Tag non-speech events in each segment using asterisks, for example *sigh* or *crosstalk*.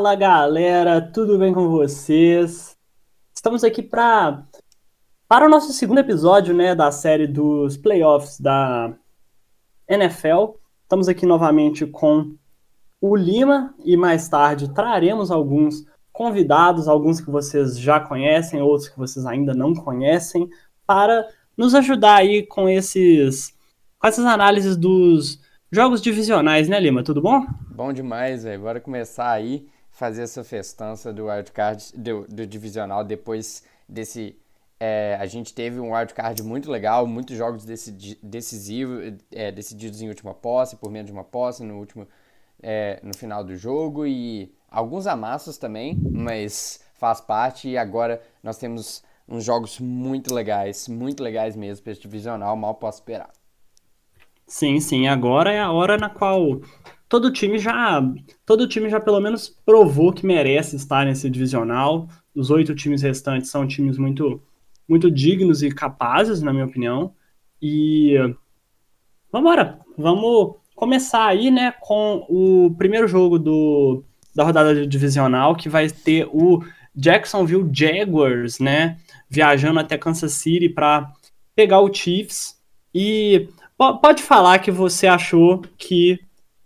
Fala galera, tudo bem com vocês? Estamos aqui para para o nosso segundo episódio, né, da série dos playoffs da NFL. Estamos aqui novamente com o Lima e mais tarde traremos alguns convidados, alguns que vocês já conhecem, outros que vocês ainda não conhecem, para nos ajudar aí com esses com essas análises dos jogos divisionais, né, Lima? Tudo bom? Bom demais, velho. Bora começar aí, fazer essa festança do wildcard, do, do divisional, depois desse... É, a gente teve um wildcard muito legal, muitos jogos decisivos, é, decididos em última posse, por menos de uma posse, no último... É, no final do jogo e alguns amassos também, mas faz parte e agora nós temos uns jogos muito legais, muito legais mesmo para esse divisional, mal posso esperar. Sim, sim, agora é a hora na qual todo time já todo time já pelo menos provou que merece estar nesse divisional. Os oito times restantes são times muito muito dignos e capazes, na minha opinião. E vamos embora, vamos começar aí, né, com o primeiro jogo do, da rodada divisional, que vai ter o Jacksonville Jaguars, né, viajando até Kansas City para pegar o Chiefs. E pode falar que você achou que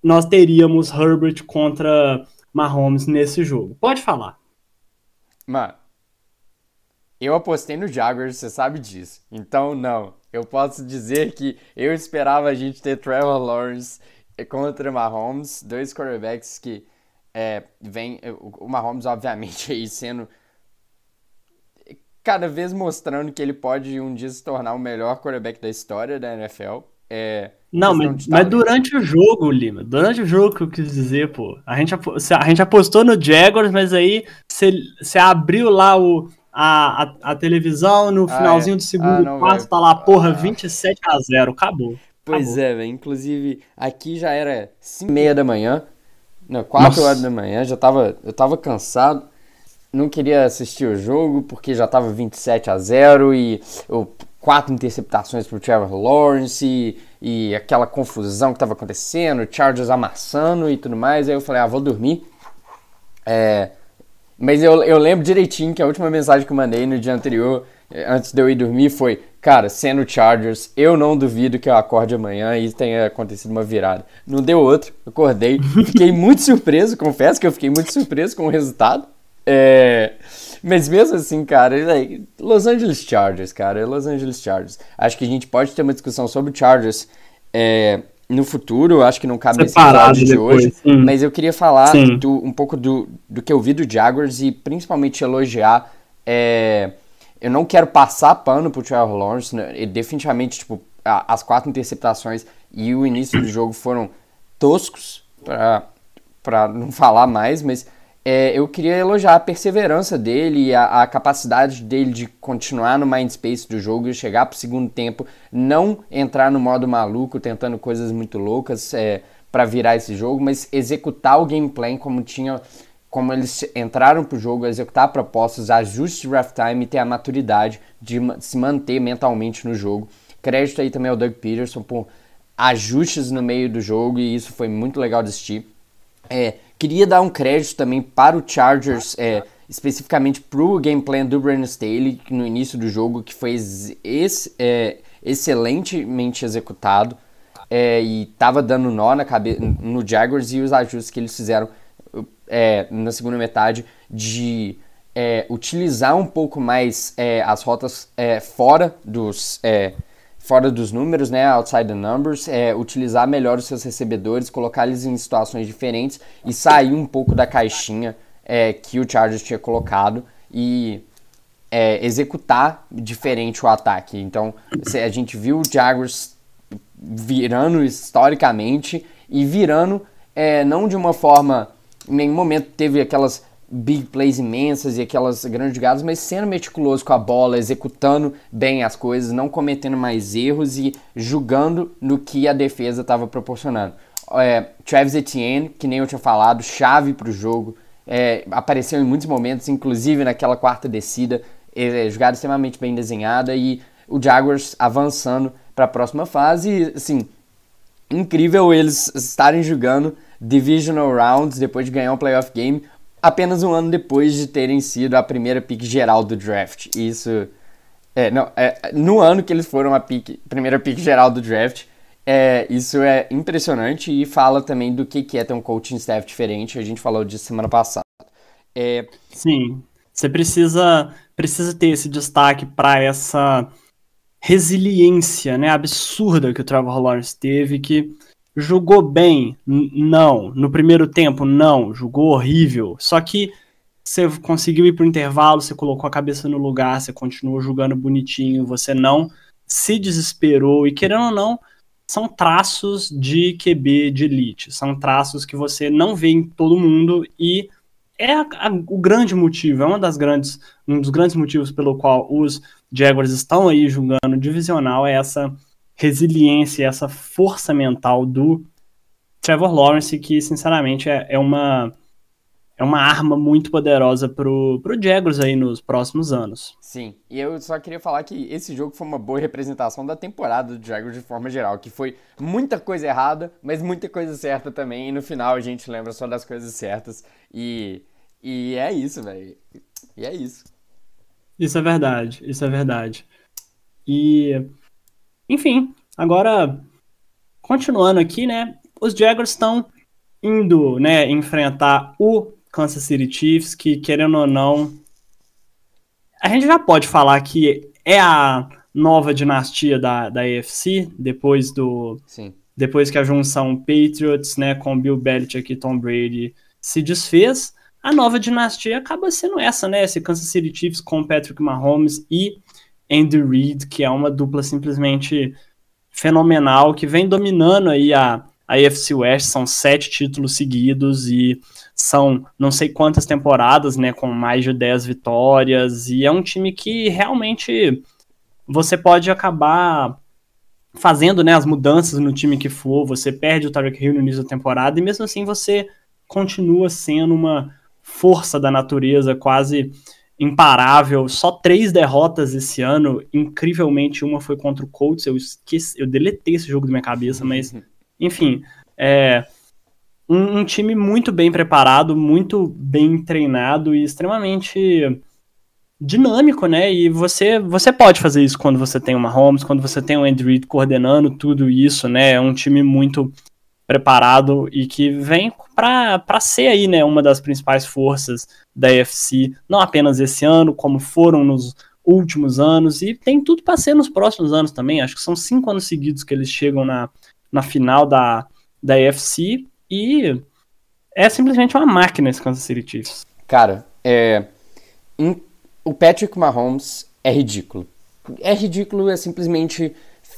nós teríamos Herbert contra Mahomes nesse jogo. Pode falar. Mano, eu apostei no Jaguars, você sabe disso. Então, não. Eu posso dizer que eu esperava a gente ter Trevor Lawrence contra Mahomes, dois quarterbacks que é, vem o Mahomes obviamente *laughs* aí sendo cada vez mostrando que ele pode um dia se tornar o melhor quarterback da história da NFL. É, não, mas, mas, durante o jogo, Lima, durante o jogo que eu quis dizer, pô, a gente, a gente apostou no Jaguars, mas aí você abriu lá o, a, a, a televisão no ah, finalzinho é? do segundo ah, quarto, tá lá, porra, ah. 27 a 0, acabou. Pois acabou. é, velho, inclusive aqui já era 5 e meia da manhã, não, 4 Nossa. horas da manhã, já tava, eu tava cansado, não queria assistir o jogo porque já tava 27 a 0 e eu quatro interceptações pro Trevor Lawrence e, e aquela confusão que estava acontecendo, Chargers amassando e tudo mais. Aí eu falei, ah, vou dormir. É, mas eu, eu lembro direitinho que a última mensagem que eu mandei no dia anterior, é, antes de eu ir dormir, foi: Cara, sendo Chargers, eu não duvido que eu acorde amanhã e tenha acontecido uma virada. Não deu outro, acordei. Fiquei muito *laughs* surpreso, confesso que eu fiquei muito surpreso com o resultado. É, mas mesmo assim, cara, Los Angeles Chargers, cara, Los Angeles Chargers. Acho que a gente pode ter uma discussão sobre Chargers é, no futuro, acho que não cabe nesse episódio de hoje, sim. mas eu queria falar do, um pouco do, do que eu vi do Jaguars e principalmente elogiar. É, eu não quero passar pano pro Trevor Lawrence, né, e definitivamente, tipo, a, as quatro interceptações e o início do jogo foram toscos, para não falar mais, mas é, eu queria elogiar a perseverança dele e a, a, capacidade dele de continuar no mindspace do jogo e chegar para o segundo tempo, não entrar no modo maluco, tentando coisas muito loucas é, para virar esse jogo, mas executar o gameplay como tinha, como eles entraram para o jogo, executar propostas, ajustes de draft time e ter a maturidade de se manter mentalmente no jogo. Crédito aí também ao Doug Peterson por ajustes no meio do jogo e isso foi muito legal de assistir. É, Queria dar um crédito também para o Chargers, é, especificamente para o game plan do Brandon Staley no início do jogo, que foi ex, é, excelentemente executado é, e estava dando nó na cabeça no Jaguars e os ajustes que eles fizeram é, na segunda metade de é, utilizar um pouco mais é, as rotas fora dos fora dos números, né, outside the numbers, é, utilizar melhor os seus recebedores, colocar eles em situações diferentes e sair um pouco da caixinha é, que o Chargers tinha colocado e é, executar diferente o ataque. Então, a gente viu o Jaguars virando historicamente e virando é, não de uma forma, em nenhum momento teve aquelas big plays imensas e aquelas grandes jogadas, mas sendo meticuloso com a bola, executando bem as coisas, não cometendo mais erros e julgando no que a defesa estava proporcionando. É, Travis Etienne, que nem eu tinha falado, chave para o jogo, é, apareceu em muitos momentos, inclusive naquela quarta descida, é, jogada extremamente bem desenhada e o Jaguars avançando para a próxima fase. E, assim, incrível eles estarem jogando Divisional Rounds depois de ganhar um playoff game, apenas um ano depois de terem sido a primeira pick geral do draft. Isso. É, não, é, no ano que eles foram a pick, primeira pick geral do draft. É, isso é impressionante e fala também do que, que é ter um coaching staff diferente. A gente falou disso semana passada. É... Sim, você precisa, precisa ter esse destaque para essa resiliência né, absurda que o Trevor Lawrence teve, que jogou bem, não. No primeiro tempo, não. Jogou horrível. Só que você conseguiu ir pro intervalo, você colocou a cabeça no lugar, você continuou jogando bonitinho, você não se desesperou. E querendo ou não, são traços de QB de elite. São traços que você não vê em todo mundo e é a, a, o grande motivo, é uma das grandes, um dos grandes motivos pelo qual os Jaguars estão aí jogando divisional é essa resiliência, essa força mental do Trevor Lawrence, que sinceramente é, é uma é uma arma muito poderosa pro, pro Jaguars aí nos próximos anos. Sim, e eu só queria falar que esse jogo foi uma boa representação da temporada do Jaguars de forma geral, que foi muita coisa errada, mas muita coisa certa também, e no final a gente lembra só das coisas certas, e, e é isso, velho, e é isso. Isso é verdade, isso é verdade. E enfim, agora, continuando aqui, né? Os Jaguars estão indo, né, enfrentar o Kansas City Chiefs, que querendo ou não, a gente já pode falar que é a nova dinastia da, da AFC, depois do Sim. depois que a junção Patriots, né, com Bill Belichick e Tom Brady se desfez, a nova dinastia acaba sendo essa, né, esse Kansas City Chiefs com Patrick Mahomes e Andy Reid, que é uma dupla simplesmente fenomenal, que vem dominando aí a, a AFC West, são sete títulos seguidos e são não sei quantas temporadas, né, com mais de 10 vitórias, e é um time que realmente você pode acabar fazendo, né, as mudanças no time que for, você perde o Tarek Hill no início da temporada, e mesmo assim você continua sendo uma força da natureza quase imparável, só três derrotas esse ano, incrivelmente uma foi contra o Colts, eu esqueci, eu deletei esse jogo da minha cabeça, mas enfim, é um, um, time muito bem preparado, muito bem treinado e extremamente dinâmico, né? E você você pode fazer isso quando você tem uma Holmes, quando você tem o Andrew coordenando tudo isso, né? É um time muito preparado e que vem para ser aí, né, uma das principais forças da UFC, não apenas esse ano, como foram nos últimos anos, e tem tudo para ser nos próximos anos também. Acho que são cinco anos seguidos que eles chegam na, na final da, da UFC, e é simplesmente uma máquina esse Kansas City Chiefs. Cara, é, in, o Patrick Mahomes é ridículo. É ridículo, é simplesmente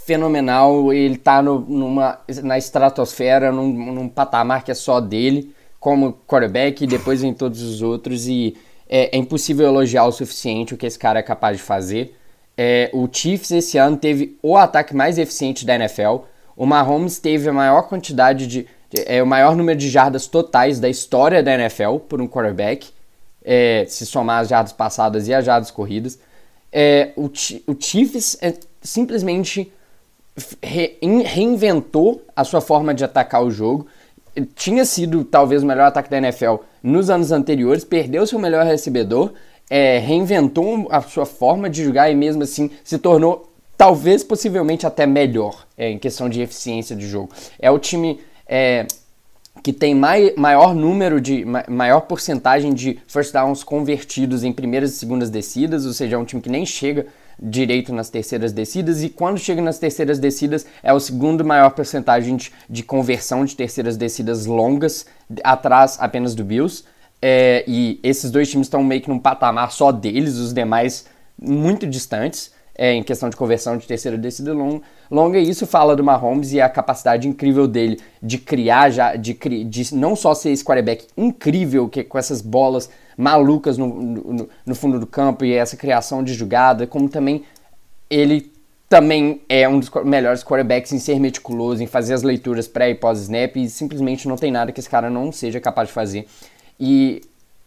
fenomenal, ele tá no, numa, na estratosfera, num, num patamar que é só dele, como quarterback, e depois em todos os outros, e é, é, impossível elogiar o suficiente o que esse cara é capaz de fazer. É, o Chiefs esse ano teve o ataque mais eficiente da NFL, o Mahomes teve a maior quantidade de, é, o maior número de jardas totais da história da NFL por um quarterback, é, se somar as jardas passadas e as jardas corridas. É, o, o Chiefs é simplesmente re, reinventou a sua forma de atacar o jogo. Tinha sido talvez o melhor ataque da NFL nos anos anteriores, perdeu seu melhor recebedor, é, reinventou a sua forma de jogar e mesmo assim se tornou talvez possivelmente até melhor é, em questão de eficiência de jogo. É o time é, que tem mai, maior número de maior porcentagem de first downs convertidos em primeiras e segundas descidas, ou seja, é um time que nem chega direito nas terceiras descidas e quando chega nas terceiras descidas é o segundo maior porcentagem de, de conversão de terceiras descidas longas, atrás apenas do Bills. É, e esses dois times estão meio que num patamar só deles, os demais muito distantes é, em questão de conversão de terceira descida long, longa. E isso fala do Mahomes e a capacidade incrível dele de criar, já, de, de não só ser esse quarterback incrível que com essas bolas malucas no, no, no fundo do campo e essa criação de jogada, como também ele também é um dos melhores quarterbacks em ser meticuloso, em fazer as leituras pré e pós-snap, e simplesmente não tem nada que esse cara não seja capaz de fazer. E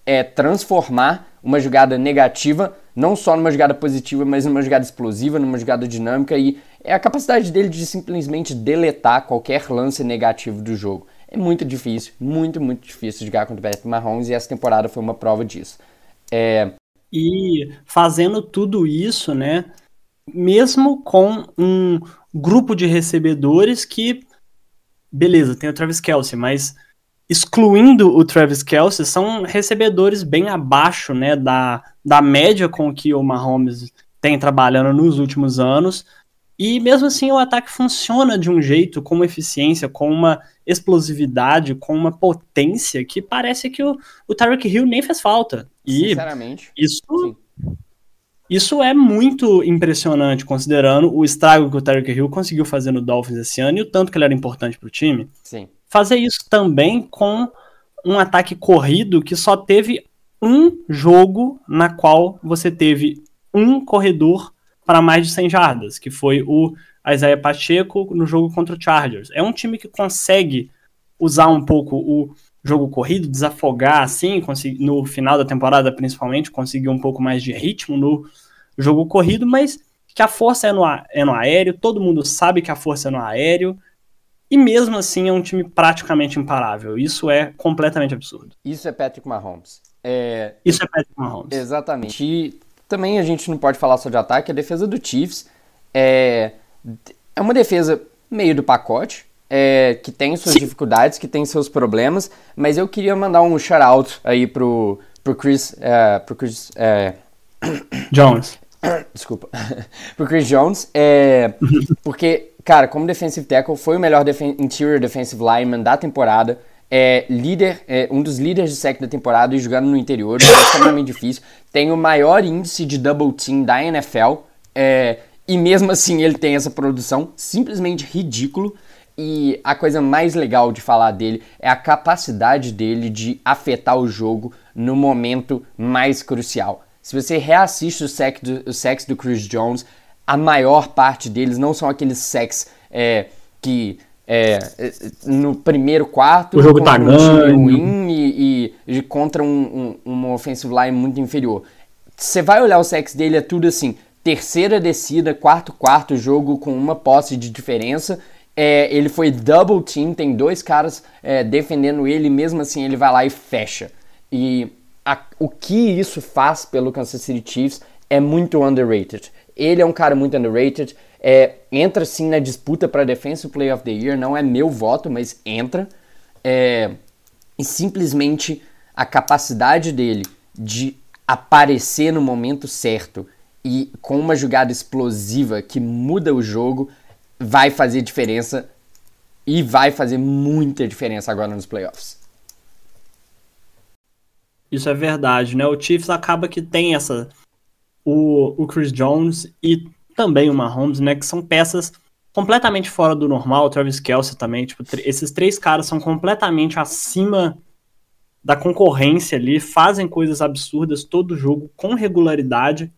é transformar uma jogada negativa não só numa jogada positiva, mas numa jogada explosiva, numa jogada dinâmica e é a capacidade dele de simplesmente deletar qualquer lance negativo do jogo. É muito difícil, muito, muito difícil jogar contra o Patrick Mahomes e essa temporada foi uma prova disso. É... E fazendo tudo isso, né, mesmo com um grupo de recebedores que, beleza, tem o Travis Kelsey, mas excluindo o Travis Kelsey, são recebedores bem abaixo né, da, da média com que o Mahomes tem trabalhando nos últimos anos. E mesmo assim o ataque funciona de um jeito, com uma eficiência, com uma explosividade, com uma potência que parece que o, o Tyreek Hill nem fez falta. E Sinceramente. Isso, isso é muito impressionante, considerando o estrago que o Tyreek Hill conseguiu fazer no Dolphins esse ano e o tanto que ele era importante para o time. Sim fazer isso também com um ataque corrido que só teve um jogo na qual você teve um corredor para mais de 100 jardas, que foi o Isaiah Pacheco no jogo contra o Chargers. É um time que consegue usar um pouco o jogo corrido, desafogar assim, no final da temporada principalmente, conseguir um pouco mais de ritmo no jogo corrido, mas que a força é no, é no aéreo, todo mundo sabe que a força é no aéreo, e mesmo assim é um time praticamente imparável. Isso é completamente absurdo. Isso é Patrick Mahomes. É... Isso é Patrick Mahomes. Exatamente. Também a gente não pode falar só de ataque. A defesa do Chiefs é, é uma defesa meio do pacote. É, que tem suas Sim. dificuldades, que tem seus problemas, mas eu queria mandar um shout-out aí pro, pro Chris, é, pro Chris é... *coughs* Jones. Desculpa. *laughs* pro Chris Jones, é, *laughs* porque cara, como defensive tackle, foi o melhor defen interior defensive lineman da temporada. É líder, é um dos líderes de sec da temporada e jogando no interior, é extremamente difícil. Tem o maior índice de double team da NFL. É, e mesmo assim ele tem essa produção simplesmente ridículo. E a coisa mais legal de falar dele é a capacidade dele de afetar o jogo no momento mais crucial. Se você reassiste o sec do, o sex do Chris Jones, a maior parte deles não são aqueles sex é, que é, no primeiro quarto o jogo tá ganho e, e, e, contra um, um, uma offensive line muito inferior. Você vai olhar o sex dele, é tudo assim, terceira descida, quarto quarto jogo com uma posse de diferença. É, ele foi double team, tem dois caras é, defendendo ele, mesmo assim ele vai lá e fecha. E a, o que isso faz pelo Kansas City Chiefs é muito underrated. Ele é um cara muito underrated. É, entra sim na disputa para Defensive Player of the Year. Não é meu voto, mas entra. É, e simplesmente a capacidade dele de aparecer no momento certo e com uma jogada explosiva que muda o jogo vai fazer diferença e vai fazer muita diferença agora nos playoffs. Isso é verdade, né? O Chiefs acaba que tem essa o, o Chris Jones e também o Mahomes, né? Que são peças completamente fora do normal. O Travis Kelsey também. Tipo, esses três caras são completamente acima da concorrência ali, fazem coisas absurdas todo jogo com regularidade.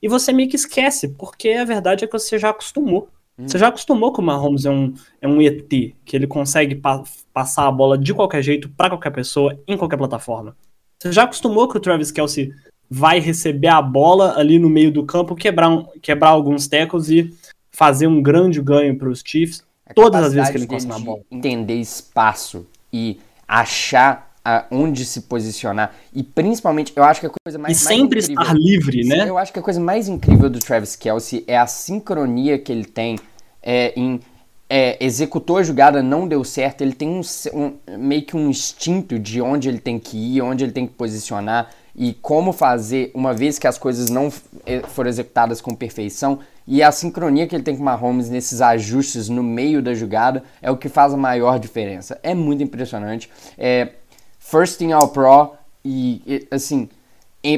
E você meio que esquece, porque a verdade é que você já acostumou. Hum. Você já acostumou que o Mahomes é um, é um ET, que ele consegue pa passar a bola de qualquer jeito, para qualquer pessoa, em qualquer plataforma. Você já acostumou que o Travis Kelsey vai receber a bola ali no meio do campo, quebrar, um, quebrar alguns tackles e fazer um grande ganho para os Chiefs a todas as vezes que ele encosta na bola. Entender espaço e achar a, onde se posicionar. E principalmente, eu acho que a coisa mais. E sempre mais incrível, estar livre, né? Eu acho que a coisa mais incrível do Travis Kelsey é a sincronia que ele tem é, em. É, executou a jogada, não deu certo, ele tem um, um, meio que um instinto de onde ele tem que ir, onde ele tem que posicionar e como fazer uma vez que as coisas não eh, foram executadas com perfeição e a sincronia que ele tem com o Mahomes nesses ajustes no meio da jogada é o que faz a maior diferença. É muito impressionante. É, first in All Pro e, e assim,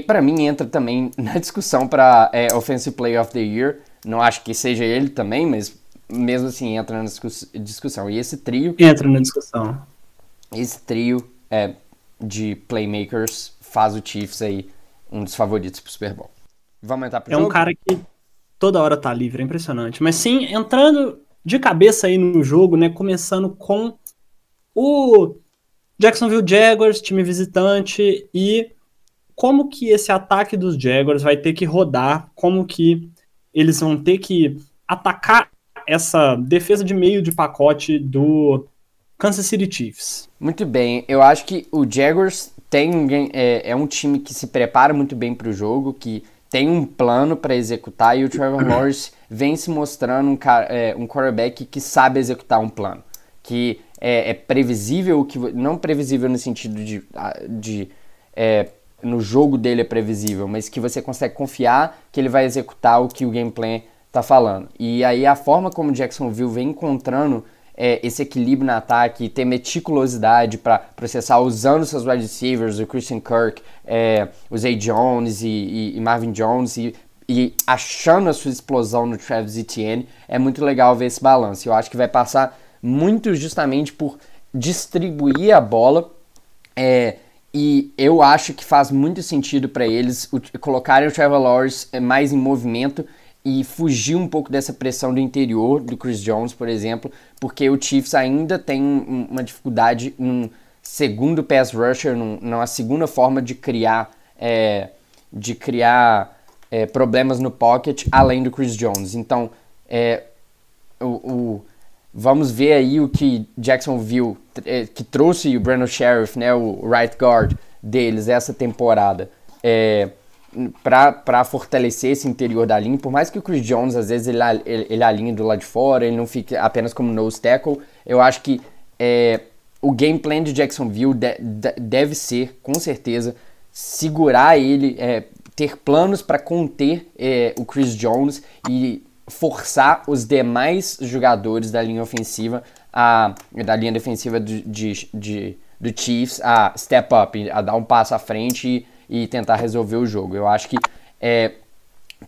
para mim entra também *laughs* na discussão para é, Offensive Player of the Year. Não acho que seja ele também, mas mesmo assim entra na discussão. E esse trio entra na discussão. Esse trio é, de playmakers faz o Chiefs aí um dos favoritos pro Super Bowl. Vamos entrar pro é jogo? É um cara que toda hora tá livre, é impressionante. Mas sim, entrando de cabeça aí no jogo, né, começando com o Jacksonville Jaguars, time visitante, e como que esse ataque dos Jaguars vai ter que rodar, como que eles vão ter que atacar essa defesa de meio de pacote do Kansas City Chiefs. Muito bem, eu acho que o Jaguars tem é, é um time que se prepara muito bem para o jogo, que tem um plano para executar e o Trevor *coughs* Lawrence vem se mostrando um, é, um quarterback que sabe executar um plano, que é, é previsível, que não previsível no sentido de, de é, no jogo dele é previsível, mas que você consegue confiar que ele vai executar o que o gameplay está falando. E aí a forma como o Jacksonville vem encontrando é, esse equilíbrio no ataque, ter meticulosidade para processar usando seus wide receivers, o Christian Kirk, é, o Zay Jones e, e, e Marvin Jones e, e, achando a sua explosão no Travis Etienne, é muito legal ver esse balanço. Eu acho que vai passar muito justamente por distribuir a bola é, e eu acho que faz muito sentido para eles colocarem o Trevor Lawrence é, mais em movimento e fugir um pouco dessa pressão do interior do Chris Jones, por exemplo, porque o Chiefs ainda tem uma dificuldade num segundo pass rusher, num, numa segunda forma de criar, é, de criar é, problemas no pocket além do Chris Jones. Então, é, o, o, vamos ver aí o que Jacksonville, é, que trouxe o Brandon Sheriff, né, o right guard deles essa temporada, é, para fortalecer esse interior da linha, por mais que o Chris Jones às vezes ele, ele, ele alinhe do lado de fora, ele não fique apenas como nose tackle, eu acho que é, o game plan de Jacksonville de, de, deve ser, com certeza, segurar ele, é, ter planos para conter é, o Chris Jones e forçar os demais jogadores da linha ofensiva, a, da linha defensiva do, de, de, do Chiefs a step up, a dar um passo à frente e e tentar resolver o jogo. Eu acho que é,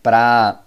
para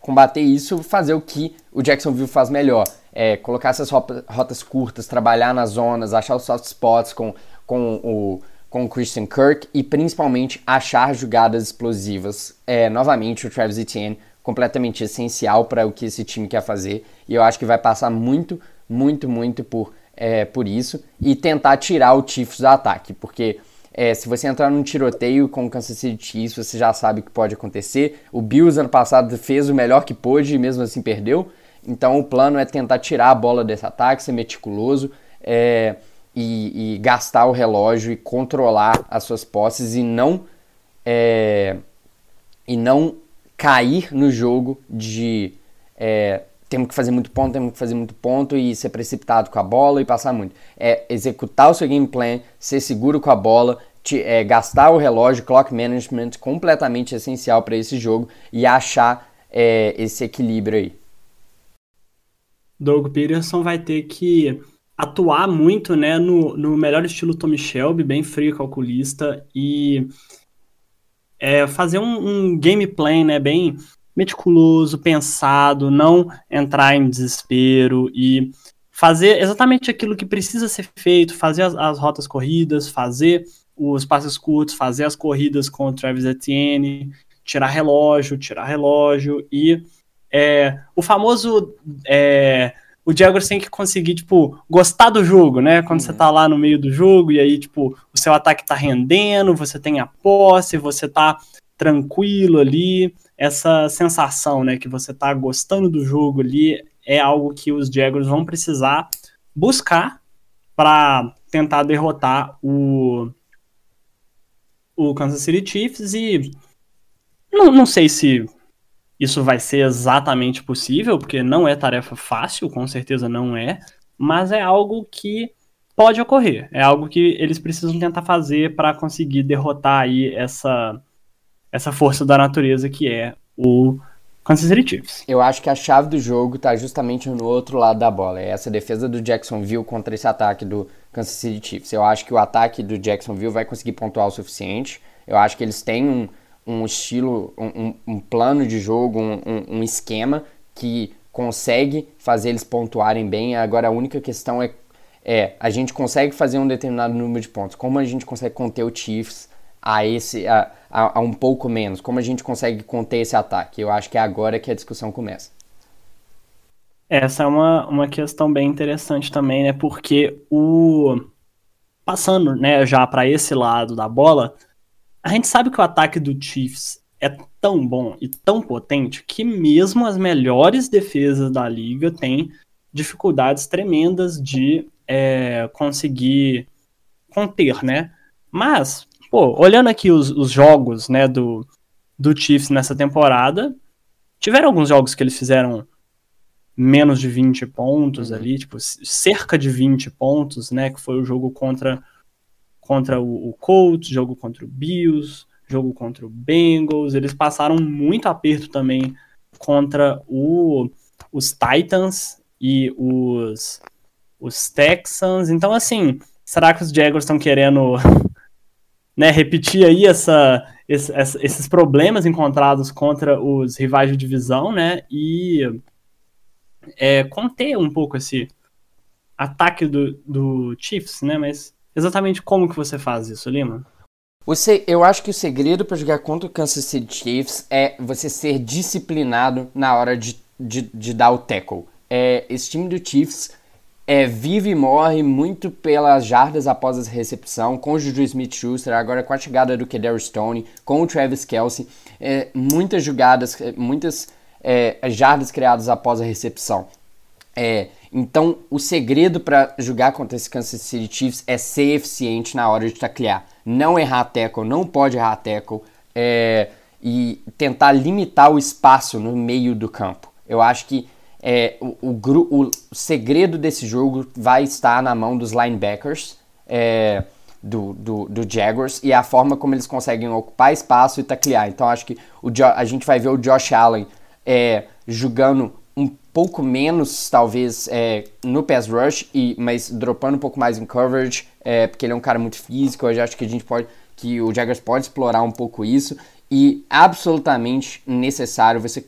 combater isso, fazer o que o Jacksonville faz melhor. É, colocar essas rotas curtas, trabalhar nas zonas, achar os soft spots com, com o com o Christian Kirk e principalmente achar jogadas explosivas. É, novamente, o Travis Etienne completamente essencial para o que esse time quer fazer e eu acho que vai passar muito, muito, muito por, é, por isso e tentar tirar o Chiefs do ataque, porque é, se você entrar num tiroteio com o Kansas City Chiefs, você já sabe o que pode acontecer. O Bills ano passado fez o melhor que pôde e mesmo assim perdeu. Então o plano é tentar tirar a bola desse ataque, ser meticuloso é, e, e, gastar o relógio e controlar as suas posses e não é, e não cair no jogo de é, temos que fazer muito ponto, temos que fazer muito ponto e ser precipitado com a bola e passar muito. É executar o seu game plan, ser seguro com a bola, te, é, gastar o relógio, clock management, completamente essencial para esse jogo e achar é, esse equilíbrio aí. Doug Peterson vai ter que atuar muito né, no, no melhor estilo Tommy Shelby, bem frio calculista, e é, fazer um, um game plan né, bem meticuloso, pensado, não entrar em desespero e fazer exatamente aquilo que precisa ser feito, fazer as, as rotas corridas, fazer os passes curtos, fazer as corridas com o Travis Etienne, tirar relógio, tirar relógio e é, o famoso é, o Jaguars tem que conseguir, tipo, gostar do jogo, né? Quando uhum. você tá lá no meio do jogo e aí, tipo, o seu ataque tá rendendo, você tem a posse, você tá tranquilo ali, essa sensação, né, que você tá gostando do jogo ali, é algo que os Jaguars vão precisar buscar para tentar derrotar o o Kansas City Chiefs e não, não sei se isso vai ser exatamente possível, porque não é tarefa fácil, com certeza não é, mas é algo que pode ocorrer, é algo que eles precisam tentar fazer para conseguir derrotar aí essa essa força da natureza que é o Kansas City Chiefs. Eu acho que a chave do jogo está justamente no outro lado da bola. É essa defesa do Jacksonville contra esse ataque do Kansas City Chiefs. Eu acho que o ataque do Jacksonville vai conseguir pontuar o suficiente. Eu acho que eles têm um, um estilo, um, um, plano de jogo, um, um esquema que consegue fazer eles pontuarem bem. Agora a única questão é, é a gente consegue fazer um determinado número de pontos. Como a gente consegue conter o Chiefs a esse a, a, a, um pouco menos? Como a gente consegue conter esse ataque? Eu acho que é agora que a discussão começa. Essa é uma, uma questão bem interessante também, né? Porque o passando, né, já para esse lado da bola, a gente sabe que o ataque do Chiefs é tão bom e tão potente que mesmo as melhores defesas da liga têm dificuldades tremendas de é, conseguir conter, né? Mas, pô, olhando aqui os, os jogos, né, do, do Chiefs nessa temporada, tiveram alguns jogos que eles fizeram menos de 20 pontos uhum. ali, tipo, cerca de 20 pontos, né, que foi o jogo contra contra o, o Colts, jogo contra o Bills, jogo contra o Bengals, eles passaram muito aperto também contra o, os Titans e os, os Texans. Então, assim, será que os Jaguars estão querendo né, repetir aí essa, esse, esses problemas encontrados contra os rivais de divisão, né? E é, conter um pouco esse ataque do, do Chiefs, né? Mas exatamente como que você faz isso, Lima? Você, eu acho que o segredo para jogar contra o Kansas City Chiefs é você ser disciplinado na hora de, de, de dar o tackle. É, esse time do Chiefs é, vive e morre muito pelas jardas após a recepção, com o Juju Smith-Schuster, agora com a chegada do Kedar Stone, com o Travis Kelsey, é, muitas jogadas, é, muitas é, jardas criadas após a recepção. É, então, o segredo para jogar contra esse Kansas City Chiefs é ser eficiente na hora de taclear. Não errar tackle, não pode errar tackle é, e tentar limitar o espaço no meio do campo. Eu acho que é, o, o, o, segredo desse jogo vai estar na mão dos linebackers é, do, do, do, Jaguars e a forma como eles conseguem ocupar espaço e taclear. Então, acho que o, a gente vai ver o Josh Allen é, jogando um pouco menos, talvez, é, no pass rush, e, mas dropando um pouco mais em coverage, é, porque ele é um cara muito físico, eu já acho que a gente pode, que o Jaguars pode explorar um pouco isso, e absolutamente necessário você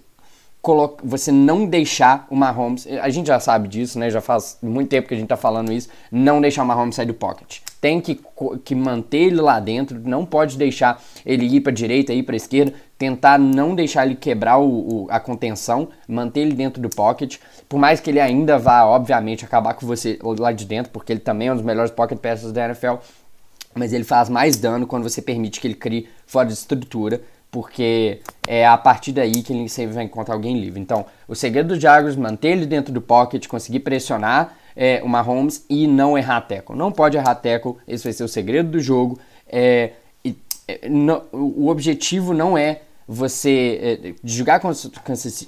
você não deixar o Mahomes, a gente já sabe disso, né? Já faz muito tempo que a gente tá falando isso, não deixar o Mahomes sair do pocket. Tem que, que manter ele lá dentro, não pode deixar ele ir para direita, ir para esquerda, tentar não deixar ele quebrar o, o, a contenção, manter ele dentro do pocket, por mais que ele ainda vá, obviamente, acabar com você lá de dentro, porque ele também é um dos melhores pocket passes da NFL, mas ele faz mais dano quando você permite que ele crie fora de estrutura porque é a partir daí que ele sempre vai encontrar alguém livre. Então, o segredo do Jaguars manter ele dentro do pocket, conseguir pressionar é, o Mahomes e não errar tackle. Não pode errar tackle, esse vai ser o segredo do jogo. É, e, é, o objetivo não é você é, jogar com os Kansas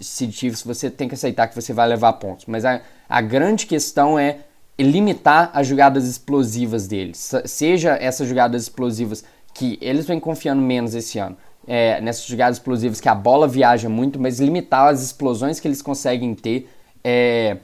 você tem que aceitar que você vai levar pontos. Mas a, a grande questão é limitar as jogadas explosivas deles. Seja essas jogadas explosivas que eles vêm confiando menos esse ano é, nessas jogadas explosivas que a bola viaja muito, mas limitar as explosões que eles conseguem ter é,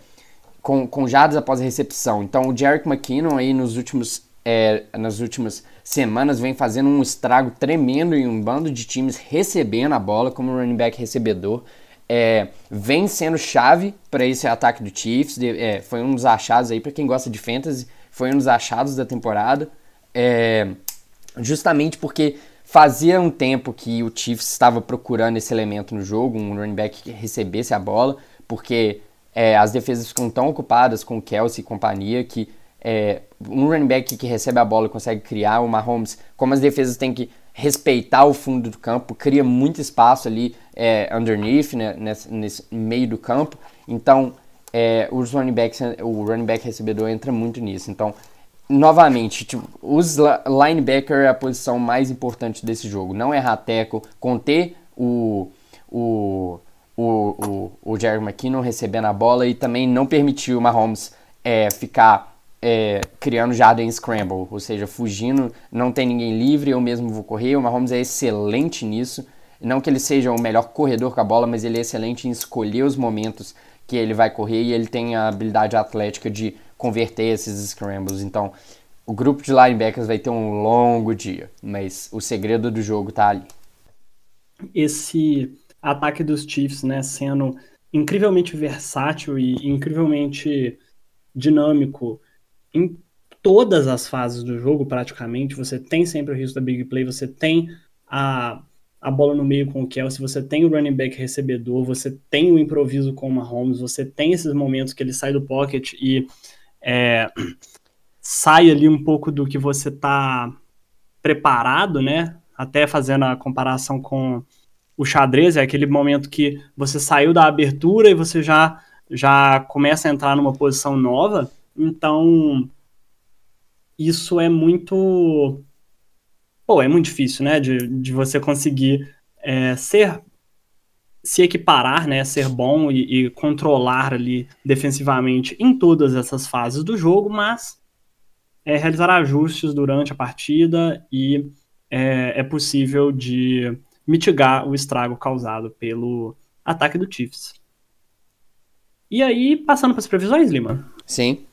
com, com jardas após a recepção. Então o Jerick McKinnon aí nos últimos, é, nas últimas semanas vem fazendo um estrago tremendo em um bando de times recebendo a bola como running back recebedor. É, vem sendo chave para esse ataque do Chiefs. De, é, foi um dos achados aí para quem gosta de fantasy, foi um dos achados da temporada. É, justamente porque Fazia um tempo que o Chiefs estava procurando esse elemento no jogo, um running back que recebesse a bola, porque é, as defesas ficam tão ocupadas com Kelsey e companhia que é, um running back que recebe a bola e consegue criar, o Mahomes, como as defesas têm que respeitar o fundo do campo, cria muito espaço ali é, underneath, né, nesse, nesse, meio do campo. Então, é, os running backs, o running back recebedor entra muito nisso. Então, novamente, tipo, os linebacker é a posição mais importante desse jogo. Não errar teco, conter o, o, o, o, o Jerry McKinnon recebendo a bola e também não permitir o Mahomes é, ficar é, criando jardim scramble, ou seja, fugindo, não tem ninguém livre, eu mesmo vou correr. O Mahomes é excelente nisso. Não que ele seja o melhor corredor com a bola, mas ele é excelente em escolher os momentos que ele vai correr e ele tem a habilidade atlética de converter esses scrambles. Então, o grupo de linebackers vai ter um longo dia, mas o segredo do jogo tá ali. Esse ataque dos Chiefs, né, sendo incrivelmente versátil e incrivelmente dinâmico em todas as fases do jogo, praticamente. Você tem sempre o risco da big play, você tem a, a bola no meio com o Kelsey, você tem o running back recebedor, você tem o improviso com o Mahomes, você tem esses momentos que ele sai do pocket e é, sai ali um pouco do que você está preparado, né? até fazendo a comparação com o xadrez, é aquele momento que você saiu da abertura e você já, já começa a entrar numa posição nova. Então, isso é muito. Pô, é muito difícil, né? De, de você conseguir é, ser. Se equiparar, né? Ser bom e, e controlar ali defensivamente em todas essas fases do jogo, mas é, realizar ajustes durante a partida e é, é possível de mitigar o estrago causado pelo ataque do Chiefs. E aí, passando para as previsões, Lima? Sim.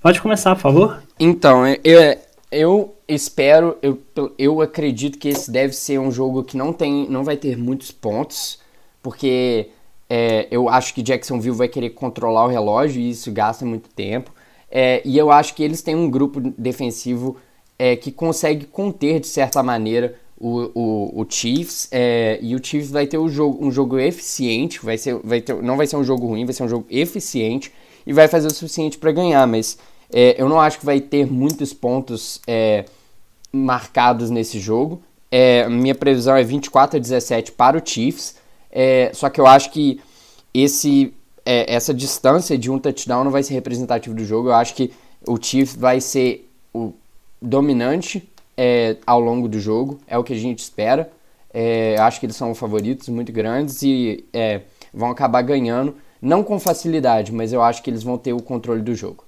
Pode começar, por favor? Então, eu, eu espero, eu, eu acredito que esse deve ser um jogo que não, tem, não vai ter muitos pontos, porque é, eu acho que Jacksonville vai querer controlar o relógio e isso gasta muito tempo. É, e eu acho que eles têm um grupo defensivo é, que consegue conter, de certa maneira, o, o, o Chiefs. É, e o Chiefs vai ter um jogo, um jogo eficiente, vai ser, vai ter, não vai ser um jogo ruim, vai ser um jogo eficiente e vai fazer o suficiente para ganhar. Mas é, eu não acho que vai ter muitos pontos é, marcados nesse jogo. É, minha previsão é 24 a 17 para o Chiefs. só que eu acho que esse é, essa distância de um touchdown não vai ser representativo do jogo. Eu acho que o Chiefs vai ser o dominante é, ao longo do jogo, é o que a gente espera. É, eu acho que eles são favoritos muito grandes e é, vão acabar ganhando, não com facilidade, mas eu acho que eles vão ter o controle do jogo.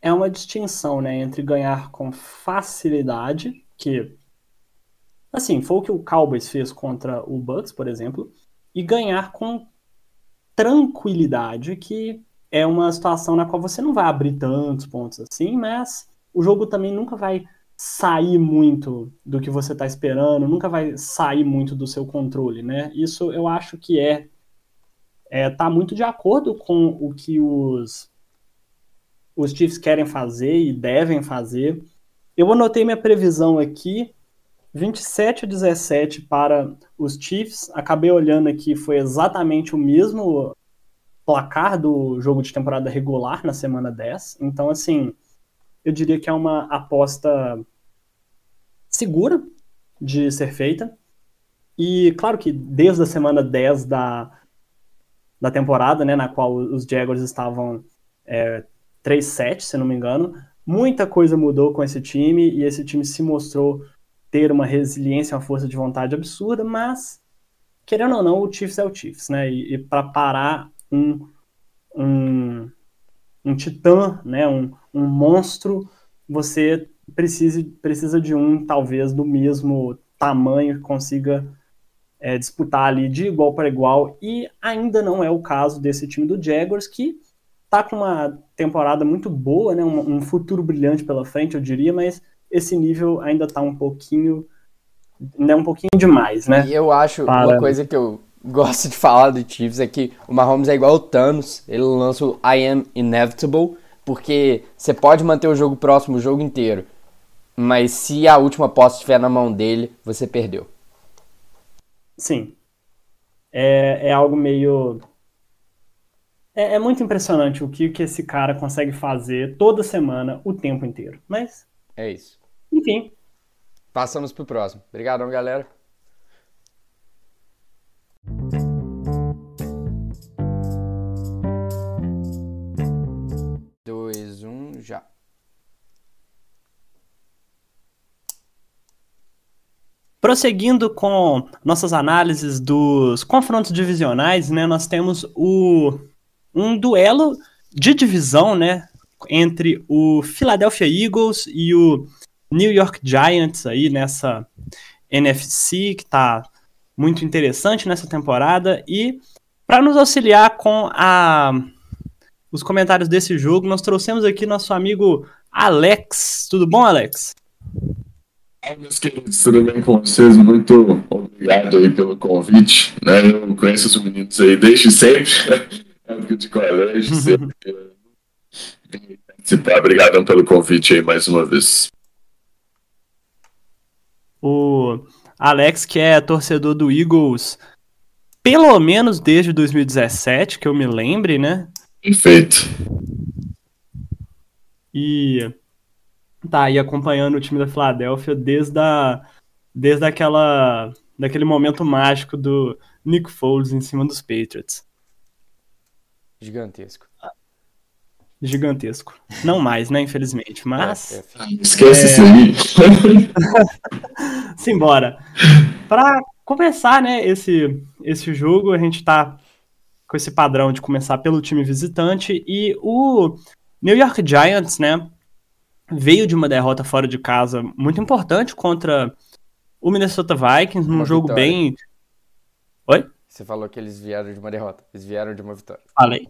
É uma distinção né, entre ganhar com facilidade, que assim, foi o que o Cowboys fez contra o Bucks, por exemplo, e ganhar com tranquilidade, que é uma situação na qual você não vai abrir tantos pontos assim, mas o jogo também nunca vai sair muito do que você está esperando, nunca vai sair muito do seu controle, né? Isso eu acho que é, é tá muito de acordo com o que os os Chiefs querem fazer e devem fazer. Eu anotei minha previsão aqui 27 a 17 para os Chiefs. Acabei olhando aqui, foi exatamente o mesmo placar do jogo de temporada regular na semana 10. Então, assim, eu diria que é uma aposta segura de ser feita. E claro que desde a semana 10 da, da temporada, né, na qual os Jaguars estavam é, 3-7, se não me engano, muita coisa mudou com esse time e esse time se mostrou ter uma resiliência, uma força de vontade absurda, mas, querendo ou não, o Chiefs é o Chiefs, né? E, e para parar um, um, um titã, né? Um, um monstro, você precisa, precisa de um, talvez, do mesmo tamanho que consiga é, disputar ali de igual para igual, e ainda não é o caso desse time do Jaguars, que tá com uma temporada muito boa, né? um, um futuro brilhante pela frente, eu diria, mas esse nível ainda está um pouquinho. Ainda é um pouquinho demais, né? E eu acho Para... uma coisa que eu gosto de falar do Chiefs é que o Mahomes é igual o Thanos, ele lança o I am inevitable, porque você pode manter o jogo próximo o jogo inteiro, mas se a última posse estiver na mão dele, você perdeu. Sim. É, é algo meio. É, é muito impressionante o que, que esse cara consegue fazer toda semana, o tempo inteiro. Mas. É isso. Enfim. Passamos pro próximo. Obrigadão, galera. Dois, um, já. Prosseguindo com nossas análises dos confrontos divisionais, né, nós temos o, um duelo de divisão, né, entre o Philadelphia Eagles e o New York Giants aí nessa NFC que está muito interessante nessa temporada e para nos auxiliar com a, os comentários desse jogo, nós trouxemos aqui nosso amigo Alex. Tudo bom, Alex? meus queridos, tudo bem com vocês? Muito obrigado aí pelo convite. Né? Eu conheço os meninos aí desde sempre, época de colégio, sempre participar. Obrigadão pelo convite aí mais uma vez o Alex, que é torcedor do Eagles, pelo menos desde 2017, que eu me lembre, né? Perfeito. E tá aí acompanhando o time da Filadélfia desde a, desde aquela daquele momento mágico do Nick Foles em cima dos Patriots. Gigantesco. Gigantesco. Não mais, né, infelizmente, mas... É, é, Esquece isso aí. *laughs* Simbora. Para começar, né, esse, esse jogo, a gente tá com esse padrão de começar pelo time visitante e o New York Giants, né, veio de uma derrota fora de casa muito importante contra o Minnesota Vikings, num uma jogo vitória. bem. Oi? Você falou que eles vieram de uma derrota, eles vieram de uma vitória. Falei.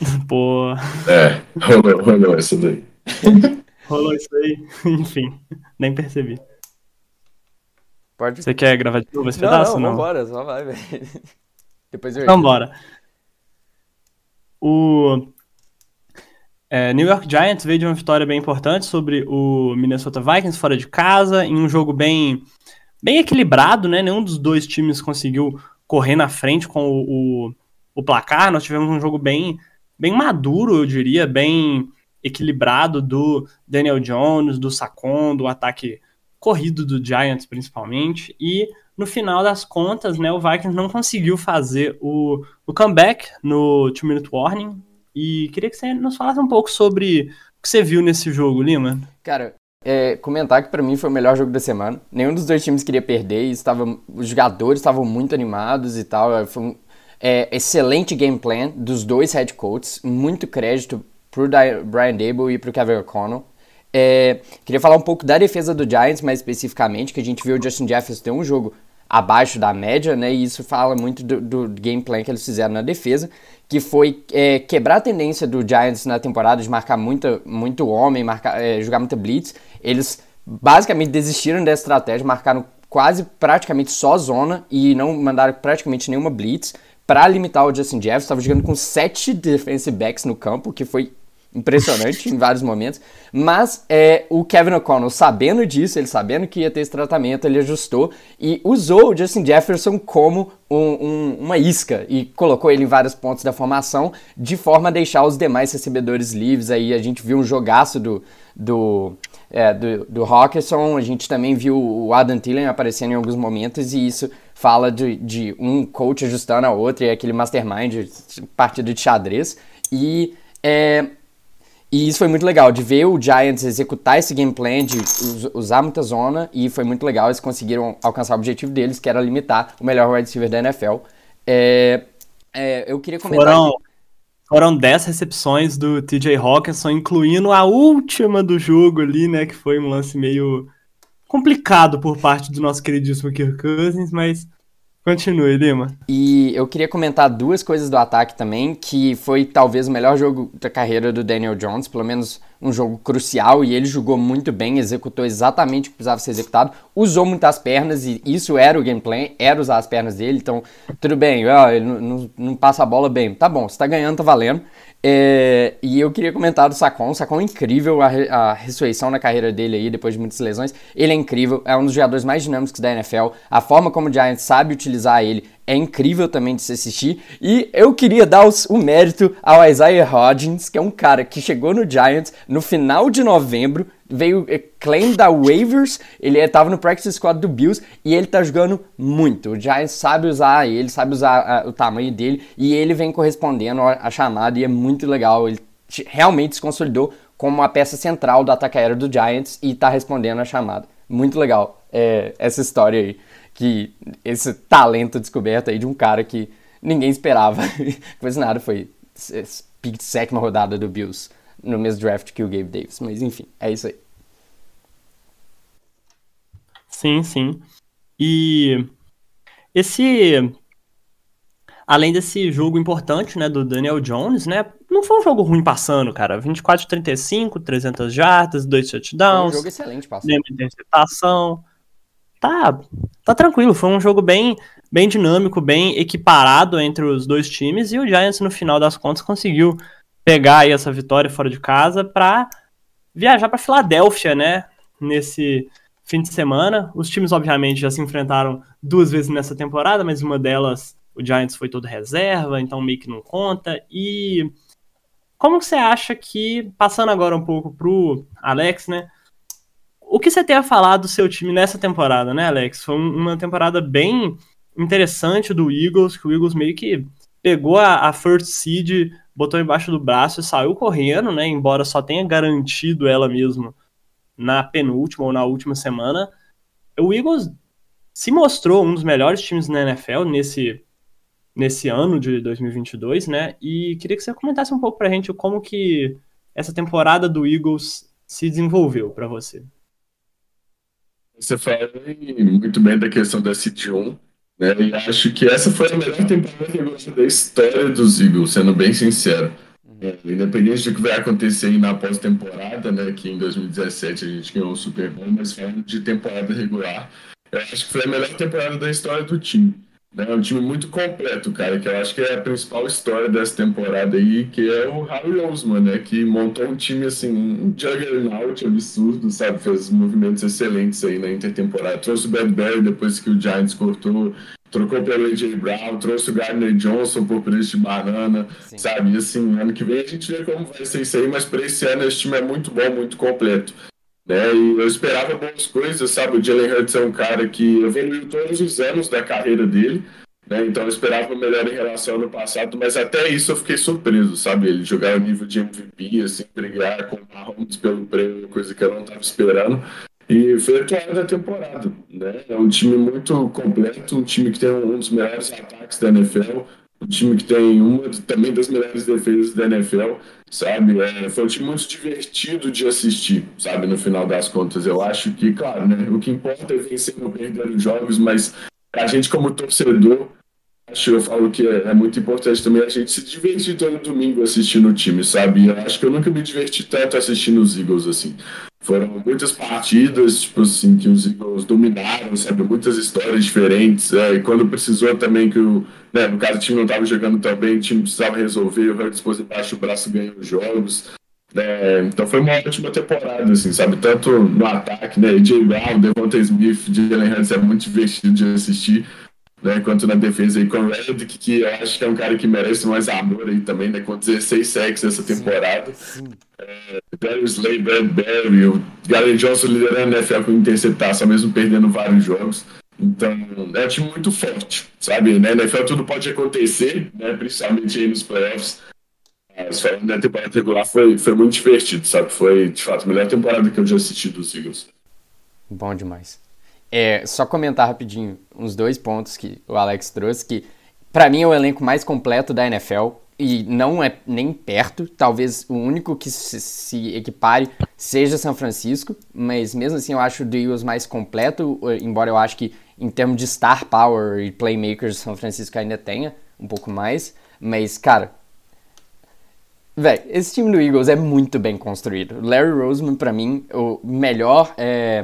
*laughs* Pô. É, rolou, rolou isso daí. *laughs* rolou isso aí, *laughs* enfim, nem percebi. Pode. Você quer gravar de novo esse não, pedaço? Não, não, vambora, só vai, velho. Depois eu Então, bora. O é, New York Giants veio de uma vitória bem importante sobre o Minnesota Vikings fora de casa, em um jogo bem, bem equilibrado, né? Nenhum dos dois times conseguiu correr na frente com o, o, o placar. Nós tivemos um jogo bem, bem maduro, eu diria, bem equilibrado do Daniel Jones, do Sacon, do ataque corrido do Giants principalmente. E no final das contas, né, o Vikings não conseguiu fazer o, o comeback no Two Minute Warning, e queria que você nos falasse um pouco sobre o que você viu nesse jogo, Lima. Cara, é, comentar que para mim foi o melhor jogo da semana. Nenhum dos dois times queria perder, estava, os jogadores estavam muito animados e tal. É, foi um é, excelente game plan dos dois head coaches, muito crédito pro Brian Dable e pro Kevin O'Connell. É, queria falar um pouco da defesa do Giants, mais especificamente, que a gente viu o Justin Jefferson ter um jogo abaixo da média, né? E isso fala muito do, do game plan que eles fizeram na defesa, que foi é, quebrar a tendência do Giants na temporada de marcar muita, muito homem, marcar, é, jogar muita blitz. Eles basicamente desistiram dessa estratégia, marcaram quase praticamente só zona e não mandaram praticamente nenhuma blitz para limitar o Justin Jefferson. Estava jogando com sete defensive backs no campo, que foi impressionante *laughs* em vários momentos. Mas é, o Kevin O'Connell, sabendo disso, ele sabendo que ia ter esse tratamento, ele ajustou e usou o Justin Jefferson como um, um, uma isca e colocou ele em vários pontos da formação, de forma a deixar os demais recebedores livres. Aí a gente viu um jogaço do, do, é, do, do Hawkinson, a gente também viu o Adam Thielen aparecendo em alguns momentos e isso fala de, de um coach ajustando a outra e aquele mastermind, partida de xadrez. E é, e isso foi muito legal, de ver o Giants executar esse game plan, de usar muita zona, e foi muito legal, eles conseguiram alcançar o objetivo deles, que era limitar o melhor wide receiver da NFL. É, é, eu queria comentar... Foram, foram 10 recepções do TJ Hawkinson, incluindo a última do jogo ali, né, que foi um lance meio complicado por parte do nosso queridíssimo Kirk Cousins, mas Continue, Lima. E eu queria comentar duas coisas do ataque também, que foi talvez o melhor jogo da carreira do Daniel Jones, pelo menos um jogo crucial, e ele jogou muito bem, executou exatamente o que precisava ser executado, usou muitas pernas, e isso era o gameplay, era usar as pernas dele, então tudo bem, ele não, não, não passa a bola bem, tá bom, você tá ganhando, tá valendo. É, e eu queria comentar do Sacon. Sacon é incrível, a, a, ressurreição na carreira dele aí, depois de muitas lesões. Ele é incrível, é um dos jogadores mais dinâmicos da NFL. A forma como o Giants sabe utilizar ele é incrível também de se assistir. E eu queria dar os, o mérito ao Isaiah Hodgins, que é um cara que chegou no Giants no final de novembro, veio é, claim da waivers, ele estava no practice squad do Bills e ele tá jogando muito. O Giants sabe usar ele, sabe usar a, o tamanho dele e ele vem correspondendo à chamada e é muito legal. Ele realmente se consolidou como uma peça central do ataque aéreo do Giants e tá respondendo à chamada. Muito legal é, essa história aí que esse talento descoberto aí de um cara que ninguém esperava. *laughs* Coisa nada, foi pick de sétima rodada do Bills no mesmo draft que o Gabe Davis. Mas enfim, é isso aí. Sim, sim. E esse além desse jogo importante, né, do Daniel Jones, né, não foi um jogo ruim passando, cara. 24 35, 300 jardas, dois touchdowns. Foi um jogo excelente passando. Nenhuma interceptação tá, tá tranquilo. Foi um jogo bem, bem dinâmico, bem equiparado entre os dois times e o Giants no final das contas conseguiu pegar aí essa vitória fora de casa para viajar para Filadélfia, né? Nesse fim de semana. Os times obviamente já se enfrentaram duas vezes nessa temporada, mas uma delas o Giants foi todo reserva, então meio que não conta. E como você acha que passando agora um pouco pro Alex, né? O que você tem a falar do seu time nessa temporada, né, Alex? Foi uma temporada bem interessante do Eagles, que o Eagles meio que pegou a, a first seed, botou embaixo do braço e saiu correndo, né? Embora só tenha garantido ela mesmo na penúltima ou na última semana. O Eagles se mostrou um dos melhores times na NFL nesse, nesse ano de 2022, né? E queria que você comentasse um pouco pra gente como que essa temporada do Eagles se desenvolveu para você. Você falou muito bem da questão da City 1, né? E acho que essa foi a melhor temporada regular da história dos Eagles, sendo bem sincero. É, independente do que vai acontecer na pós-temporada, né? Que em 2017 a gente ganhou o Super Bowl, mas falando de temporada regular, eu acho que foi a melhor temporada da história do time. É um time muito completo, cara, que eu acho que é a principal história dessa temporada aí, que é o Harry Osman, né? Que montou um time, assim, um juggernaut absurdo, sabe? Fez movimentos excelentes aí na intertemporada. Trouxe o Bad Barry depois que o Giants cortou, trocou pelo AJ Brown, trouxe o Gardner Johnson por preço de banana, Sim. sabe? E assim, ano que vem a gente vê como vai ser isso aí, mas para esse ano esse time é muito bom, muito completo. Né? E eu esperava boas coisas, sabe? O Jalen Hurts é um cara que evoluiu todos os anos da carreira dele, né? Então eu esperava melhor em relação ao ano passado, mas até isso eu fiquei surpreso, sabe? Ele jogar o nível de MVP, assim, brigar com o Mahomes pelo prêmio, coisa que eu não estava esperando. E foi a atual da temporada, né? É um time muito completo, um time que tem um dos melhores ataques da NFL, um time que tem uma também das melhores defesas da NFL, sabe? É, foi um time muito divertido de assistir, sabe? No final das contas, eu acho que, claro, né? O que importa é vencer ou perder os jogos, mas a gente como torcedor, acho eu falo que é, é, muito importante também a gente se divertir todo domingo assistindo o time, sabe? Eu acho que eu nunca me diverti tanto assistindo os Eagles assim. Foram muitas partidas, tipo assim, que os Eagles dominaram, sabe? Muitas histórias diferentes. É, e quando precisou também que o. Né, no caso, o time não estava jogando tão bem, o time precisava resolver, o Hurts pôs embaixo do braço e ganhou os jogos. É, então foi uma ótima temporada, assim, sabe? Tanto no ataque, né? J. Brown, Devonta Smith, Jalen Hurts é muito divertido de assistir né, quanto na defesa aí com o Redick, que eu acho que é um cara que merece mais amor aí também, né, com 16 sacks essa temporada. Sim. É, Slay, Bradbury, o Gary Johnson liderando a NFL com interceptação, mesmo perdendo vários jogos. Então, é um time muito forte, sabe? Na NFL tudo pode acontecer, né, principalmente aí nos playoffs. Mas falando da temporada regular, foi, foi muito divertido, sabe? Foi, de fato, a melhor temporada que eu já assisti dos Eagles. Bom demais. É, só comentar rapidinho uns dois pontos que o Alex trouxe, que para mim é o elenco mais completo da NFL e não é nem perto, talvez o único que se, se equipare seja São Francisco, mas mesmo assim eu acho o Eagles mais completo, embora eu acho que em termos de star power e playmakers São Francisco ainda tenha um pouco mais, mas cara, Véi, esse time do Eagles é muito bem construído. Larry Roseman, para mim, o melhor é,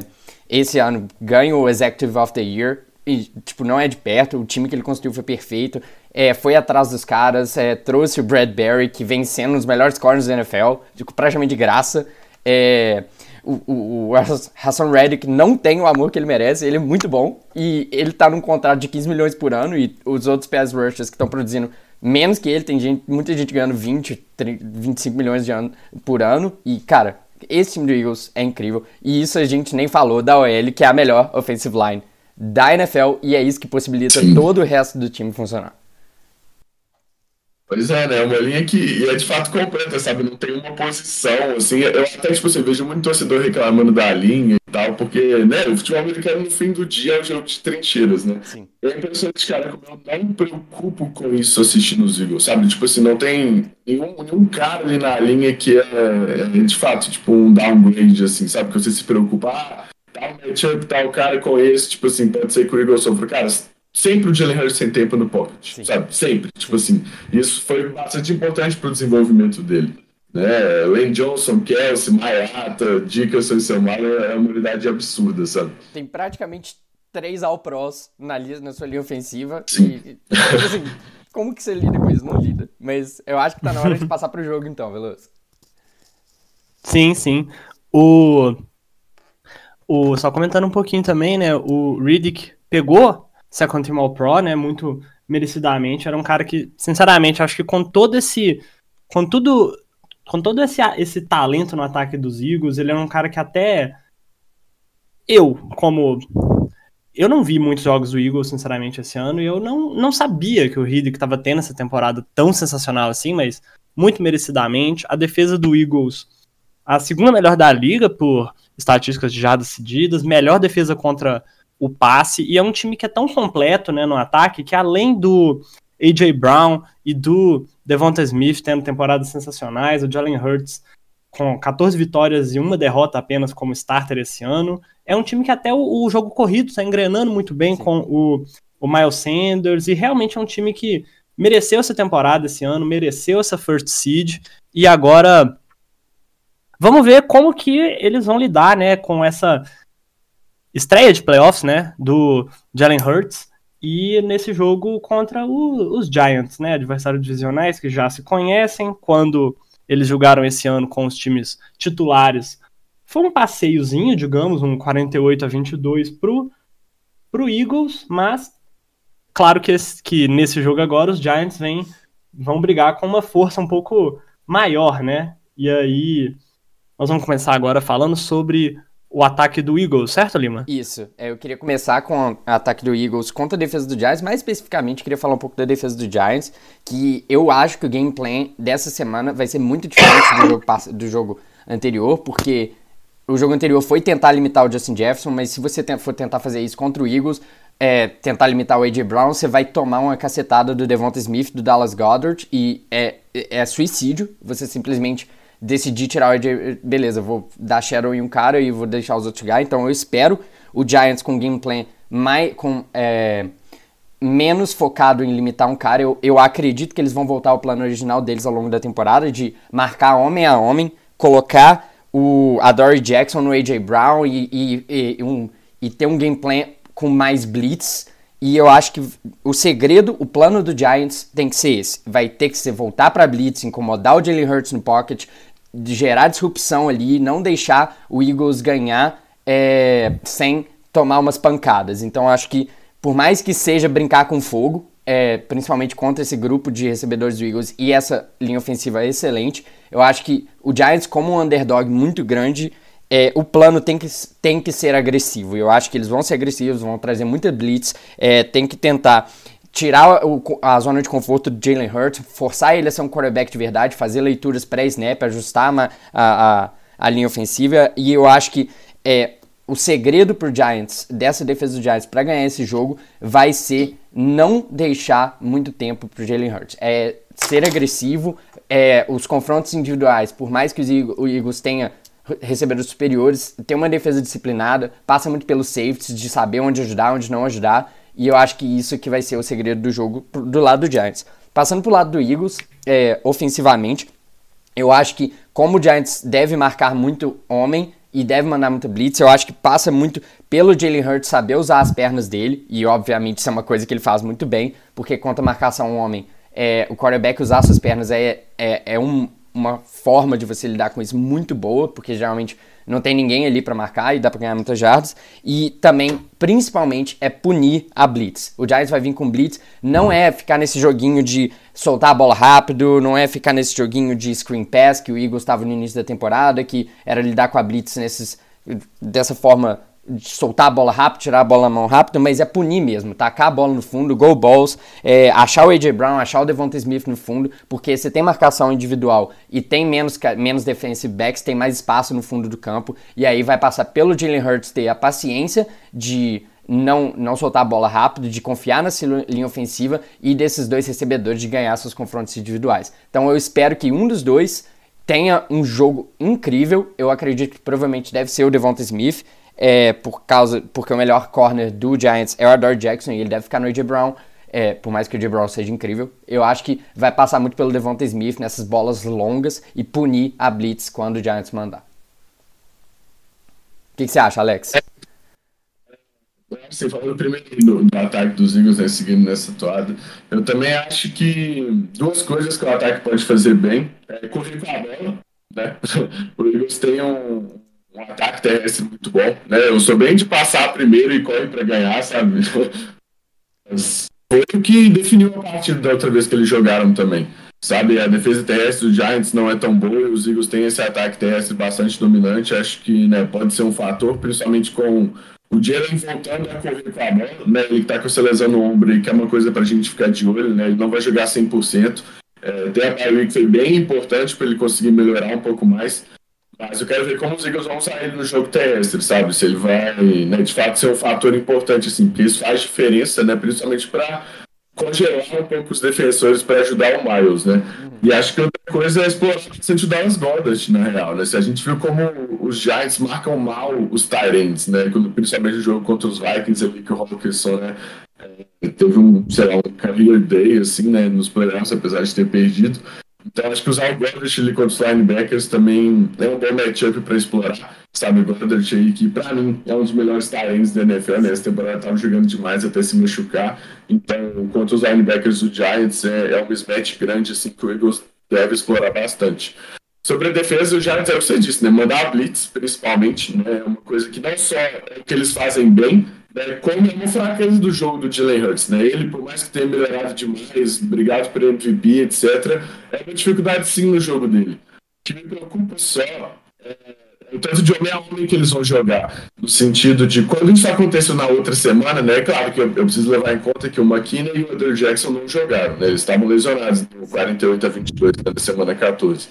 esse ano ganha o Executive of the Year. E, tipo, não é de perto, o time que ele construiu foi perfeito. É, foi atrás dos caras, é, trouxe o Bradbury, que vem sendo um dos melhores corners da NFL, tipo, praticamente de graça. É, o, o, o Hassan Reddick não tem o amor que ele merece, ele é muito bom. E ele tá num contrato de 15 milhões por ano, e os outros pass rushers que estão produzindo menos que ele, tem gente, muita gente ganhando 20, 30, 25 milhões de ano, por ano. E, cara, esse time do Eagles é incrível. E isso a gente nem falou da OL, que é a melhor offensive line da NFL. E é isso que possibilita Sim. todo o resto do time funcionar. Pois é, né? Uma linha que é de fato completa, sabe? Não tem uma posição, assim. Eu até, tipo assim, vejo muito torcedor reclamando da linha e tal, porque, né, o futebol americano no fim do dia é um jogo de trincheiras, né? Sim. É impressionante, cara, como eu não me preocupo com isso assistindo os Eagles, sabe? Tipo assim, não tem nenhum, nenhum cara ali na linha que é, é de fato, tipo, um downgrade, assim, sabe? Que você se preocupa, ah, tal matchup, tal cara com esse, tipo assim, pode ser que o Eagles sofra. Cara, sempre o Jalen Hurts tem tempo no pocket, Sim. sabe? Sempre. Tipo assim, isso foi bastante importante para o desenvolvimento dele. Né? Lane Johnson, Kelsey, Mayata, Dickerson e Samara é uma unidade absurda, sabe? Tem praticamente três All-Pros na, na sua linha ofensiva. Sim. E, tipo assim, *laughs* como que você lida com isso? Não lida. Mas eu acho que tá na hora de passar pro jogo então, Veloso. Sim, sim. O... o... Só comentando um pouquinho também, né? O Riddick pegou Second Team All Pro, né? Muito merecidamente. Era um cara que, sinceramente, acho que com todo esse. Com tudo. Com todo esse, esse talento no ataque dos Eagles, ele era um cara que até eu, como eu não vi muitos jogos do Eagles, sinceramente, esse ano, e eu não, não sabia que o Riddick estava tendo essa temporada tão sensacional assim, mas muito merecidamente. A defesa do Eagles, a segunda melhor da liga por estatísticas de jardas cedidas, melhor defesa contra o passe, e é um time que é tão completo né, no ataque que além do A.J. Brown e do Devonta Smith tendo temporadas sensacionais, o Jalen Hurts com 14 vitórias e uma derrota apenas como starter esse ano, é um time que até o, o jogo corrido está engrenando muito bem Sim. com o, o Miles Sanders, e realmente é um time que mereceu essa temporada esse ano, mereceu essa first seed, e agora vamos ver como que eles vão lidar, né, com essa estreia de playoffs, né, do Jalen Hurts, e nesse jogo contra o, os Giants, né, adversários divisionais que já se conhecem, quando eles jogaram esse ano com os times titulares foi um passeiozinho, digamos, um 48 a 22 pro, pro Eagles, mas claro que, esse, que nesse jogo agora os Giants vêm, vão brigar com uma força um pouco maior, né? E aí nós vamos começar agora falando sobre o ataque do Eagles, certo, Lima? Isso. É, eu queria começar com o ataque do Eagles contra a defesa do Giants, mais especificamente queria falar um pouco da defesa do Giants, que eu acho que o game plan dessa semana vai ser muito diferente do jogo, do jogo anterior, porque o jogo anterior foi tentar limitar o Justin Jefferson, mas se você for tentar fazer isso contra o Eagles, é, tentar limitar o A.J. Brown, você vai tomar uma cacetada do Devonta Smith, do Dallas Goddard, e é, é suicídio você simplesmente decidir tirar o A.J. Beleza, vou dar Shadow em um cara e vou deixar os outros chegar. Então eu espero o Giants com game plan mais, com, é, menos focado em limitar um cara. Eu, eu acredito que eles vão voltar ao plano original deles ao longo da temporada, de marcar homem a homem, colocar o, a Dory Jackson no AJ Brown e, e, e, um, e ter um gameplay com mais blitz. E eu acho que o segredo, o plano do Giants tem que ser esse. Vai ter que ser voltar para blitz, incomodar o Jalen Hurts no pocket, gerar disrupção ali, não deixar o Eagles ganhar é, sem tomar umas pancadas. Então acho que por mais que seja brincar com fogo, é, principalmente contra esse grupo de recebedores do Eagles e essa linha ofensiva é excelente, eu acho que o Giants, como um underdog muito grande, é, o plano tem que, tem que ser agressivo. Eu acho que eles vão ser agressivos, vão trazer muita blitz, é, tem que tentar tirar o, a zona de conforto do Jalen Hurts, forçar ele a ser um quarterback de verdade, fazer leituras pré-snap, ajustar a, a, a, linha ofensiva. E eu acho que é, o segredo pro Giants, dessa defesa do Giants, para ganhar esse jogo, vai ser não deixar muito tempo pro Jalen Hurts. É ser agressivo, é, os confrontos individuais, por mais que o Eagles tenha recebedores superiores, tem uma defesa disciplinada, passa muito pelos safeties, de saber onde ajudar, onde não ajudar, e eu acho que isso que vai ser o segredo do jogo do lado do Giants. Passando pro lado do Eagles, é, ofensivamente, eu acho que como o Giants deve marcar muito homem e deve mandar muito blitz, eu acho que passa muito pelo Jalen Hurts saber usar as pernas dele, e obviamente isso é uma coisa que ele faz muito bem, porque contra a marcação homem é, o quarterback usar suas pernas é, é, é um, uma forma de você lidar com isso muito boa, porque geralmente não tem ninguém ali para marcar e dá para ganhar muitas jardas. E também, principalmente, é punir a blitz. O Giants vai vir com blitz, não é ficar nesse joguinho de soltar a bola rápido, não é ficar nesse joguinho de screen pass que o Eagles estava no início da temporada, que era lidar com a blitz nesses, dessa forma soltar a bola rápido, tirar a bola na mão rápido, mas é punir mesmo, tacar a bola no fundo, go balls, é, achar o AJ Brown, achar o Devonta Smith no fundo, porque você tem marcação individual e tem menos, menos defensive backs, tem mais espaço no fundo do campo, e aí vai passar pelo Jalen Hurts ter a paciência de não, não soltar a bola rápido, de confiar nessa linha ofensiva e desses dois recebedores de ganhar seus confrontos individuais. Então eu espero que um dos dois tenha um jogo incrível, eu acredito que provavelmente deve ser o Devonta Smith, é, por causa, porque o melhor corner do Giants é o Adore Jackson e ele deve ficar no A.J. Brown, é, por mais que o A.J. Brown seja incrível. Eu acho que vai passar muito pelo Devonta Smith nessas bolas longas e punir a blitz quando o Giants mandar. O que, você acha, Alex? Você falou primeiro do, do, ataque dos Eagles, né, seguindo nessa toada. Eu também acho que duas coisas que o ataque pode fazer bem é correr com a bola. Né? *laughs* o Eagles tem um, um ataque terrestre muito bom, né? Eu sou bem de passar primeiro e corre para ganhar, sabe? *laughs* Foi o que definiu a partida da outra vez que eles jogaram também. sabe? A defesa terrestre do Giants não é tão boa os Eagles têm esse ataque terrestre bastante dominante. Acho que né, pode ser um fator, principalmente com o Jalen voltando a correr com a bola, né? Ele tá com essa lesão no ombro e que é uma coisa pra gente ficar de olho, né? Ele não vai jogar 100%. É, tem a que foi bem importante para ele conseguir melhorar um pouco mais. Mas eu quero ver como os Eagles vão sair no jogo terrestre, sabe? Se ele vai, né, de fato, ser um fator importante, assim, porque isso faz diferença, né? Principalmente para congelar um pouco os defensores para ajudar o Miles, né? E acho que outra coisa é explorar o Dallas Goddard, na real, né? Se a gente viu como os Giants marcam mal os Tyrants, né? Principalmente o jogo contra os Vikings ali, que o Hawkinson, né? É, teve um, sei lá, um career day, assim, né? Nos playoffs, apesar de ter perdido. Então acho que usar o Goddard ali contra os linebackers também é um bom matchup para explorar. Sabe, o Goddard aí que para mim é um dos melhores talentos da NFL, né? Essa temporada estava jogando demais até se machucar. Então, contra os linebackers do Giants é, é um mismatch grande assim que o Eagles deve explorar bastante. Sobre a defesa, o Giants é o que você disse, né? Mandar a blitz, principalmente, né? É uma coisa que não só é que eles fazem bem, né, como é uma fraqueza do jogo do Jalen Hurts, né? Ele, por mais que tenha melhorado demais, obrigado por MVP, etc., é uma dificuldade sim no jogo dele. O que me preocupa só é o tanto de homem a homem que eles vão jogar. No sentido de, quando isso aconteceu na outra semana, né? É claro que eu, eu, preciso levar em conta que o McKinney e o Andrew Jackson não jogaram, né? Eles estavam lesionados no 48 a 22 da semana 14.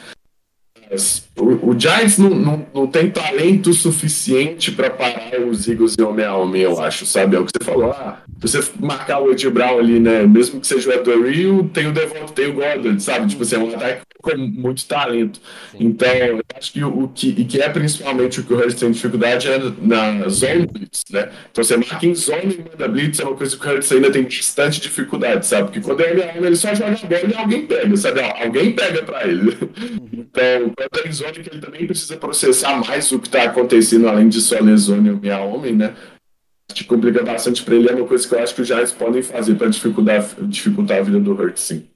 O, o Giants não, não, não tem talento suficiente para parar os Eagles em homem a homem, eu acho, sabe? É o que você falou. Ah, você marcar o Ed Brown ali, né? Mesmo que seja o Edward Rio, tem o Devonta, tem o Gordon, sabe? Tipo, você assim, é um ataque com muito talento. Sim. Então, eu acho que o que, e que é principalmente o que o Hurts tem dificuldade é na zone blitz, né? Então, você marca em zone e manda blitz é uma coisa que o Hurts ainda tem bastante dificuldade, sabe? Porque quando ele é ele só joga a bola e alguém pega, sabe? Alguém pega para ele. Uhum. Então, quando é zone, que ele também precisa processar mais o que está acontecendo, além de só zone e homem né? que complica bastante para ele é uma coisa que eu acho que os Giants podem fazer para dificultar, dificultar a vida do Hurts, sim.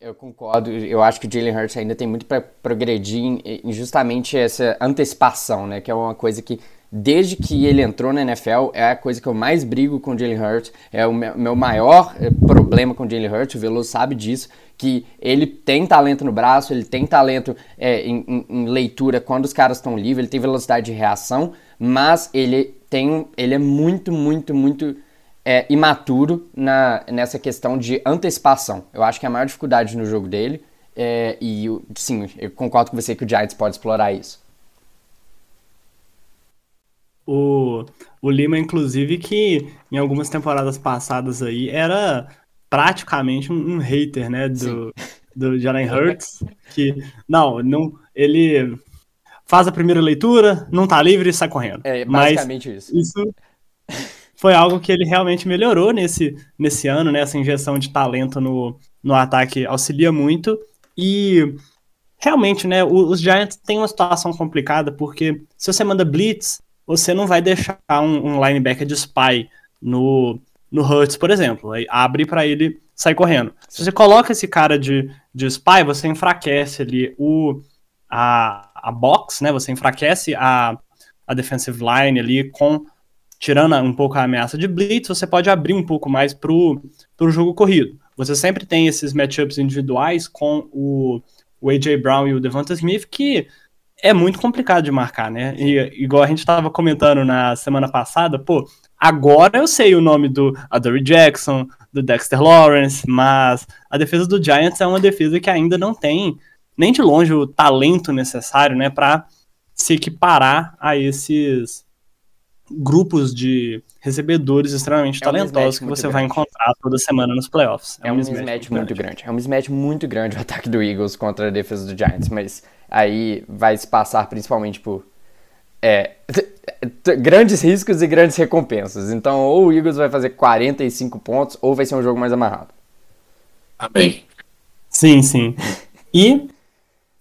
Eu concordo. Eu acho que o Jalen Hurts ainda tem muito para progredir em justamente essa antecipação, né? Que é uma coisa que, desde que ele entrou na NFL, é a coisa que eu mais brigo com o Jalen Hurts. É o meu maior eh, problema com o Jalen Hurts. O Veloso sabe disso. Que ele tem talento no braço, ele tem talento é, em, em, leitura quando os caras estão livres, ele tem velocidade de reação, mas ele tem, ele é muito, muito, muito é, imaturo na, nessa questão de antecipação. Eu acho que é a maior dificuldade no jogo dele. É, e sim, eu concordo com você que o Giants pode explorar isso. O, o Lima, inclusive, que em algumas temporadas passadas aí era praticamente um, um hater, né, do, do Jalen Hurts, que não, não, ele faz a primeira leitura, não tá livre e sai correndo. É basicamente Mas isso. Isso foi algo que ele realmente melhorou nesse, nesse ano, né? Essa injeção de talento no, no ataque auxilia muito. E realmente, né, os Giants têm uma situação complicada, porque se você manda blitz, você não vai deixar um, um linebacker de spy no, no Hurts, por exemplo. Aí abre para ele sair correndo. Se você coloca esse cara de, de spy, você enfraquece ali o, a, a box, né? Você enfraquece a, a defensive line ali com tirando um pouco a ameaça de blitz, você pode abrir um pouco mais para o jogo corrido. Você sempre tem esses matchups individuais com o, o AJ Brown e o Devonta Smith, que é muito complicado de marcar, né? E, igual a gente estava comentando na semana passada, pô, agora eu sei o nome do Adoree Jackson, do Dexter Lawrence, mas a defesa do Giants é uma defesa que ainda não tem nem de longe o talento necessário, né, para se equiparar a esses grupos de recebedores extremamente é um talentosos que você grande. vai encontrar toda semana nos playoffs. É, é um, mismatch, mismatch muito grande. grande. É um mismatch muito grande o ataque do Eagles contra a defesa do Giants, mas aí vai se passar principalmente por é, *laughs* grandes riscos e grandes recompensas. Então, ou o Eagles vai fazer 45 pontos, ou vai ser um jogo mais amarrado. Amém. Sim, sim. *laughs* E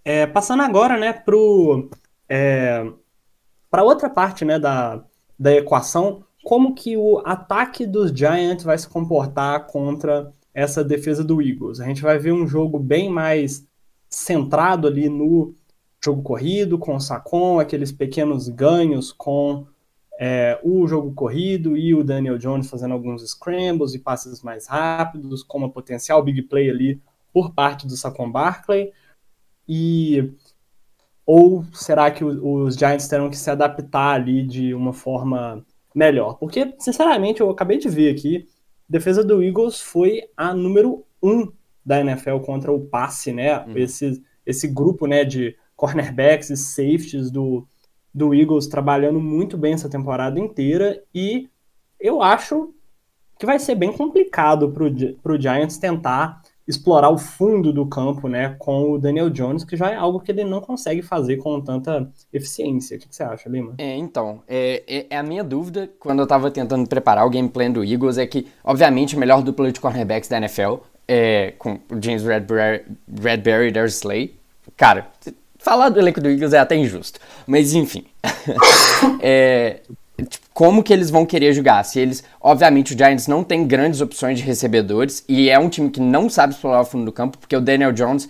é, passando agora, né, pro é, para outra parte, né, da, da equação, como que o ataque dos Giants vai se comportar contra essa defesa do Eagles. A gente vai ver um jogo bem mais centrado ali no jogo corrido, com o Sacon, aqueles pequenos ganhos com é, o jogo corrido e o Daniel Jones fazendo alguns scrambles e passes mais rápidos, com uma potencial big play ali por parte do Saquon Barkley? E ou será que os Giants terão que se adaptar ali de uma forma melhor? Porque, sinceramente, eu acabei de ver aqui, a defesa do Eagles foi a número um da NFL contra o passe, né? Uhum. Esse, esse grupo né, de cornerbacks e safeties do, do Eagles trabalhando muito bem essa temporada inteira e eu acho que vai ser bem complicado para o Giants tentar explorar o fundo do campo, né, com o Daniel Jones, que já é algo que ele não consegue fazer com tanta eficiência. O que, que você acha, Lima? É, então, é, é, é a minha dúvida quando eu estava tentando preparar o game plan do Eagles é que, obviamente, o melhor dupla de cornerbacks da NFL é com o James Redberry, e Darius Slay. Cara, falar do elenco do Eagles é até injusto, mas enfim. *laughs* é, Tipo, como que eles vão querer jogar? Se eles, obviamente, o Giants não tem grandes opções de recebedores e é um time que não sabe explorar o fundo do campo, porque o Daniel Jones,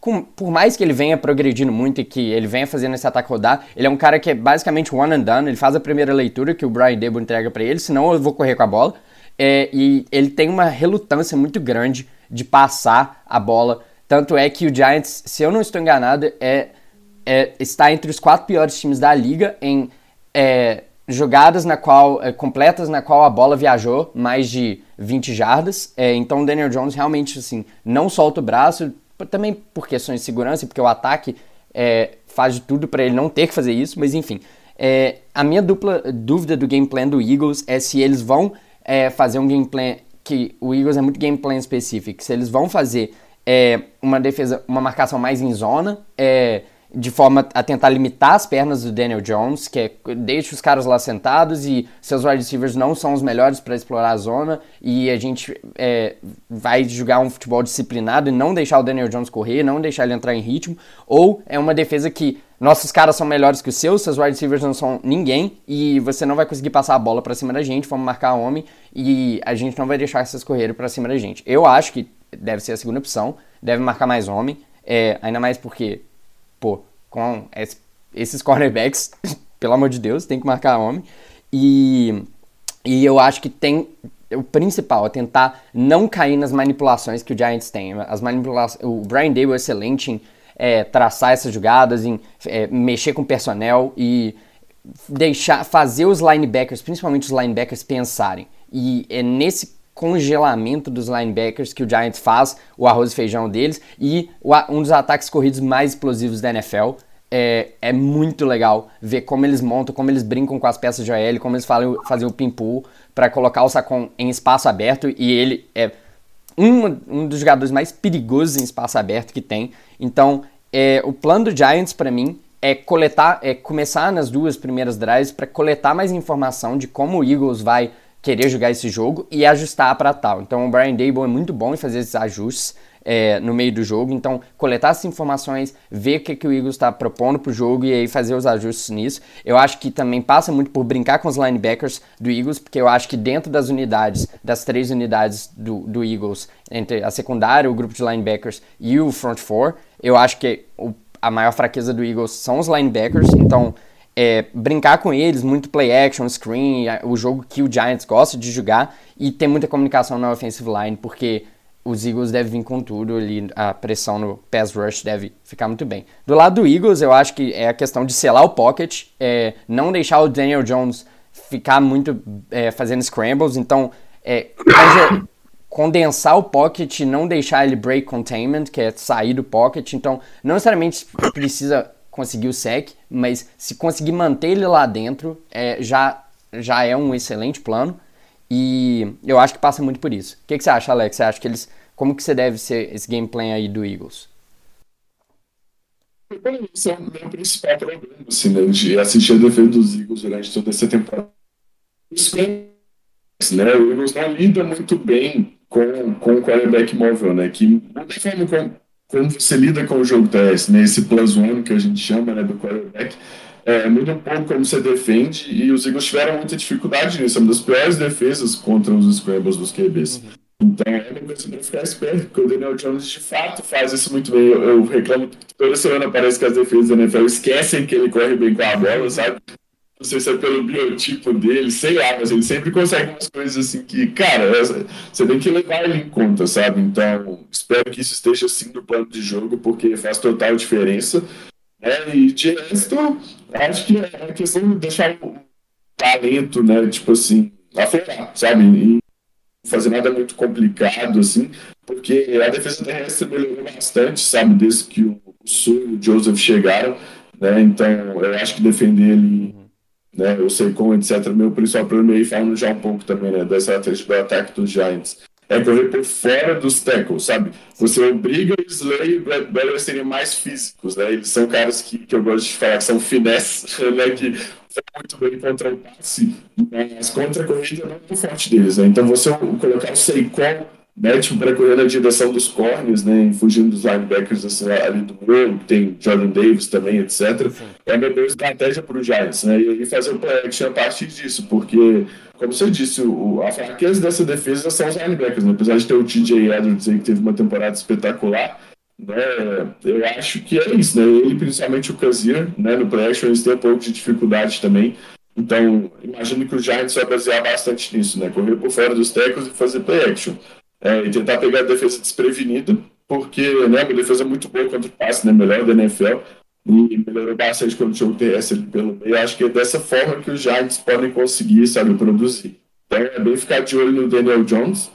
com, por mais que ele venha progredindo muito e que ele venha fazendo esse ataque rodar, ele é um cara que é basicamente one and done. Ele faz a primeira leitura que o Brian Debo entrega para ele, senão eu vou correr com a bola. É, e ele tem uma relutância muito grande de passar a bola. Tanto é que o Giants, se eu não estou enganado, é, é está entre os quatro piores times da liga em é, jogadas na qual é, completas na qual a bola viajou mais de 20 jardas. É, então o Daniel Jones realmente assim não solta o braço, também por questões de segurança, porque o ataque é, faz de tudo para ele não ter que fazer isso. Mas enfim, é, a minha dupla dúvida do game plan do Eagles é se eles vão fazer um game plan que o Eagles é muito game plan específico, se eles vão fazer é, uma defesa, uma marcação mais em zona, é, de forma a tentar limitar as pernas do Daniel Jones, que é deixa os caras lá sentados e seus wide receivers não são os melhores para explorar a zona e a gente é, vai jogar um futebol disciplinado e não deixar o Daniel Jones correr, não deixar ele entrar em ritmo, ou é uma defesa que nossos caras são melhores que os seus, seus wide receivers não são ninguém e você não vai conseguir passar a bola para cima da gente, vamos marcar homem e a gente não vai deixar vocês correrem para cima da gente. Eu acho que deve ser a segunda opção, deve marcar mais homem, é, ainda mais porque pô, com esses cornerbacks, *laughs* pelo amor de Deus, tem que marcar homem. E, e eu acho que tem o principal é tentar não cair nas manipulações que o Giants tem. As manipulações, o Brian Dable é excelente em é, traçar essas jogadas, em é, mexer com o personnel e deixar fazer os linebackers, principalmente os linebackers, pensarem. E é nesse congelamento dos linebackers que o Giants faz, o arroz e feijão deles, e um dos ataques corridos mais explosivos da NFL. É, é muito legal ver como eles montam, como eles brincam com as peças de OL, como eles falam, fazem o pin pull para colocar o Sacon em espaço aberto e ele é um, um dos jogadores mais perigosos em espaço aberto que tem. Então, é, o plano do Giants para mim é coletar, é começar nas duas primeiras drives para coletar mais informação de como o Eagles vai querer jogar esse jogo e ajustar para tal. Então o Brian Dable é muito bom em fazer esses ajustes é, no meio do jogo. Então, coletar essas informações, ver o que, que o Eagles está propondo para o jogo e aí fazer os ajustes nisso. Eu acho que também passa muito por brincar com os linebackers do Eagles, porque eu acho que dentro das unidades, das três unidades do, do Eagles, entre a secundária, o grupo de linebackers e o front four, eu acho que o, a maior fraqueza do Eagles são os linebackers. Então, é, brincar com eles, muito play action, screen, o jogo que o Giants gosta de jogar e ter muita comunicação na offensive line, porque os Eagles devem vir com tudo ali, a pressão no pass rush deve ficar muito bem. Do lado do Eagles, eu acho que é a questão de selar o pocket, é, não deixar o Daniel Jones ficar muito é, fazendo scrambles, então é, condensar o pocket, não deixar ele break containment, que é sair do pocket, então não necessariamente precisa conseguir o sec, mas se conseguir manter ele lá dentro, é, já, já é um excelente plano. E eu acho que passa muito por isso. O que, que você acha, Alex? Você acha que eles. Como que você deve ser esse gameplay aí do Eagles? É o meu principal problema, assim, né, de assistir a defesa dos Eagles durante toda essa temporada. Né, o Eagles não lida muito bem com, com o quarterback móvel, né, que da forma como como você lida com o jogo terrestre, né? Esse plus one que a gente chama, né, do quarterback, é, muda um pouco como você defende e os Eagles tiveram muita dificuldade nisso. É uma das piores defesas contra os scrambles dos QBs. Uhum. Então é uma coisa para ficar esperto, porque o Daniel Jones de fato faz isso muito bem. Eu, eu reclamo que toda semana parece que as defesas da NFL esquecem que ele corre bem com a bola, sabe? Não sei se é pelo biotipo dele, sei lá, mas ele sempre consegue umas coisas assim que, cara, você tem que levar ele em conta, sabe? Então, espero que isso esteja assim no plano de jogo, porque faz total diferença. É, e de resto, acho que é questão de deixar o talento, né, tipo assim, aflorar, sabe? E fazer nada muito complicado, assim, porque a defesa terrestre melhorou bastante, sabe, desde que o Sul e o Joseph chegaram, né? Então, eu acho que defender ele né? Eu sei como, etc. Meu principal problema aí, falando já um pouco também, né, da estratégia do ataque dos Giants, é correr por fora dos tackles, sabe? Você obriga o Slay e o Brad Beller a serem mais físicos, né? Eles são caras que, que eu gosto de falar que são finesse, *laughs* né? Que muito bem contra o passe, mas contra a corrida não é muito forte deles, né? Então você colocar o Seikon tipo, para correr na direção dos corners, né, fugindo dos linebackers assim, ali do meio, tem Jordan Davis também, etc. Sim. É a melhor estratégia para o Giants, né, e aí fazer o play action a partir disso, porque, como você disse, o, a fraqueza dessa defesa são os linebackers, né, apesar de ter o TJ Edwards aí que teve uma temporada espetacular, né, eu acho que é isso, né, ele, principalmente o Kazir, né, no play action, eles têm um pouco de dificuldade também, então, imagino que o Giants vai basear bastante nisso, né? Correr por fora dos tecos e fazer play action é, e tentar pegar a defesa desprevenida, porque né, a defesa é muito boa contra o passe, né, melhor da NFL, e melhorou bastante quando o jogo terrestre pelo meio. Acho que é dessa forma que os Giants podem conseguir, sabe, produzir. Então é bem ficar de olho no Daniel Jones,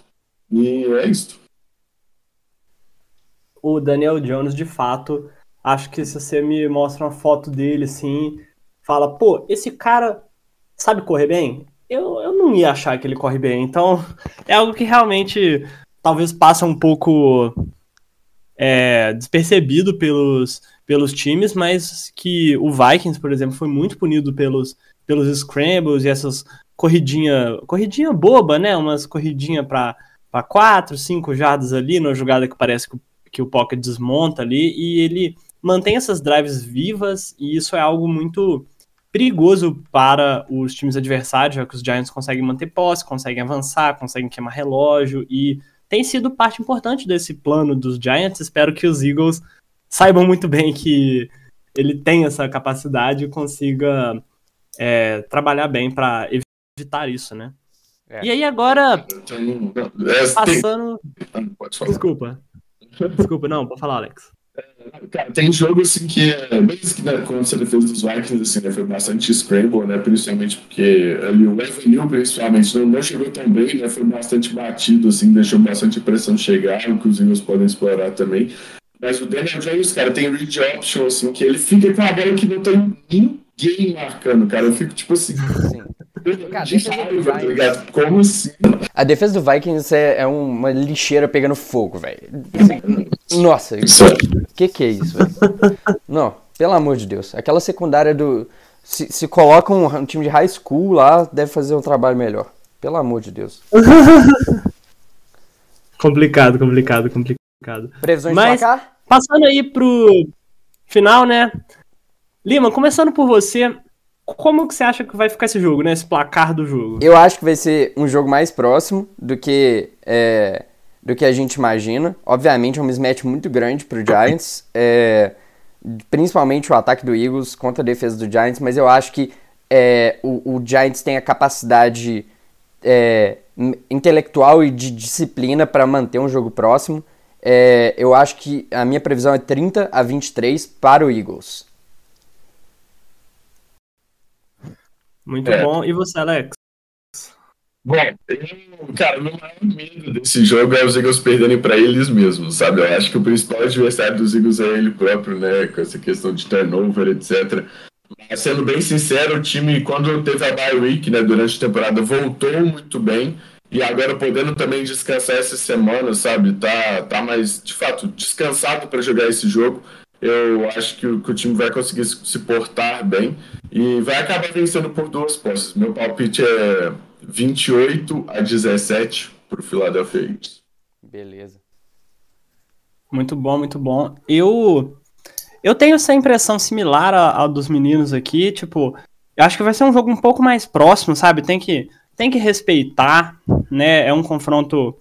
e é isso. O Daniel Jones, de fato, acho que se você me mostra uma foto dele, assim, fala, pô, esse cara sabe correr bem? Eu, eu não ia achar que ele corre bem. Então, *laughs* é algo que realmente talvez passa um pouco é, despercebido pelos, pelos times, mas que o Vikings, por exemplo, foi muito punido pelos, pelos scrambles e essas corridinha, corridinha boba, né? Umas corridinha para para quatro, cinco jardas ali, numa jogada que parece que, que o pocket desmonta ali, e ele mantém essas drives vivas, e isso é algo muito perigoso para os times adversários, já que os Giants conseguem manter posse, conseguem avançar, conseguem queimar relógio e tem sido parte importante desse plano dos Giants. Espero que os Eagles saibam muito bem que ele tem essa capacidade e consiga é, trabalhar bem para evitar isso, né? É. E aí agora passando, desculpa, desculpa, não, pode falar, Alex. Cara, tem jogo assim que é bem assim, né, quando você fez dos Vikings, assim, né, foi bastante scramble, né, principalmente porque ali o Avenue, principalmente, não, não chegou tão bem, né, foi bastante batido, assim, deixou bastante pressão chegar, o que os Eagles podem explorar também. Mas o Daniel Jones, cara, tem read option, assim, que ele fica com a bola que não tem ninguém marcando, cara. Eu fico tipo assim. Sim. Cara, de raiva, tá ligado? Como assim? A defesa do Vikings é, é uma lixeira pegando fogo, velho. Nossa, o que, que é isso, velho? Não, pelo amor de Deus. Aquela secundária do. Se, se coloca um, um, time de high school lá, deve fazer um trabalho melhor. Pelo amor de Deus. *laughs* complicado, complicado, complicado. Previsões Mas, de placar? Passando aí pro final, né? Lima, começando por você, como que você acha que vai ficar esse jogo, né? Esse placar do jogo? Eu acho que vai ser um jogo mais próximo do que é, do que a gente imagina. Obviamente é um mismatch muito grande pro Giants, é, principalmente o ataque do Eagles contra a defesa do Giants, mas eu acho que é, o, o, Giants tem a capacidade é, intelectual e de disciplina para manter um jogo próximo. É, eu acho que a minha previsão é 30 a 23 para o Eagles. Muito é. bom. E você, Alex? Bom, cara, o meu maior medo desse jogo é os Eagles perderem para eles mesmos, sabe? Eu acho que o principal adversário dos Eagles é ele próprio, né? Com essa questão de turnover, etc. Mas, sendo bem sincero, o time, quando teve a bye week, né, durante a temporada, voltou muito bem. E agora podendo também descansar essa semana, sabe? Tá, tá mais, de fato, descansado para jogar esse jogo. Eu acho que o, que o, time vai conseguir se portar bem e vai acabar vencendo por duas posses. Meu palpite é 28 a 17 para o Philadelphia Eagles. Beleza. Muito bom, muito bom. Eu eu tenho essa impressão similar à, à dos meninos aqui, tipo, eu acho que vai ser um jogo um pouco mais próximo, sabe? Tem que tem que respeitar, né? É um confronto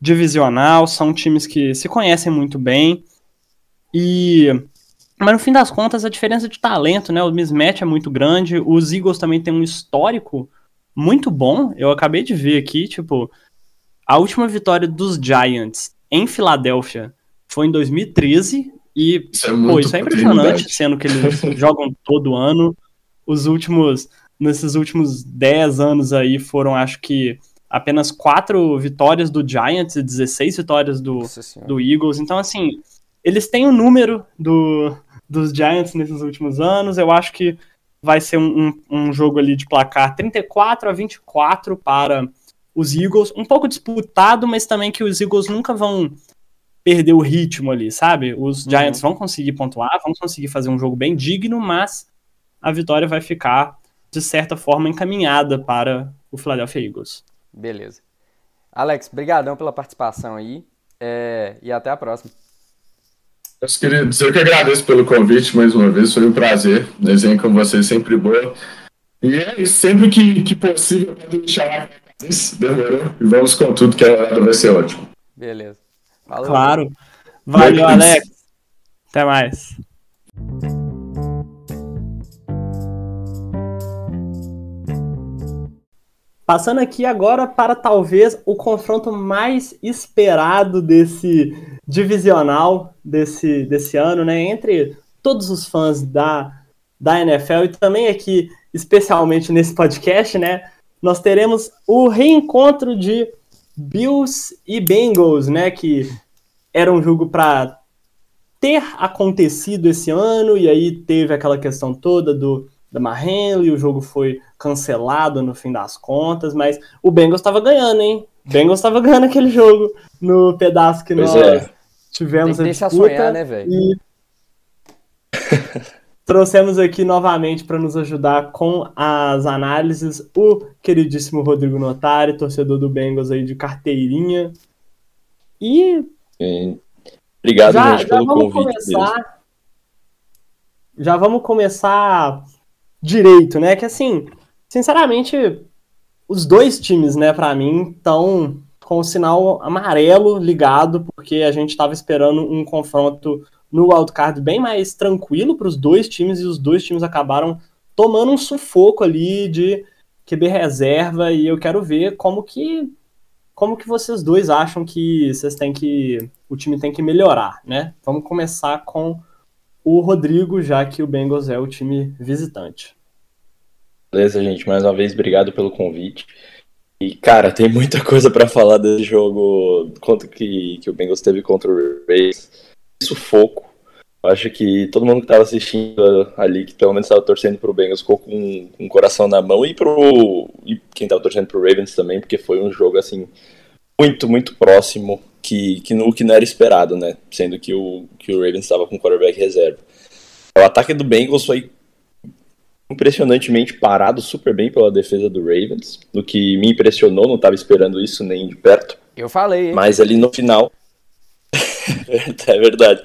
divisional, são times que se conhecem muito bem. E Mas no fim das contas, a diferença de talento, né? O mismatch é muito grande. Os Eagles também têm um histórico muito bom. Eu acabei de ver aqui, tipo, a última vitória dos Giants em Filadélfia foi em 2013. E, isso é, pô, isso é impressionante, sendo que eles *laughs* jogam todo ano. Os últimos, nesses últimos 10 anos aí, foram, acho que, apenas quatro vitórias do Giants e 16 vitórias do, do Eagles. Então, assim, eles têm o número do, dos Giants nesses últimos anos. Eu acho que vai ser um, um, um, jogo ali de placar 34 a 24 para os Eagles. Um pouco disputado, mas também que os Eagles nunca vão perder o ritmo ali, sabe? Os uhum. Giants vão conseguir pontuar, vão conseguir fazer um jogo bem digno, mas a vitória vai ficar, de certa forma, encaminhada para o Philadelphia Eagles. Beleza. Alex, brigadão pela participação aí é... e até a próxima. Meus queridos, eu que agradeço pelo convite mais uma vez, foi um prazer. Desenho com vocês sempre boa. E é isso, sempre que, que possível, pode me chamar demorou. E vamos com tudo, que a hora vai ser ótimo. Beleza. Falou. Claro. Valeu, Alex. Até mais. Passando aqui agora para talvez o confronto mais esperado desse divisional desse, desse ano, né? Entre todos os fãs da, da NFL e também aqui, especialmente nesse podcast, né? Nós teremos o reencontro de Bills e Bengals, né? Que era um jogo para ter acontecido esse ano, e aí teve aquela questão toda do da Mahenley, o jogo foi cancelado no fim das contas, mas o Bengals estava ganhando, hein? O Bengals estava ganhando aquele jogo no pedaço que pois nós é. tivemos Tem que a disputa. Sonhar, né, velho? E *laughs* trouxemos aqui novamente para nos ajudar com as análises o queridíssimo Rodrigo Notari, torcedor do Bengals aí de carteirinha. E Sim. Obrigado, já, gente, já pelo convite. Começar, já vamos começar direito, né? Que assim, sinceramente, os dois times, né, para mim, estão com o sinal amarelo ligado, porque a gente estava esperando um confronto no wildcard bem mais tranquilo para os dois times e os dois times acabaram tomando um sufoco ali de QB reserva e eu quero ver como que como que vocês dois acham que vocês têm que o time tem que melhorar, né? Vamos começar com o Rodrigo, já que o Bengals é o time visitante. Beleza, gente. Mais uma vez, obrigado pelo convite. E, cara, tem muita *laughs* coisa para falar desse jogo quanto que, que o Bengals teve contra o Rays. Sufoco. Acho que todo mundo que estava assistindo ali, que pelo menos estava torcendo pro Bengals, ficou com, com o coração na mão. E pro e quem estava torcendo pro Ravens também, porque foi um jogo, assim, muito, muito próximo que, que, no, que não era esperado, né? Sendo que o, que o Ravens estava com quarterback reserva. O ataque do Bengals foi impressionantemente parado super bem pela defesa do Ravens, no que me impressionou, não estava esperando isso nem de perto. Eu falei, hein? Mas ali no final. *laughs* é verdade.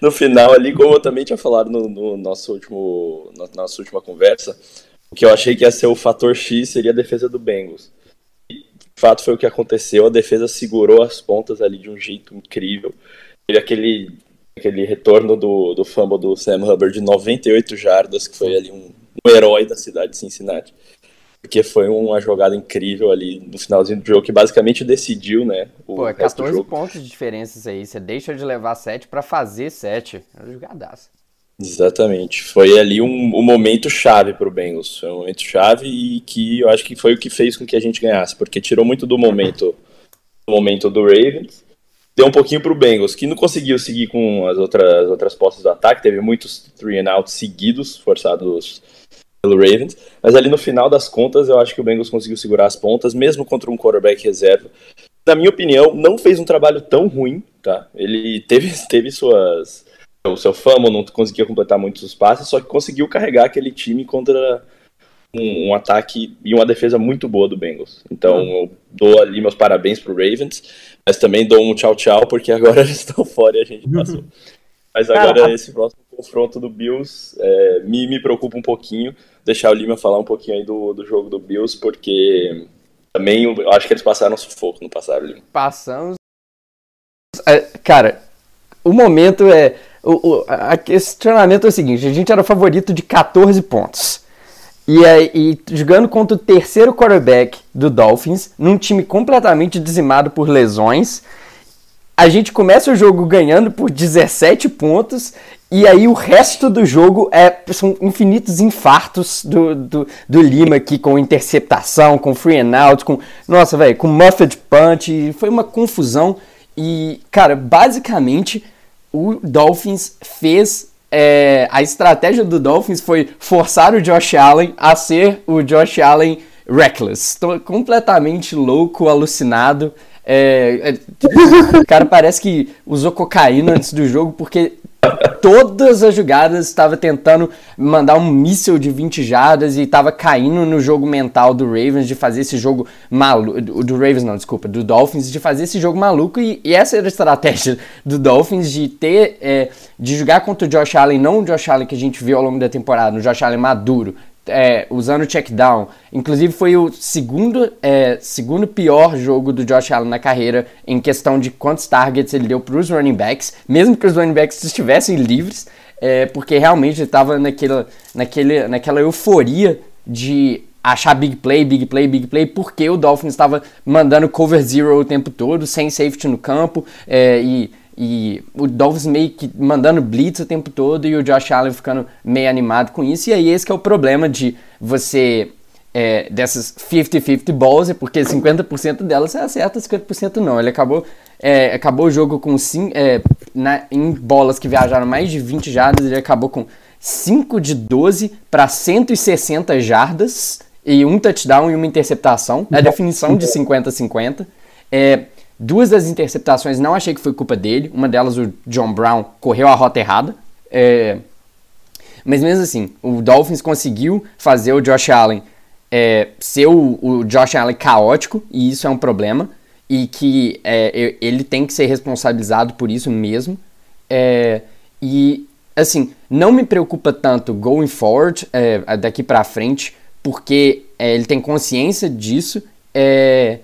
No final, ali, como eu também tinha falado no, no nosso último, na nossa última conversa, o que eu achei que ia ser o fator X seria a defesa do Bengals. De fato, foi o que aconteceu. A defesa segurou as pontas ali de um jeito incrível. Teve aquele, aquele retorno do, do fumble do Sam Hubbard de 98 jardas, que foi ali um, um herói da cidade de Cincinnati. Porque foi uma jogada incrível ali no finalzinho do jogo que basicamente decidiu, né? O Pô, é 14 pontos de diferença aí. Você deixa de levar 7 para fazer 7. É uma jogadaça. Exatamente. Foi ali um, um momento chave para o Bengals. Foi um momento chave e que eu acho que foi o que fez com que a gente ganhasse, porque tirou muito do momento do momento do Ravens, deu um pouquinho para o Bengals, que não conseguiu seguir com as outras, as outras postas do ataque, teve muitos three and outs seguidos, forçados pelo Ravens, mas ali no final das contas eu acho que o Bengals conseguiu segurar as pontas, mesmo contra um quarterback reserva. Na minha opinião, não fez um trabalho tão ruim, tá? Ele teve, teve suas. O seu fama não conseguia completar muitos passes, só que conseguiu carregar aquele time contra um, um, ataque e uma defesa muito boa do Bengals. Então uhum. eu dou ali meus parabéns pro Ravens, mas também dou um tchau tchau, porque agora *laughs* eles estão fora e a gente passou. Mas agora esse próximo confronto do Bills é, me, me preocupa um pouquinho. Deixar o Lima falar um pouquinho aí do, do jogo do Bills, porque também eu acho que eles passaram sufoco, não passaram, Lima? Passamos. É, cara, o momento é. O, o a questionamento é o seguinte: a gente era favorito de 14 pontos. E, aí, jogando contra o terceiro quarterback do Dolphins, num time completamente dizimado por lesões. A gente começa o jogo ganhando por 17 pontos e aí o resto do jogo é, são infinitos infartos do, do, do Lima aqui com interceptação, com free and out, com. Nossa, velho, com muffed punch. Foi uma confusão. E, cara, basicamente o Dolphins fez. É, a estratégia do Dolphins foi forçar o Josh Allen a ser o Josh Allen reckless. Estou completamente louco, alucinado. É, é, o *laughs* cara parece que usou cocaína antes do jogo, porque todas as jogadas estava tentando mandar um míssil de 20 jardas e estava caindo no jogo mental do Ravens de fazer esse jogo maluco. Do Ravens, não, desculpa, do Dolphins, de fazer esse jogo maluco. E, e essa era a estratégia do Dolphins de ter. É, de jogar contra o Josh Allen, não o Josh Allen que a gente viu ao longo da temporada, o Josh Allen maduro, é, usando check down. Inclusive foi o segundo, é, segundo pior jogo do Josh Allen na carreira em questão de quantos targets ele deu para os running backs, mesmo que os running backs estivessem livres, é, porque realmente ele estava naquela, naquele, naquela euforia de achar big play, big play, big play, porque o Dolphins estava mandando cover zero o tempo todo, sem safety no campo, é, e e o Dolphins meio que mandando blitz o tempo todo e o Josh Allen ficando meio animado com isso. E aí esse é o problema de você é, dessas 50-50 balls, é porque 50% delas você acerta, 50% não. Ele acabou, é, acabou o jogo com sim, é, na, em bolas que viajaram mais de 20 jardas, ele acabou com 5 de 12 para 160 jardas e um touchdown e uma interceptação. É a definição de 50-50. É, Duas das interceptações não achei que foi culpa dele. Uma delas, o John Brown, correu a rota errada. É... Mas mesmo assim, o Dolphins conseguiu fazer o Josh Allen é, ser o, o, Josh Allen caótico, e isso é um problema. E que é, ele tem que ser responsabilizado por isso mesmo. É, e, assim, não me preocupa tanto going forward, é, daqui para frente, porque é, ele tem consciência disso. É,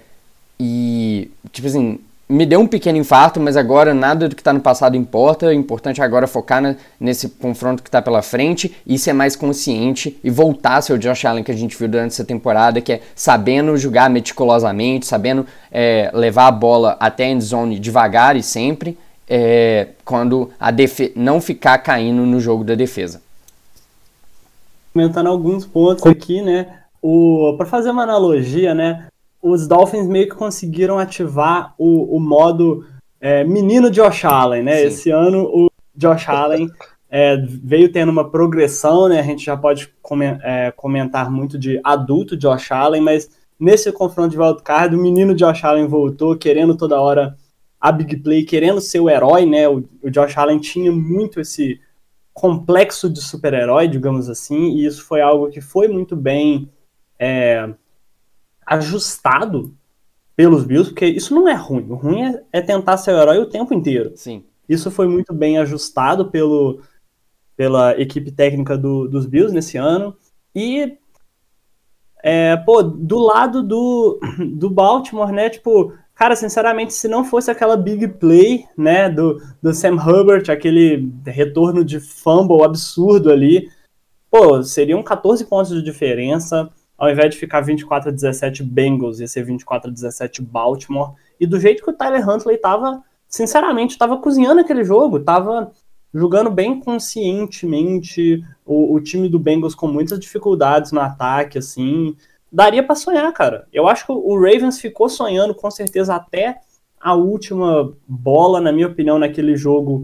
e, tipo assim, me deu um pequeno infarto, mas agora nada do que está no passado importa. O importante é agora focar na, nesse confronto que está pela frente e ser mais consciente e voltar a ser o Josh Allen que a gente viu durante essa temporada, que é sabendo jogar meticulosamente, sabendo é, levar a bola até a end zone devagar e sempre, é, quando a não ficar caindo no jogo da defesa. Comentando alguns pontos aqui, né? O, para fazer uma analogia, né? Os Dolphins meio que conseguiram ativar o, o modo é, menino Josh Allen, né? Sim. Esse ano o Josh Allen é, veio tendo uma progressão, né? A gente já pode é, comentar muito de adulto Josh Allen, mas nesse confronto de wildcard, o menino Josh Allen voltou querendo toda hora a big play, querendo ser o herói, né? O, o Josh Allen tinha muito esse complexo de super-herói, digamos assim, e isso foi algo que foi muito bem é, ajustado pelos Bills, porque isso não é ruim. O ruim é, é, tentar ser o herói o tempo inteiro. Sim. Isso foi muito bem ajustado pelo, pela equipe técnica do, dos Bills nesse ano. E, é, pô, do lado do, do Baltimore, né, tipo, cara, sinceramente, se não fosse aquela big play, né, do, do Sam Hubbard, aquele retorno de fumble absurdo ali, pô, seriam 14 pontos de diferença ao invés de ficar 24 a 17 Bengals, ia ser 24 a 17 Baltimore. E do jeito que o Tyler Huntley tava, sinceramente, tava cozinhando aquele jogo, tava jogando bem conscientemente, o, o time do Bengals com muitas dificuldades no ataque, assim, daria para sonhar, cara. Eu acho que o Ravens ficou sonhando com certeza até a última bola, na minha opinião, naquele jogo.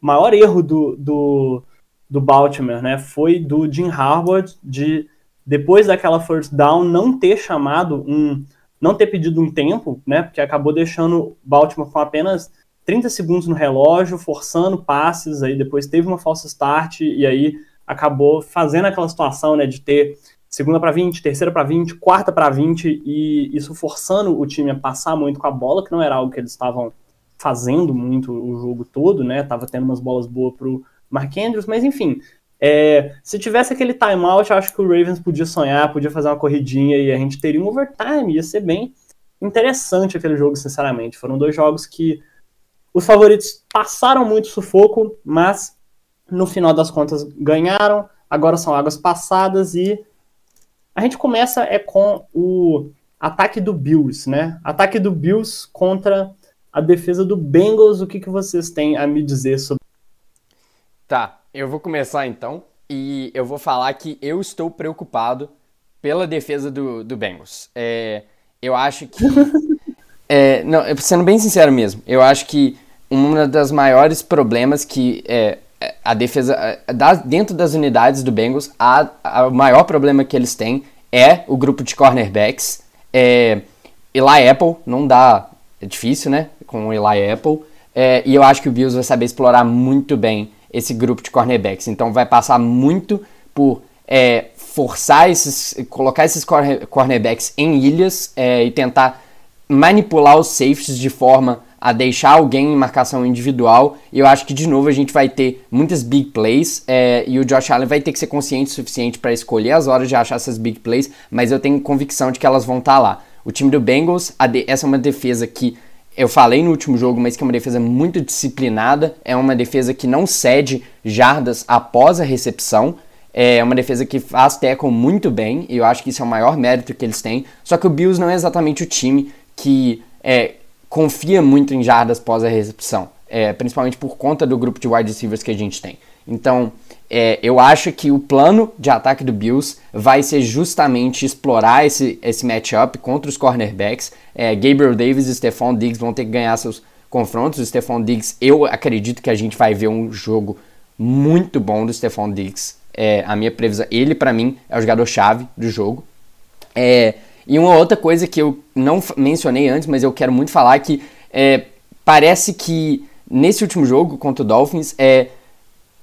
Maior erro do, do, do Baltimore, né, foi do Jim Harbaugh de depois daquela first down, não ter chamado um. não ter pedido um tempo, né? Porque acabou deixando Baltimore com apenas 30 segundos no relógio, forçando passes, aí depois teve uma falsa start, e aí acabou fazendo aquela situação, né, de ter segunda para 20, terceira para 20, quarta para 20, e isso forçando o time a passar muito com a bola, que não era algo que eles estavam fazendo muito o jogo todo, né? Tava tendo umas bolas boas pro Mark Andrews, mas enfim, é, se tivesse aquele timeout, eu acho que o Ravens podia sonhar, podia fazer uma corridinha e a gente teria um overtime, ia ser bem interessante aquele jogo, sinceramente. Foram dois jogos que os favoritos passaram muito sufoco, mas no final das contas ganharam. Agora são águas passadas e a gente começa é com o ataque do Bills, né? Ataque do Bills contra a defesa do Bengals. O que, que vocês têm a me dizer sobre? Tá, eu vou começar então e eu vou falar que eu estou preocupado pela defesa do, do Bengals. É, eu acho que. *laughs* é, não, sendo bem sincero mesmo, eu acho que um dos maiores problemas que é, a defesa. Da, dentro das unidades do Bengals, a, a, o maior problema que eles têm é o grupo de cornerbacks. É, Eli Apple, não dá. É difícil, né? Com o Eli Apple. É, e eu acho que o Bills vai saber explorar muito bem esse grupo de cornerbacks. Então vai passar muito por é, forçar esses, colocar esses cornerbacks em ilhas é, e tentar manipular os safeties de forma a deixar alguém em marcação individual. E eu acho que de novo a gente vai ter muitas big plays é, e o Josh Allen vai ter que ser consciente o suficiente para escolher as horas de achar essas big plays, mas eu tenho convicção de que elas vão estar tá lá. O time do Bengals, essa é uma defesa que eu falei no último jogo, mas que é uma defesa muito disciplinada, é uma defesa que não cede jardas após a recepção. É uma defesa que faz tackle muito bem, e eu acho que isso é o maior mérito que eles têm. Só que o Bills não é exatamente o time que é, confia muito em jardas após a recepção, é, principalmente por conta do grupo de wide receivers que a gente tem. Então, é, eu acho que o plano de ataque do Bills vai ser justamente explorar esse, esse matchup contra os cornerbacks. É, Gabriel Davis e Stephon Diggs vão ter que ganhar seus confrontos. O Stephon Diggs, eu acredito que a gente vai ver um jogo muito bom do Stephon Diggs é, a minha previsão, ele para mim é o jogador-chave do jogo. É, e uma outra coisa que eu não mencionei antes, mas eu quero muito falar que é, parece que nesse último jogo contra o Dolphins, é,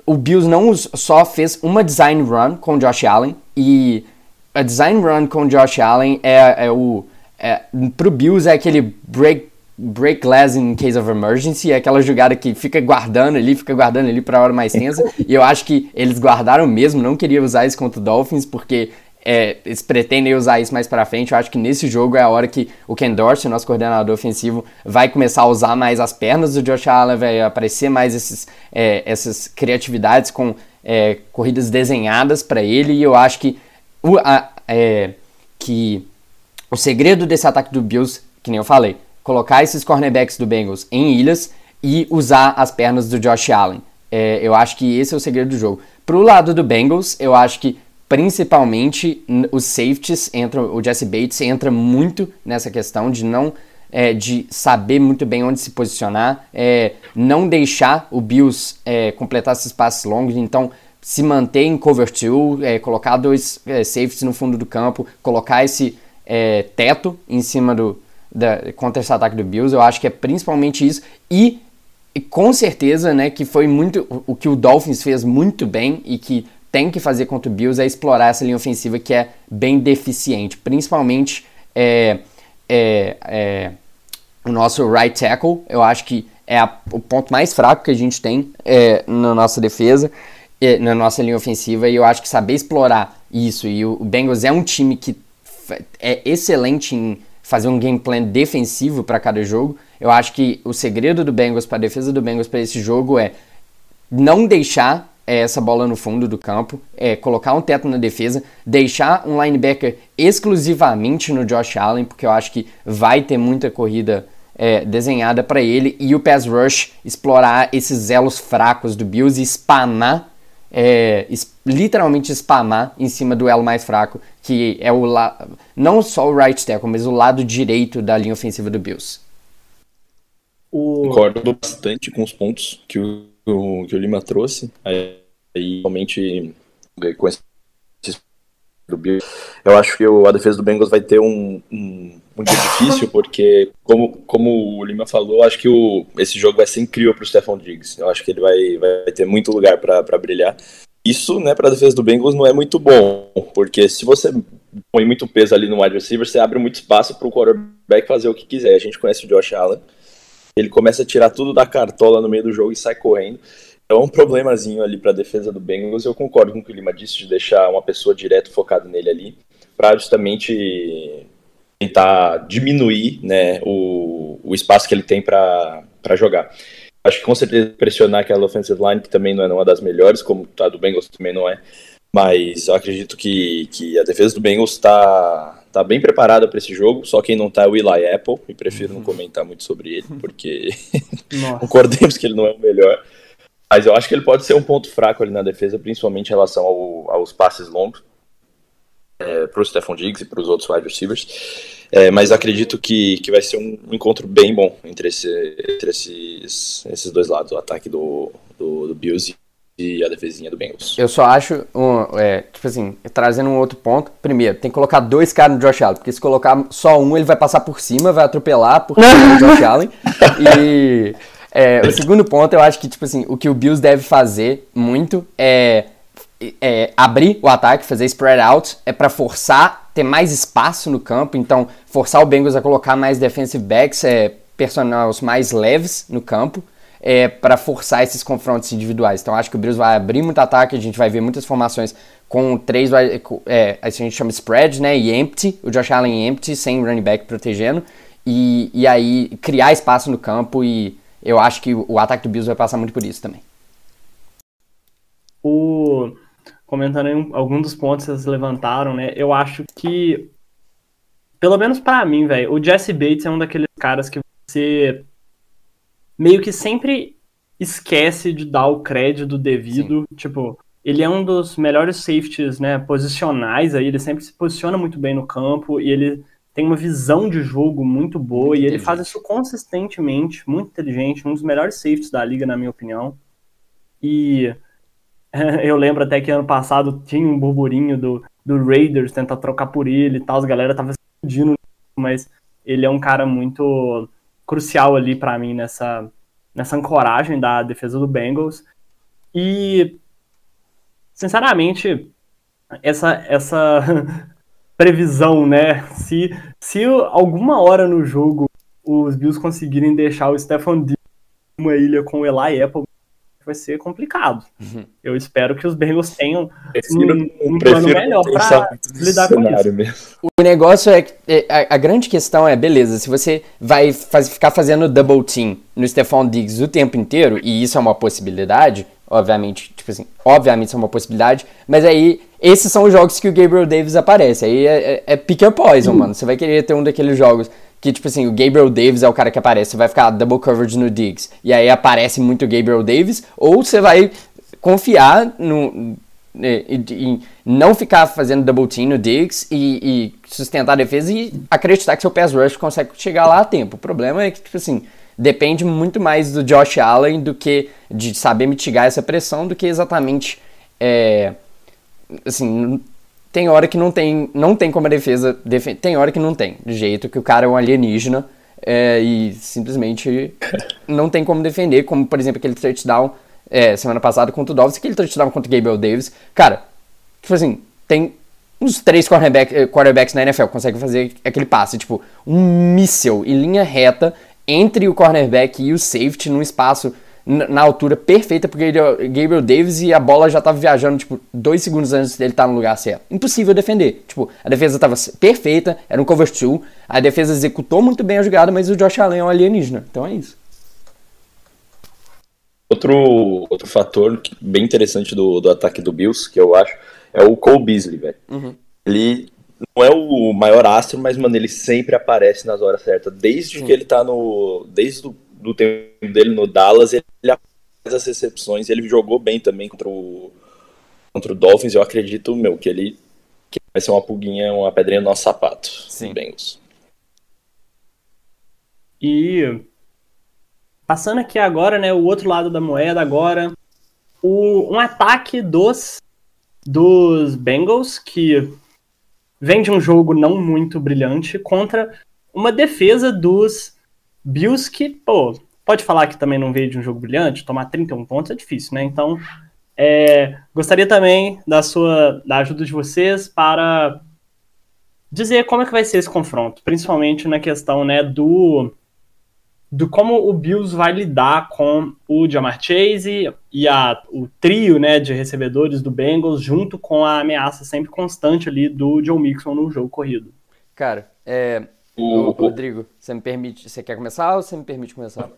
o Bills não só fez uma design run com o Josh Allen, e a design run com o Josh Allen é, é o. É, pro Bills é aquele break break glass in case of emergency, é aquela jogada que fica guardando ali, fica guardando ali para hora mais tensa. *laughs* e eu acho que eles guardaram mesmo, não queria usar isso contra o Dolphins, porque é, eles pretendem usar isso mais para frente. Eu acho que nesse jogo é a hora que o Ken Dorsey, nosso coordenador ofensivo, vai começar a usar mais as pernas do Josh Allen, vai aparecer mais esses, é, essas criatividades com é, corridas desenhadas para ele. E eu acho que o, a, é, que o segredo desse ataque do Bills, que nem eu falei, colocar esses cornerbacks do Bengals em ilhas e usar as pernas do Josh Allen. É, eu acho que esse é o segredo do jogo. Pro lado do Bengals, eu acho que principalmente os safeties entram, o Jesse Bates entra muito nessa questão de não é, de saber muito bem onde se posicionar, é, não deixar o Bills é, completar esses passes longos, então se manter em cover two, é, colocar dois é, safeties no fundo do campo, colocar esse é, teto em cima do, da, contra esse ataque do Bills. Eu acho que é principalmente isso. E, com certeza, né, que foi muito o que o Dolphins fez muito bem e que tem que fazer contra o Bills é explorar essa linha ofensiva que é bem deficiente. Principalmente é, é, é, o nosso right tackle. Eu acho que é a, o ponto mais fraco que a gente tem é, na nossa defesa, é, na nossa linha ofensiva. E eu acho que saber explorar isso. E o, o Bengals é um time que é excelente em fazer um game plan defensivo para cada jogo. Eu acho que o segredo do Bengals para a defesa do Bengals para esse jogo é não deixar é, essa bola no fundo do campo, é, colocar um teto na defesa, deixar um linebacker exclusivamente no Josh Allen, porque eu acho que vai ter muita corrida é, desenhada para ele, e o pass rush explorar esses elos fracos do Bills e espanar é, literalmente spamar em cima do elo mais fraco, que é o la não só o right tackle, mas o lado direito da linha ofensiva do Bills. O... Concordo bastante com os pontos que o, que o Lima trouxe. Aí, realmente, com esse do Bills. Eu acho que o, a defesa do Bengals vai ter um, um, um dia difícil, porque, como, como o Lima falou, acho que o, esse jogo vai ser incrível para o Stephon Diggs. Eu acho que ele vai, vai ter muito lugar para brilhar. Isso, né, para a defesa do Bengals não é muito bom, porque se você põe muito peso ali no wide receiver, você abre muito espaço para o quarterback fazer o que quiser. A gente conhece o Josh Allen, ele começa a tirar tudo da cartola no meio do jogo e sai correndo. Então, um problemazinho ali para a defesa do Bengals. Eu concordo com o que o Lima disse de deixar uma pessoa direto focada nele ali, para justamente tentar diminuir né, o, o espaço que ele tem para jogar. Acho que com certeza pressionar aquela offensive line, que também não é uma das melhores, como a do Bengals também não é. Mas eu acredito que, que a defesa do Bengals está tá bem preparada para esse jogo. Só quem não tá é o Eli Apple, e prefiro não uhum. comentar muito sobre ele, *laughs* porque *laughs* concordemos que ele não é o melhor. Mas eu acho que ele pode ser um ponto fraco ali na defesa, principalmente em relação ao, aos passes longos é, para o Stephon Diggs e para os outros wide receivers. É, mas acredito que, que vai ser um encontro bem bom entre, esse, entre esses, esses dois lados, o ataque do, do, do Bills e a defesinha do Bengals. Eu só acho, um, é, tipo assim, trazendo um outro ponto. Primeiro, tem que colocar dois caras no Josh Allen, porque se colocar só um, ele vai passar por cima, vai atropelar, porque é o Josh *laughs* Allen. E é, o segundo ponto, eu acho que, tipo assim, o que o Bills deve fazer muito é é, abrir o ataque, fazer spread out, é para forçar, ter mais espaço no campo, então forçar o Bengals a colocar mais defensive backs, é, personagens mais leves no campo, é, para forçar esses confrontos individuais. Então acho que o Bills vai abrir muito ataque, a gente vai ver muitas formações com três, é, a gente chama spread, né, e empty, o Josh Allen empty, sem running back protegendo, e, e aí criar espaço no campo e eu acho que o ataque do Bills vai passar muito por isso também. O comentando aí alguns dos pontos que vocês levantaram, né? Eu acho que, pelo menos para mim, velho, o Jesse Bates é um daqueles caras que você meio que sempre esquece de dar o crédito devido. Sim. Tipo, ele é um dos melhores safeties, né, posicionais aí, ele sempre se posiciona muito bem no campo e ele tem uma visão de jogo muito boa muito e ele faz isso consistentemente, muito inteligente, um dos melhores safeties da liga, na minha opinião. E *laughs* Eu lembro até que ano passado tinha um burburinho do, do Raiders tentar trocar por ele e tal, as galera tava explodindo, mas ele é um cara muito crucial ali para mim nessa, nessa ancoragem da defesa do Bengals. E, sinceramente, essa, essa *laughs* previsão, né? Se, se alguma hora no jogo os Bills conseguirem deixar o Stefan Diggs uma ilha com o Eli Apple, vai ser complicado. Uhum. Eu espero que os Bengals tenham prefiro, um, um plano melhor para lidar com isso. Mesmo. O negócio é, é a, a, grande questão é, beleza, se você vai faz, ficar fazendo double team no Stephon Diggs o tempo inteiro, e isso é uma possibilidade, obviamente, tipo assim, obviamente isso é uma possibilidade, mas aí esses são os jogos que o Gabriel Davis aparece, aí é, é, é pick poison, uhum. mano, você vai querer ter um daqueles jogos que, tipo assim, o Gabriel Davis é o cara que aparece, vai ficar double coverage no Diggs, e aí aparece muito Gabriel Davis, ou você vai confiar no, em não ficar fazendo double team no Diggs e, e, sustentar a defesa e acreditar que seu pass rush consegue chegar lá a tempo. O problema é que, tipo assim, depende muito mais do Josh Allen do que de saber mitigar essa pressão do que exatamente, é, assim, tem hora que não tem, não tem como a defesa. tem hora que não tem, de jeito que o cara é um alienígena é, e simplesmente *laughs* não tem como defender, como por exemplo aquele touchdown é, semana passada contra o Dolphins, aquele touchdown contra o Gabriel Davis. Cara, tipo assim, tem uns três quarterback, eh, quarterbacks na NFL que conseguem fazer aquele passe, tipo, um míssel em linha reta entre o cornerback e o safety num espaço na altura perfeita, porque ele é Gabriel Davis e a bola já estava viajando, tipo, dois segundos antes dele estar tá no lugar certo. Impossível defender. Tipo, a defesa estava perfeita, era um cover two, a defesa executou muito bem a jogada, mas o Josh Allen é um alienígena. Então é isso. Outro, outro fator bem interessante do, do ataque do Bills, que eu acho, é o Cole Beasley, velho. Uhum. Ele não é o maior astro, mas, mano, ele sempre aparece nas horas certas. Desde Sim. que ele tá no. Desde o do tempo dele no Dallas, ele faz as recepções, ele jogou bem também contra o, contra o Dolphins. Eu acredito, meu, que ele que vai ser uma pulguinha, uma pedrinha no nosso sapato. Sim. Bengals. E passando aqui agora, né, o outro lado da moeda agora, o, um ataque dos dos Bengals que vem de um jogo não muito brilhante contra uma defesa dos Bills que, pô, pode falar que também não veio de um jogo brilhante, tomar 31 pontos é difícil, né? Então, é, gostaria também da sua da ajuda de vocês para dizer como é que vai ser esse confronto, principalmente na questão, né, do do como o Bills vai lidar com o Jamar Chase e a, o trio, né, de recebedores do Bengals junto com a ameaça sempre constante ali do Joe Mixon no jogo corrido. Cara, é, o, Rodrigo, você me permite. Você quer começar ou você me permite começar?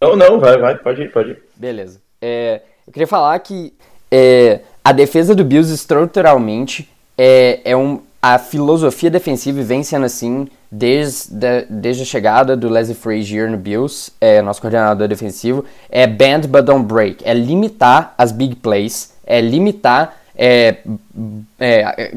Não, não, vai, vai, pode ir, pode ir. Beleza. É, eu queria falar que é, a defesa do Bills estruturalmente é, é um, a filosofia defensiva vem sendo assim desde, desde a chegada do Leslie Frazier no Bills, é, nosso coordenador defensivo, é bend but don't break, é limitar as big plays, é limitar é, é,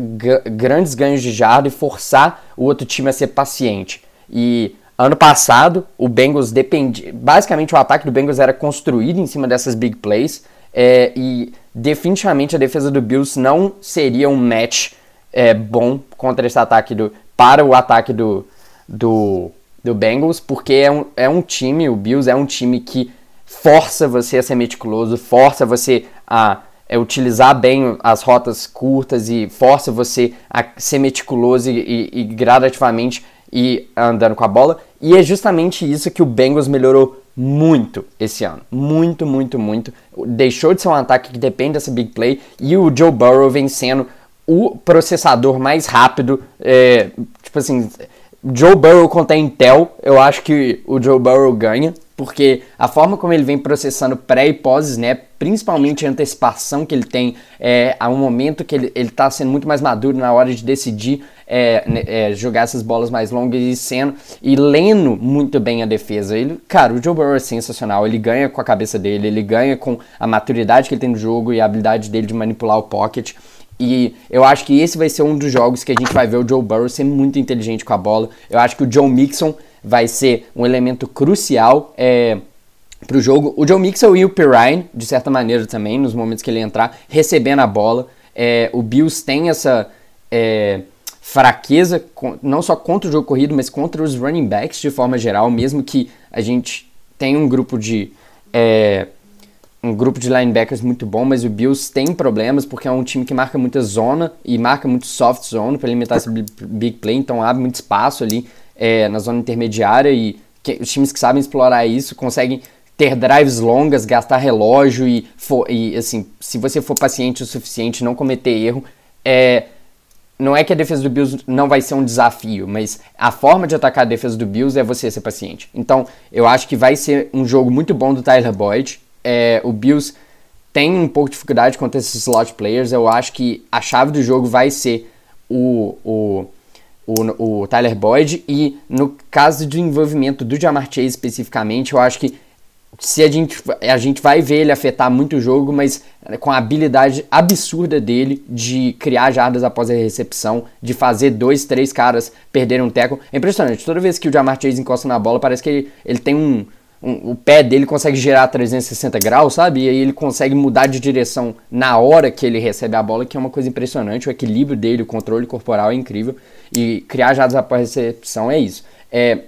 grandes ganhos de jarda e forçar o outro time a ser paciente. E ano passado, o Bengals dependia. Basicamente, o ataque do Bengals era construído em cima dessas big plays. É, e definitivamente a defesa do Bills não seria um match é, bom contra esse ataque do. para o ataque do, do, do Bengals, porque é um, é um time, o Bills é um time que força você a ser meticuloso, força você a é, utilizar bem as rotas curtas e força você a ser meticuloso e, e, gradativamente ir andando com a bola. E é justamente isso que o Bengals melhorou muito esse ano. Muito, muito, muito. Deixou de ser um ataque que depende dessa big play e o Joe Burrow vem sendo o processador mais rápido. É, tipo assim, Joe Burrow contra Intel, eu acho que o Joe Burrow ganha porque a forma como ele vem processando pré e pós-snap, principalmente a antecipação que ele tem, é, a um momento que ele está sendo muito mais maduro na hora de decidir é, é, jogar essas bolas mais longas e sendo e lendo muito bem a defesa. Ele, cara, o Joe Burrow é sensacional, ele ganha com a cabeça dele, ele ganha com a maturidade que ele tem no jogo e a habilidade dele de manipular o pocket. E eu acho que esse vai ser um dos jogos que a gente vai ver o Joe Burrow ser muito inteligente com a bola. Eu acho que o Joe Mixon vai ser um elemento crucial é, para o jogo. O Joe Mixon e o Pirine, de certa maneira também, nos momentos que ele entrar, recebendo a bola. É, o Bills tem essa é, fraqueza, não só contra o jogo corrido, mas contra os running backs de forma geral, mesmo que a gente tenha um grupo de. Um grupo de linebackers muito bom, mas o Bills tem problemas porque é um time que marca muita zona e marca muito soft zone para limitar esse big play, então abre muito espaço ali é, na zona intermediária e que, os times que sabem explorar isso conseguem ter drives longas, gastar relógio e, for, e assim, se você for paciente o suficiente, não cometer erro, é, não é que a defesa do Bills não vai ser um desafio, mas a forma de atacar a defesa do Bills é você ser paciente. Então, eu acho que vai ser um jogo muito bom do Tyler Boyd. É, o Bills tem um pouco de dificuldade contra esses slot players. Eu acho que a chave do jogo vai ser o, o o, o Tyler Boyd e no caso do envolvimento do Jamar Chase especificamente, eu acho que se a gente, a gente vai ver ele afetar muito o jogo, mas com a habilidade absurda dele de criar jardas após a recepção, de fazer dois, três caras perderem um teco. É impressionante. Toda vez que o Jamar Chase encosta na bola, parece que ele, ele tem um, um, o pé dele consegue girar 360 graus, sabe? E aí ele consegue mudar de direção na hora que ele recebe a bola, que é uma coisa impressionante. O equilíbrio dele, o controle corporal é incrível. E criar jadas após recepção é isso. É,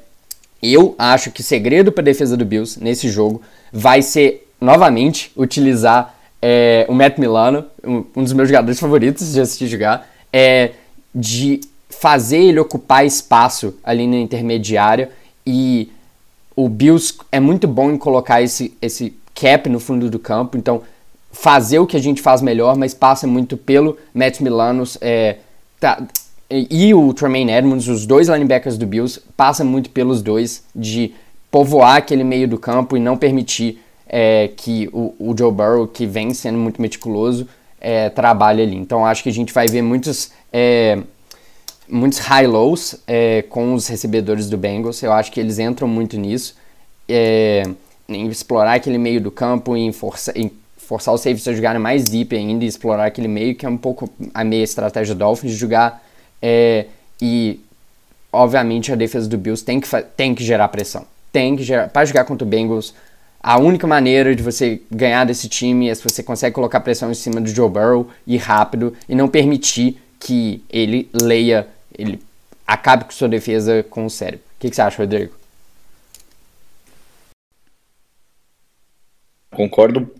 eu acho que o segredo para a defesa do Bills nesse jogo vai ser, novamente, utilizar é, o Matt Milano, um, um, dos meus jogadores favoritos de assistir jogar, é, de fazer ele ocupar espaço ali na intermediária e o Bills é muito bom em colocar esse, esse cap no fundo do campo, então fazer o que a gente faz melhor, mas passa muito pelo Matt Milanos é, tá, e o Tremaine Edmonds, os dois linebackers do Bills, passa muito pelos dois de povoar aquele meio do campo e não permitir é, que o, o, Joe Burrow, que vem sendo muito meticuloso, é, trabalhe ali. Então acho que a gente vai ver muitos é, muitos high-lows é, com os recebedores do Bengals. Eu acho que eles entram muito nisso. É, em explorar aquele meio do campo, em, força, em forçar os safeties a jogarem mais deep ainda e explorar aquele meio, que é um pouco a meia estratégia do Dolphins, jogar. É, e, obviamente, a defesa do Bills tem que, tem que gerar pressão. Tem que gerar. Para jogar contra o Bengals, a única maneira de você ganhar desse time é se você consegue colocar pressão em cima do Joe Burrow e rápido e não permitir que ele leia ele acabe com sua defesa com o cérebro. O que, que você acha, Rodrigo? Concordo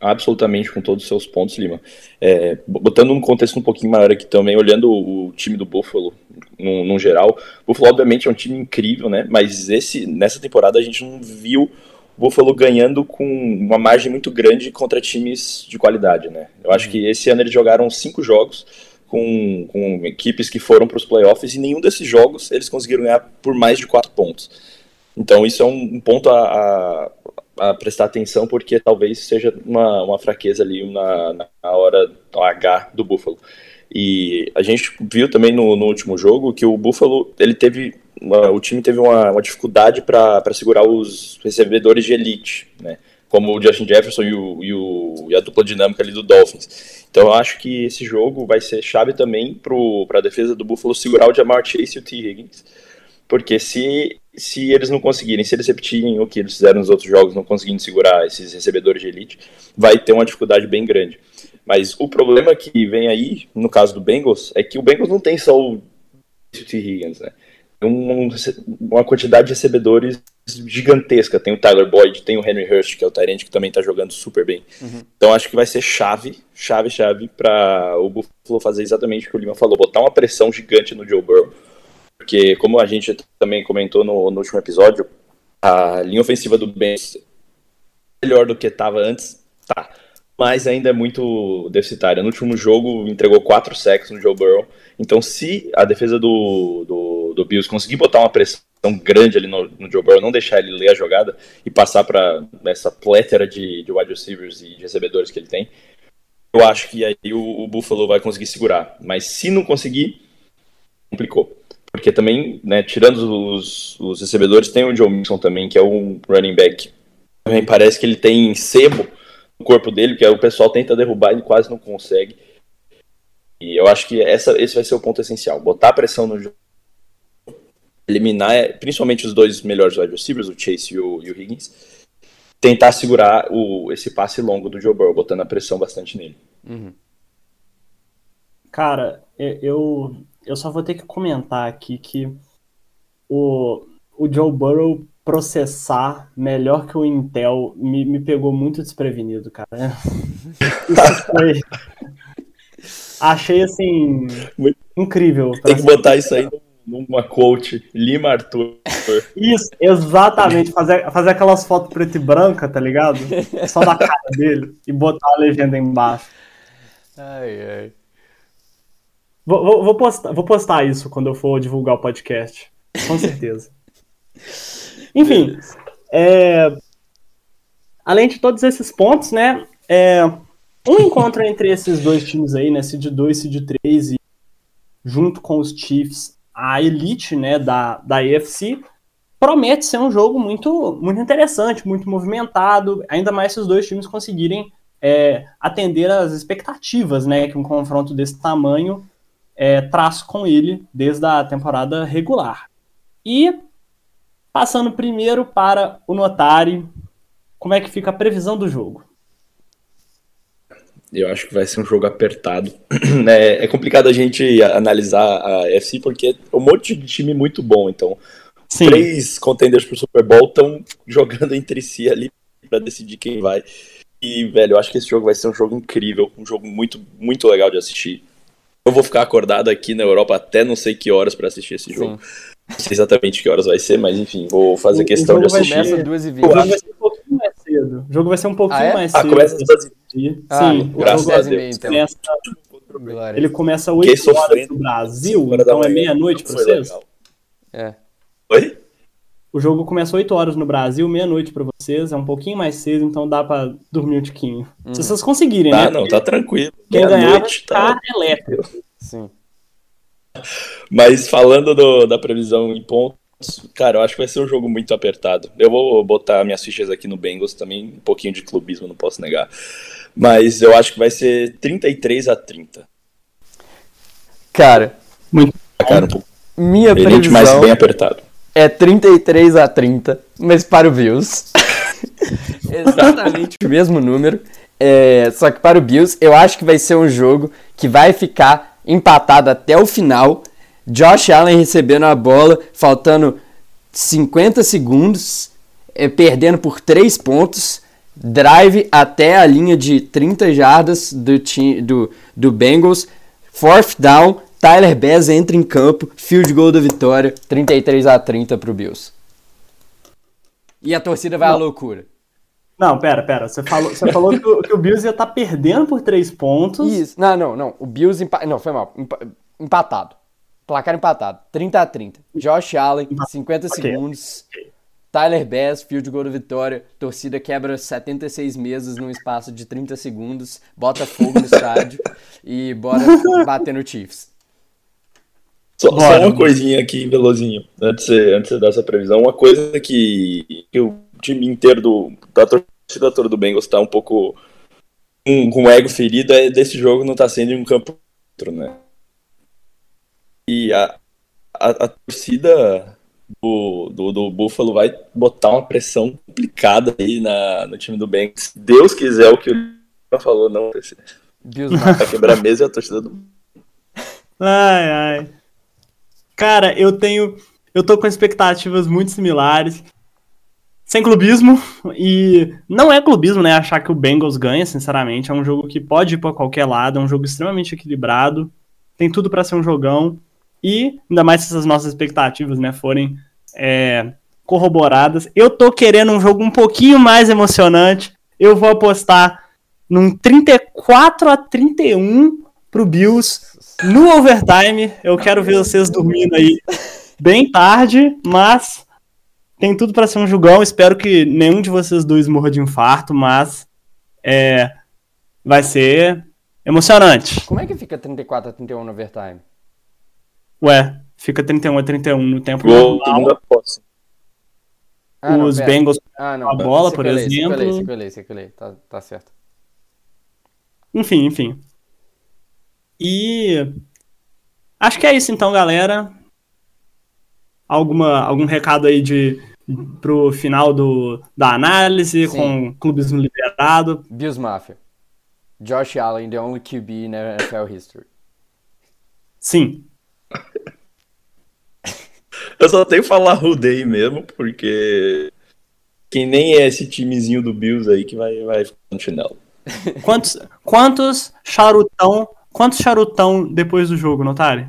absolutamente com todos os seus pontos, Lima. É, botando um contexto um pouquinho maior aqui também, olhando o, time do Buffalo no, no, geral, o Buffalo obviamente é um time incrível, né? Mas esse, nessa temporada a gente não viu o Buffalo ganhando com uma margem muito grande contra times de qualidade, né? Eu acho uhum. que esse ano eles jogaram cinco jogos, com, com equipes que foram para os playoffs e nenhum desses jogos eles conseguiram ganhar por mais de quatro pontos. Então isso é um, ponto a, a, a, prestar atenção porque talvez seja uma, uma fraqueza ali na, na hora H do Buffalo. E a gente viu também no, no último jogo que o Buffalo ele teve uma, o time teve uma, uma dificuldade para segurar os recebedores de elite, né? Como o Justin Jefferson e, o, e, o, e, a dupla dinâmica ali do Dolphins. Então eu acho que esse jogo vai ser chave também para a defesa do Buffalo segurar o Jamar Chase e o T. Higgins, porque se, se eles não conseguirem, se eles repetirem o que eles fizeram nos outros jogos, não conseguindo segurar esses recebedores de elite, vai ter uma dificuldade bem grande. Mas o problema que vem aí, no caso do Bengals, é que o Bengals não tem só o T. Higgins, né? Um, uma quantidade de recebedores gigantesca. Tem o Tyler Boyd, tem o Henry Hurst, que é o Tyrant, que também está jogando super bem. Uhum. Então acho que vai ser chave, chave, chave para o Buffalo fazer exatamente o que o Lima falou, botar uma pressão gigante no Joe Burrow. Porque, como a gente também comentou no, no último episódio, a linha ofensiva do Bengals é melhor do que estava antes, tá. Mas ainda é muito deficitária. No último jogo, entregou quatro sacks no Joe Burrow. Então, se a defesa do, do, do Bills conseguir botar uma pressão grande ali no, no Joe Burrow, não deixar ele ler a jogada e passar para essa plétera de, de wide receivers e de recebedores que ele tem, eu acho que aí o, o, Buffalo vai conseguir segurar. Mas se não conseguir, complicou. Porque também, né, tirando os, os recebedores, tem o Joe Mixon também, que é um running back. Também parece que ele tem sebo no corpo dele, que é, o pessoal tenta derrubar e quase não consegue. E eu acho que essa, esse vai ser o ponto essencial. Botar pressão no jogo, eliminar é, principalmente os dois melhores wide receivers, o Chase e o, e o Higgins, tentar segurar o, esse passe longo do Joe Burrow, botando a pressão bastante nele. Uhum. Cara, eu, eu só vou ter que comentar aqui que o, o Joe Burrow processar melhor que o Intel me, me pegou muito desprevenido, cara. *laughs* Isso foi, Achei assim. Muito... Incrível. Tem que botar isso aí numa quote. Lima Arthur. Isso, exatamente. Fazer, fazer aquelas fotos preto e branca, tá ligado? Só da cara dele e botar a legenda embaixo. Ai, ai. Vou, vou, vou, postar, vou postar isso quando eu for divulgar o podcast. Com certeza. *laughs* Enfim, é, além de todos esses pontos, né? É, um encontro entre esses dois times aí, né, Seed 2 Seed 3 e junto com os Chiefs, a elite, né, da, da AFC, promete ser um jogo muito, muito interessante, muito movimentado, ainda mais se os dois times conseguirem é, atender às expectativas, né, que um confronto desse tamanho é, traz com ele desde a temporada regular. E passando primeiro para o Notari, como é que fica a previsão do jogo? Eu acho que vai ser um jogo apertado. *clears throat* É, é complicado a gente analisar a FC porque é um monte de time muito bom. Então, Sim. três contenders pro Super Bowl estão *laughs* jogando entre si ali para decidir quem vai. E, velho, eu acho que esse jogo vai ser um jogo incrível, um jogo muito, muito legal de assistir. Eu vou ficar acordado aqui na Europa até não sei que horas para assistir esse jogo. Sim. Não sei exatamente que horas vai ser, mas enfim, vou fazer o, questão o de assistir. Começa 2 e 20. Cedo. O jogo vai ser um pouquinho ah, é? mais ah, cedo. Ah, começa às 2 ah, Sim, o jogo a Deus, então. começa, ele começa 8 horas no Brasil, então é meia-noite para vocês? Legal. É. Oi? O jogo começa 8 horas no Brasil, meia-noite para vocês, é um pouquinho mais cedo, então dá para dormir um tiquinho. Uhum. Se vocês conseguirem, tá, né? não, tá tranquilo. Quem ganhar vai ficar tá... elétrico. Sim. Mas falando do, da previsão em pontos, cara, eu acho que vai ser um jogo muito apertado. Eu vou botar minhas fichas aqui no Bengals também, um pouquinho de clubismo, não posso negar. Mas eu acho que vai ser 33 a 30. Cara, muito cara, um. Minha previsão mais bem apertado. É 33 a 30, mas para o Bills. *laughs* *laughs* Exatamente o mesmo número. É, só que para o Bills, eu acho que vai ser um jogo que vai ficar empatado até o final. Josh Allen recebendo a bola, faltando 50 segundos, é, perdendo por 3 pontos drive até a linha de 30 jardas do, do, do Bengals, fourth down, Tyler Bass entra em campo, field goal da vitória, 33 a 30 pro Bills. E a torcida vai Não. à loucura. Não, pera, pera. Você falou, você falou que, o, que o Bills ia estar tá perdendo por três pontos. Isso. Não, não, não. O Bills empa... Não, foi mal. Empatado. Placar empatado. 30 a 30. Josh Allen, 50 okay. segundos. Tyler Bass, field goal da vitória. Torcida quebra 76 mesas num espaço de 30 segundos. Bota fogo no estádio *laughs* e bora bater no Chiefs. Só, só, uma coisinha aqui, Velozinho, antes de, antes de dar essa previsão. Uma coisa que, que o time inteiro do, da torcida toda do Bengals está um pouco com, com o ego ferido é desse jogo não tá sendo em um campo outro, né? E a, a, a torcida do, do, do, Buffalo vai botar uma pressão complicada aí na, no time do Bengals. Se Deus quiser o que o falou, não Deus vai quebrar a mesa e a torcida do Ai, ai. Cara, eu tenho. Eu tô com expectativas muito similares. Sem clubismo. E não é clubismo, né? Achar que o Bengals ganha, sinceramente. É um jogo que pode ir pra qualquer lado. É um jogo extremamente equilibrado. Tem tudo para ser um jogão. E, ainda mais se as nossas expectativas, né, forem é, corroboradas. Eu tô querendo um jogo um pouquinho mais emocionante. Eu vou apostar num 34 a 31 pro Bills no overtime. Eu quero ver vocês dormindo aí bem tarde, mas tem tudo para ser um jogão. Espero que nenhum de vocês dois morra de infarto, mas é, vai ser emocionante. Como é que fica 34 a 31 no overtime? Ué, fica 31 a 31 no tempo Gol, normal. Posse. Ah, Os não, Bengals ah, não, a bola, por exemplo. Sequelei, sequelei, sequelei. Tá, tá certo. Enfim, enfim. E acho que é isso então, galera. Alguma, algum recado aí de pro final do, da análise Sim. com clubes liberado? Bills Mafia. Josh Allen, the only QB in NFL history. Sim. Eu só tenho que falar *laughs* Rudei mesmo, porque quem nem é esse timezinho do Bills aí que vai, vai ficar no chinelo. *laughs* Quantos, quantos charutão Quantos charutão depois do jogo, Notari?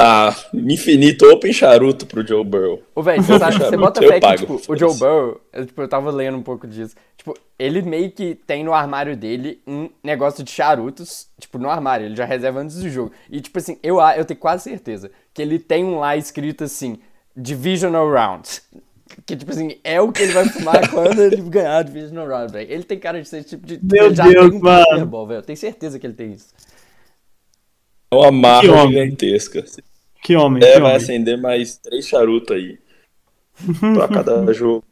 Ah, infinito open charuto pro Joe Burrow. Ô, velho, você, você bota fé que, tipo, o Joe Burrow, eu, tipo, eu tava lendo um pouco disso. Tipo, ele meio que tem no armário dele um negócio de charutos, tipo, no armário, ele já reserva antes do jogo. E, tipo assim, eu, eu tenho quase certeza que ele tem um lá escrito assim, Divisional Round. Que, tipo assim, é o que ele vai fumar *laughs* quando ele ganhar a Divisional Round, velho. Ele tem cara de ser esse tipo de. Meu já Deus, tem um mano. Velho. Tenho certeza que ele tem isso. É uma marra gigantesca. Que homem. É, que vai homem. acender mais três charutos aí. *laughs* pra cada jogo.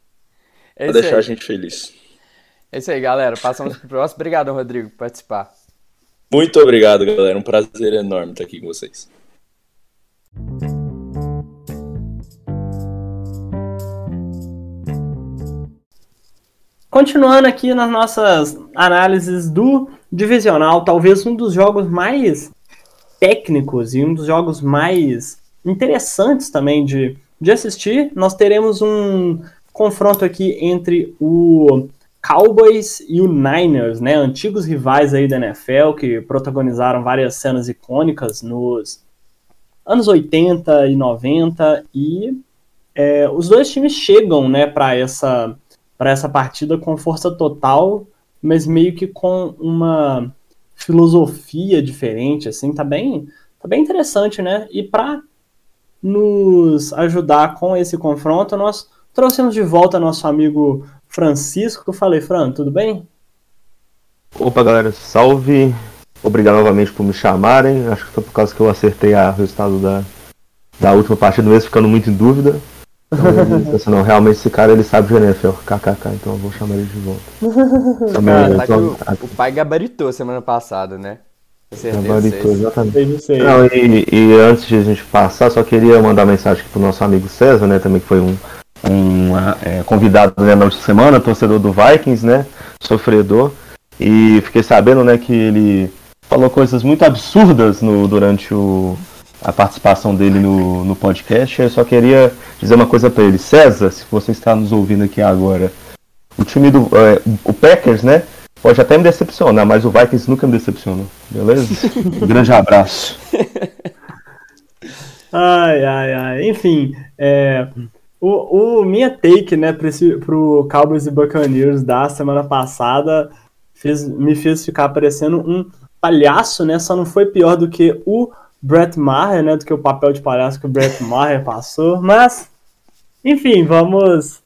É pra deixar aí. a gente feliz. É isso aí, galera. Passamos pro próximo. Obrigado, Rodrigo, por participar. Muito obrigado, galera. Um prazer enorme estar aqui com vocês. Continuando aqui nas nossas análises do divisional, talvez um dos jogos mais técnicos e um dos jogos mais interessantes também de, de assistir, nós teremos um confronto aqui entre o Cowboys e o Niners, né, antigos rivais aí da NFL que protagonizaram várias cenas icônicas nos anos 80 e 90 e é, os dois times chegam, né, para essa para essa partida com força total, mas meio que com uma filosofia diferente, assim, tá bem, tá bem interessante, né? E para nos ajudar com esse confronto, nós trouxemos de volta nosso amigo Francisco. Eu falei, Fran, tudo bem? Opa, galera, salve. Obrigado novamente por me chamarem. Acho que foi por causa que eu acertei o resultado da, da última partida, mesmo ficando muito em dúvida. Então, *laughs* assim, não, realmente esse cara ele sabe de NFL, kkk, então eu vou chamar ele de volta. *laughs* Também, ah, tá o, o, pai gabaritou semana passada, né? Gabaritou, exatamente. Não, e, e, antes de a gente passar, só queria mandar mensagem aqui pro nosso amigo César, né, também que foi um, um é, convidado né, na última semana, torcedor do Vikings, né, sofredor, e fiquei sabendo, né, que ele falou coisas muito absurdas no, durante o a participação dele no, no podcast. Eu só queria dizer uma coisa para ele. César, se você está nos ouvindo aqui agora, o time do. É, o Packers, né? Pode até me decepcionar, mas o Vikings nunca me decepcionou. Beleza? Um *laughs* grande abraço. Ai, ai, ai. Enfim, é, o, o, minha take, né, para pro Cowboys e Buccaneers da semana passada fez, me fez ficar parecendo um palhaço, né? Só não foi pior do que o Brett Maher, né? Do que o papel de palhaço que o Brett Maher passou. Mas, enfim, vamos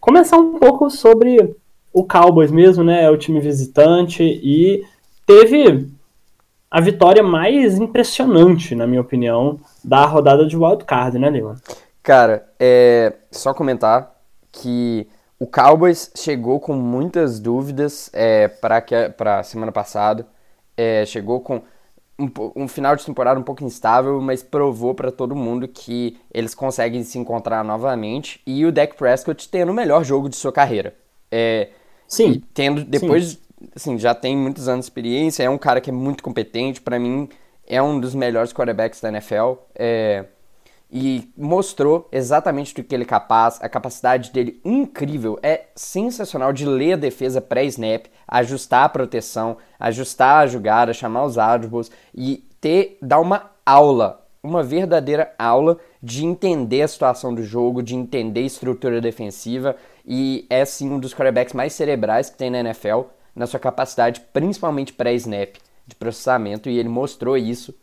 começar um pouco sobre o Cowboys mesmo, né? É o time visitante e teve a vitória mais impressionante, na minha opinião, da rodada de wildcard, né, Leon? Cara, é só comentar que o Cowboys chegou com muitas dúvidas é, para a semana passada. É, chegou com um, um, final de temporada um pouco instável, mas provou para todo mundo que eles conseguem se encontrar novamente. E o Dak Prescott tendo o melhor jogo de sua carreira. É, sim. tendo depois, sim. assim, já tem muitos anos de experiência, é um cara que é muito competente. Para mim, é um dos melhores quarterbacks da NFL. É, e mostrou exatamente do que ele é capaz, a capacidade dele incrível, é sensacional de ler a defesa pré-snap, ajustar a proteção, ajustar a jogada, chamar os árbitros e ter dar uma aula, uma verdadeira aula de entender a situação do jogo, de entender a estrutura defensiva. E é sim um dos quarterbacks mais cerebrais que tem na NFL, na sua capacidade, principalmente pré-snap, de processamento, e ele mostrou isso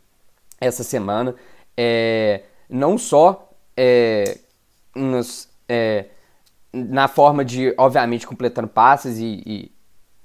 essa semana. É, não só é, nos, é, na forma de, obviamente, completando passes e, e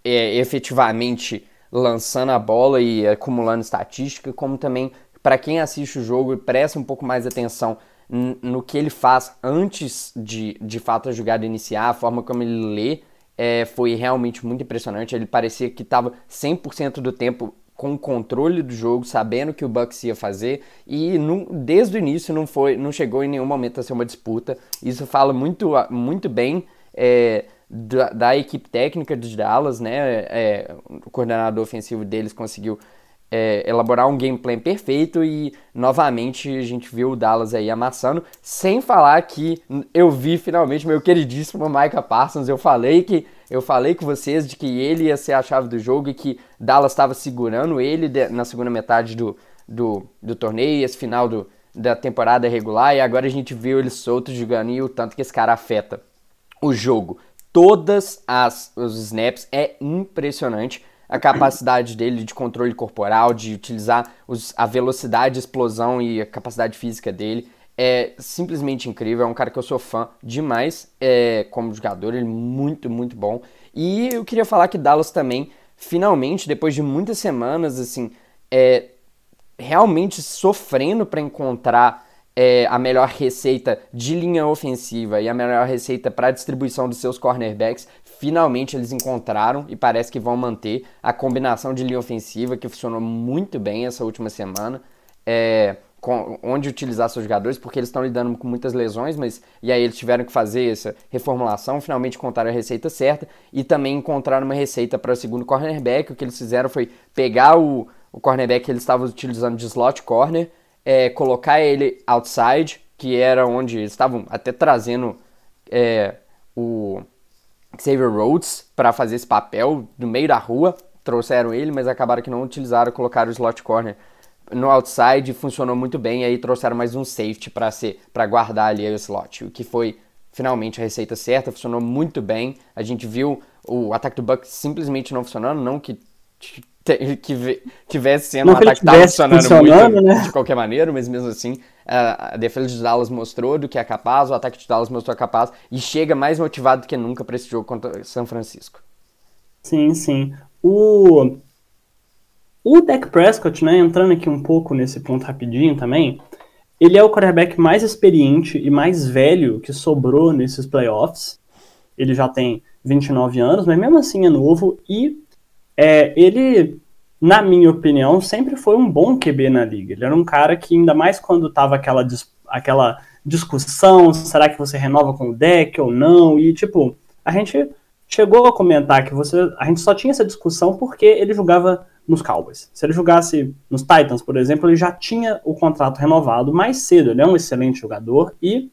é, efetivamente lançando a bola e acumulando estatística, como também para quem assiste o jogo e presta um pouco mais atenção no que ele faz antes de, de fato, a jogada iniciar, a forma como ele lê, é, foi realmente muito impressionante. Ele parecia que estava 100% do tempo com o controle do jogo, sabendo que o Bucks ia fazer e não, desde o início não foi, não chegou em nenhum momento a ser uma disputa. Isso fala muito, muito bem é, da, da, equipe técnica de Dallas, né? É, o coordenador ofensivo deles conseguiu é, elaborar um gameplay perfeito e novamente a gente viu o Dallas aí amassando, sem falar que eu vi finalmente meu queridíssimo Micah Parsons, eu falei que eu falei com vocês de que ele ia ser a chave do jogo e que Dallas estava segurando ele na segunda metade do, do, do torneio, esse final do, da temporada regular, e agora a gente viu ele solto jogando e o tanto que esse cara afeta o jogo. Todas as os snaps é impressionante a capacidade dele de controle corporal, de utilizar os, a velocidade de explosão e a capacidade física dele. É simplesmente incrível, é um cara que eu sou fã demais é, como jogador, ele é muito, muito bom. E eu queria falar que Dallas também, finalmente, depois de muitas semanas, assim, é, realmente sofrendo para encontrar é, a melhor receita de linha ofensiva e a melhor receita para distribuição dos seus cornerbacks, finalmente eles encontraram e parece que vão manter a combinação de linha ofensiva que funcionou muito bem essa última semana. É, com, onde utilizar seus jogadores, porque eles estão lidando com muitas lesões, mas e aí eles tiveram que fazer essa reformulação, finalmente encontraram a receita certa e também encontraram uma receita para o segundo cornerback. O que eles fizeram foi pegar o, o cornerback que eles estavam utilizando de slot corner, é, colocar ele outside, que era onde eles estavam até trazendo é, o Xavier Rhodes para fazer esse papel no meio da rua. Trouxeram ele, mas acabaram que não utilizaram, colocaram o slot corner no outside, funcionou muito bem. aí trouxeram mais um safety para ser para guardar ali o slot, o que foi finalmente a receita certa, funcionou muito bem. A gente viu o ataque do Bucks simplesmente não funcionando, não que que tivesse sendo não um ataque que funcionando, funcionando muito né? de qualquer maneira, mas mesmo assim a defesa de Dallas mostrou do que é capaz, o ataque de Dallas mostrou é capaz e chega mais motivado do que nunca para esse jogo contra São Francisco. Sim, sim. O o Dak Prescott, né, entrando aqui um pouco nesse ponto rapidinho também, ele é o quarterback mais experiente e mais velho que sobrou nesses playoffs. Ele já tem 29 anos, mas mesmo assim é novo e é, ele, na minha opinião, sempre foi um bom QB na liga. Ele era um cara que, ainda mais quando tava aquela, aquela discussão, será que você renova com o deck ou não? E, tipo, a gente chegou a comentar que você, a gente só tinha essa discussão porque ele jogava nos Cowboys. Se ele jogasse nos Titans, por exemplo, ele já tinha o contrato renovado mais cedo. Ele é um excelente jogador e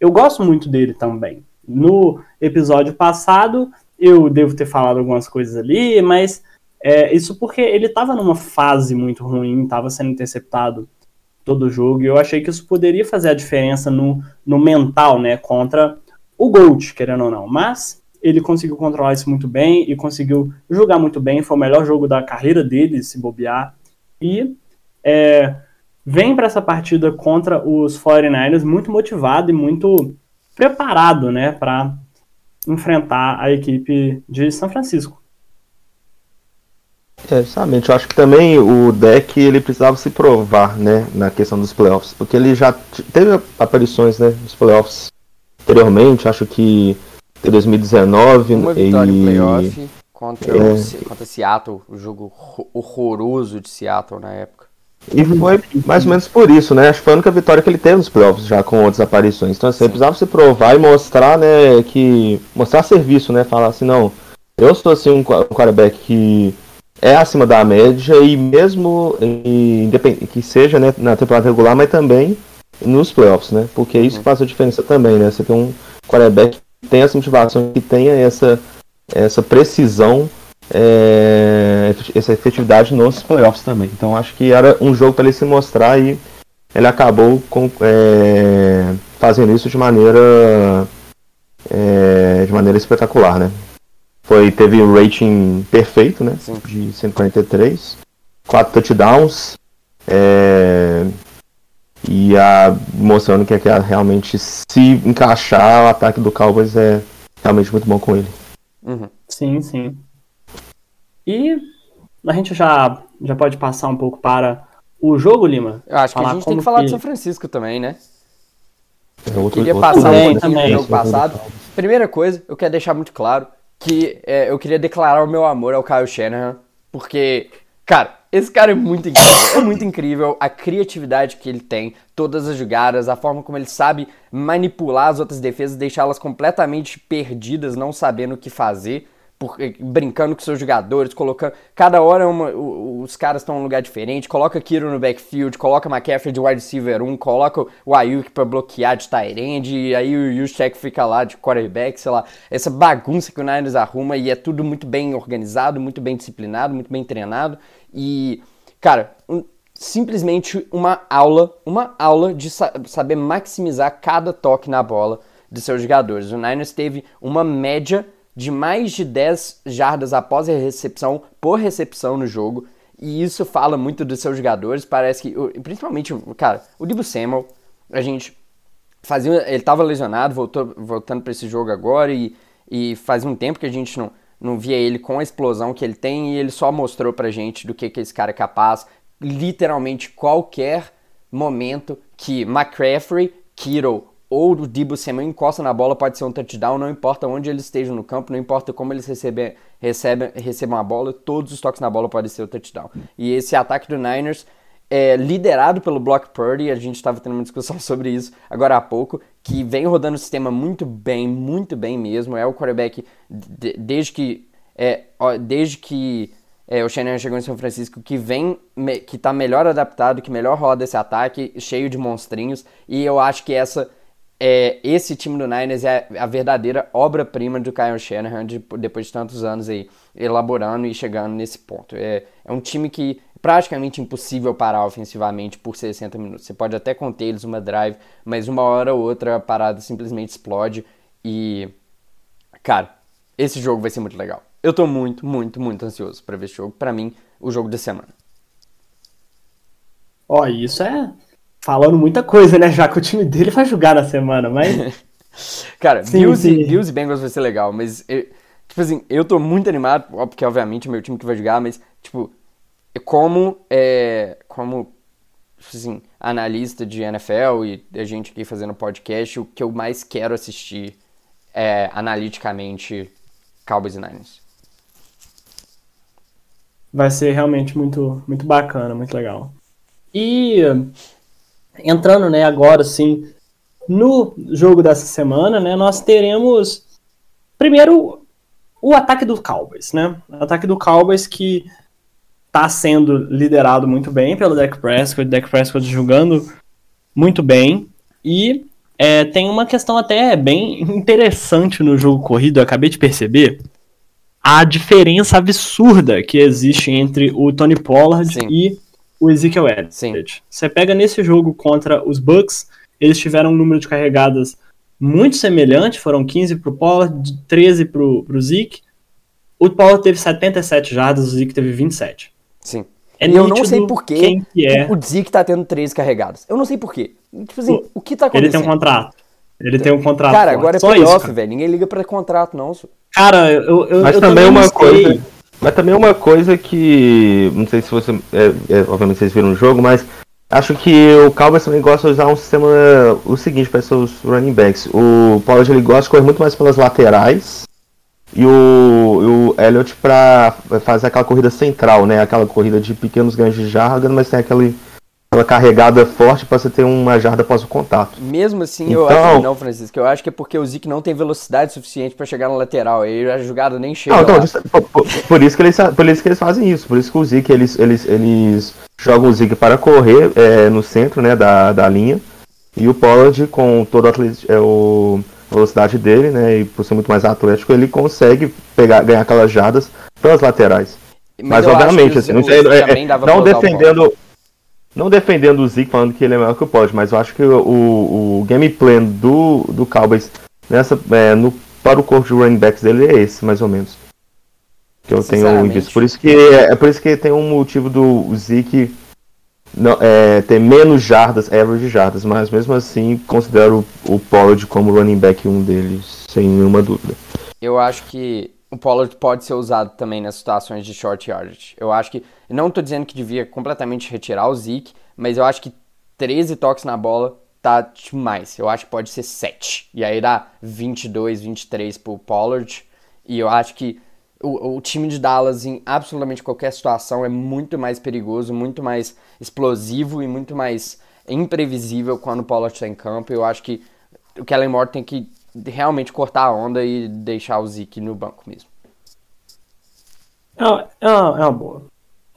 eu gosto muito dele também. No episódio passado, eu devo ter falado algumas coisas ali, mas é, isso porque ele estava numa fase muito ruim, estava sendo interceptado todo jogo. E eu achei que isso poderia fazer a diferença no, no mental, né? Contra o Gold, querendo ou não. Mas ele conseguiu controlar isso muito bem e conseguiu jogar muito bem. Foi o melhor jogo da carreira dele, se bobear. E é, vem para essa partida contra os 49ers muito motivado e muito preparado, né, para enfrentar a equipe de São Francisco. É, justamente, eu acho que também o deck ele precisava se provar, né, na questão dos playoffs, porque ele já teve aparições, né, nos playoffs anteriormente, acho que 2019 Uma vitória e... playoff contra, é... o, contra Seattle, o jogo horroroso de Seattle na época. E foi mais ou menos por isso, né? Acho que foi a única vitória que ele teve nos playoffs já com outras aparições. Então assim, ele precisava se provar e mostrar, né, que. mostrar serviço, né? Falar assim, não, eu sou assim um quarterback que é acima da média e mesmo e, que seja né, na temporada regular, mas também nos playoffs, né? Porque isso uhum. faz a diferença também, né? Você tem um quarterback tem essa motivação, que tenha essa, essa precisão, é, essa efetividade nos playoffs também. Então acho que era um jogo para ele se mostrar e ele acabou com, é, fazendo isso de maneira é, de maneira espetacular, né? Foi, teve um rating perfeito, né? Sim. De 143. Quatro touchdowns. É, e a, mostrando que, que realmente se encaixar o ataque do Cowboys é realmente muito bom com ele. Uhum. Sim, sim. E a gente já, já pode passar um pouco para o jogo, Lima? Eu acho que a gente tem que falar que... de São Francisco também, né? É outro, eu queria passar um pouquinho do jogo passado. Primeira coisa, eu quero deixar muito claro que é, eu queria declarar o meu amor ao Kyle Shanahan, porque, cara, esse cara é muito incrível. É muito incrível a criatividade que ele tem, todas as jogadas, a forma como ele sabe manipular as outras defesas, deixá-las completamente perdidas, não sabendo o que fazer por, eh, brincando com seus jogadores, colocando. Cada hora uma, os caras estão em um lugar diferente. Coloca Kiro no backfield, coloca McCaffrey de wide receiver 1, coloca o Ayuk para bloquear de tight end, e aí o Juszczyk fica lá de quarterback, sei lá. Essa bagunça que o Niners arruma e é tudo muito bem organizado, muito bem disciplinado, muito bem treinado. E, cara, um, simplesmente uma aula, uma aula de sa saber maximizar cada toque na bola de seus jogadores. O Niners teve uma média de mais de 10 jardas após a recepção por recepção no jogo. E isso fala muito dos seus jogadores. Parece que, principalmente, cara, o Dibu Samuel, a gente fazia. Ele estava lesionado, voltou, voltando para esse jogo agora. E, e faz um tempo que a gente não, não via ele com a explosão que ele tem. E ele só mostrou pra gente do que, que esse cara é capaz. Literalmente qualquer momento que McCaffrey, Kittle ou o Debo Samuel encosta na bola, pode ser um touchdown, não importa onde eles estejam no campo, não importa como eles recebem, recebem, recebam a bola, todos os toques na bola podem ser o touchdown. E esse ataque do Niners é liderado pelo Block Purdy, a gente estava tendo uma discussão *laughs* sobre isso agora há pouco, que vem rodando o sistema muito bem, muito bem mesmo, é o quarterback de, desde que é, desde que é, o Shanahan chegou em São Francisco, que vem, que está melhor adaptado, que melhor roda esse ataque, cheio de monstrinhos, e eu acho que essa é, esse time do Niners é a verdadeira obra-prima do Kyle Shanahan de, depois de tantos anos aí elaborando e chegando nesse ponto. É, é um time que praticamente impossível parar ofensivamente por 60 minutos. Você pode até conter eles uma drive, mas uma hora ou outra a parada simplesmente explode e cara, esse jogo vai ser muito legal. Eu tô muito, muito, muito ansioso para ver esse jogo. Para mim, o jogo da semana. Ó, oh, isso é falando muita coisa, né? Já que o time dele vai jogar na semana, mas. *laughs* Cara, sim, Bills, sim. E, Bills e Bengals vai ser legal, mas. Eu, tipo assim, eu tô muito animado, porque obviamente é meu time que vai jogar, mas, tipo, como. É, como. Assim, analista de NFL e a gente aqui fazendo podcast, o que eu mais quero assistir é analiticamente Cowboys e Niners. Vai ser realmente muito, muito bacana, muito legal. E entrando, né, agora sim, no jogo dessa semana, né, nós teremos primeiro o ataque do Cowboys, né? O ataque do Cowboys que está sendo liderado muito bem pelo Dak Prescott, Dak Prescott jogando muito bem e é, tem uma questão até bem interessante no jogo corrido, eu acabei de perceber a diferença absurda que existe entre o Tony Pollard Sim. e o Ezekiel Elliott. Sim. Você pega nesse jogo contra os Bucks, eles tiveram um número de carregadas muito semelhante, foram 15 pro Pollard, 13 pro, pro Zeke. O Pollard teve 77 jardas, o Zeke teve 27. Sim. É e eu não sei porquê que é. o Zeke tá tendo 13 carregados. Eu não sei porquê. Tipo assim, o, o que tá acontecendo? Ele tem um contrato. Ele tem um contrato. Cara, agora é playoff, velho. Ninguém liga pra contrato, não. Cara, eu, eu, Mas eu também uma coisa. Mas também uma coisa que. Não sei se você. É, é, obviamente vocês viram o jogo, mas. Acho que o Cowboys também gosta de usar um sistema. O seguinte para seus running backs. O Pollard ele gosta de correr muito mais pelas laterais. E o, o Elliott para fazer aquela corrida central, né? Aquela corrida de pequenos ganhos de jarda, mas tem aquele aquela carregada forte para você ter uma jarda após o contato. Mesmo assim, então, eu acho que não, Francisco. Eu acho que é porque o Zeke não tem velocidade suficiente para chegar na lateral. Aí a jogada nem chega. Não, então, por, por, isso que eles, por isso que eles fazem isso. Por isso que o Zeke, eles, eles, eles jogam o Zeke para correr é, no centro né, da, da linha. E o Pollard, com toda a é, o, velocidade dele, né, e por ser muito mais atlético, ele consegue pegar, ganhar aquelas jardas pelas laterais. Mas, Mas obviamente, assim, não, é, não defendendo não defendendo o Zeke, falando que ele é melhor que o Pod, mas eu acho que o, o game plan do, do Cowboys nessa, é, no, para o corpo de running backs dele é esse, mais ou menos. Que eu tenho visto. Por isso que é, é por isso que tem um motivo do Zeke não, é, ter menos jardas, average jardas, mas mesmo assim considero o, o Pollard como running back um deles, sem nenhuma dúvida. Eu acho que o Pollard pode ser usado também nas situações de short yardage. Eu acho que, não estou dizendo que devia completamente retirar o Zeke, mas eu acho que 13 toques na bola tá demais. Eu acho que pode ser 7. E aí dá 22, 23 pro Pollard. E eu acho que o, o, time de Dallas em absolutamente qualquer situação é muito mais perigoso, muito mais explosivo e muito mais imprevisível quando o Pollard está em campo. Eu acho que o Kellen Moore tem que realmente cortar a onda e deixar o Zeke no banco mesmo. É uma, é uma, é boa.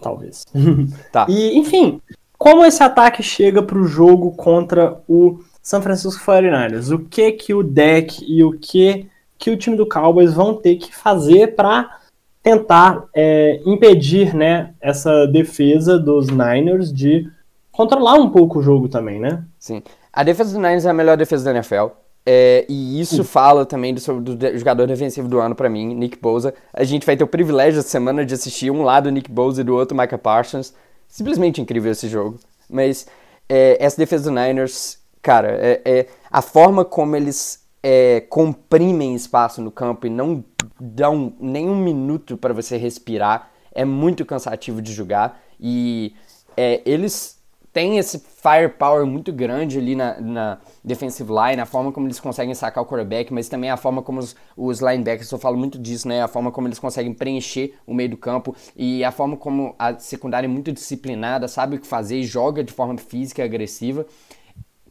Talvez. *laughs* Tá. E, enfim, como esse ataque chega para o jogo contra o San Francisco 49ers? O que que o deck e o que que o time do Cowboys vão ter que fazer para tentar é, impedir né, essa defesa dos Niners de controlar um pouco o jogo também, né? Sim. A defesa dos Niners é a melhor defesa da NFL. É, e isso fala também do, sobre, do jogador defensivo do ano para mim, Nick Bosa. A gente vai ter o privilégio essa semana de assistir um lado Nick Bosa e do outro Micah Parsons. Simplesmente incrível esse jogo. Mas é, essa defesa do Niners, cara, é, é a forma como eles é, comprimem espaço no campo e não dão nenhum minuto para você respirar é muito cansativo de jogar. E é, eles tem esse firepower muito grande ali na, na defensive line, a forma como eles conseguem sacar o quarterback, mas também a forma como os, os linebackers, eu falo muito disso, né? A forma como eles conseguem preencher o meio do campo e a forma como a secundária é muito disciplinada, sabe o que fazer joga de forma física e agressiva.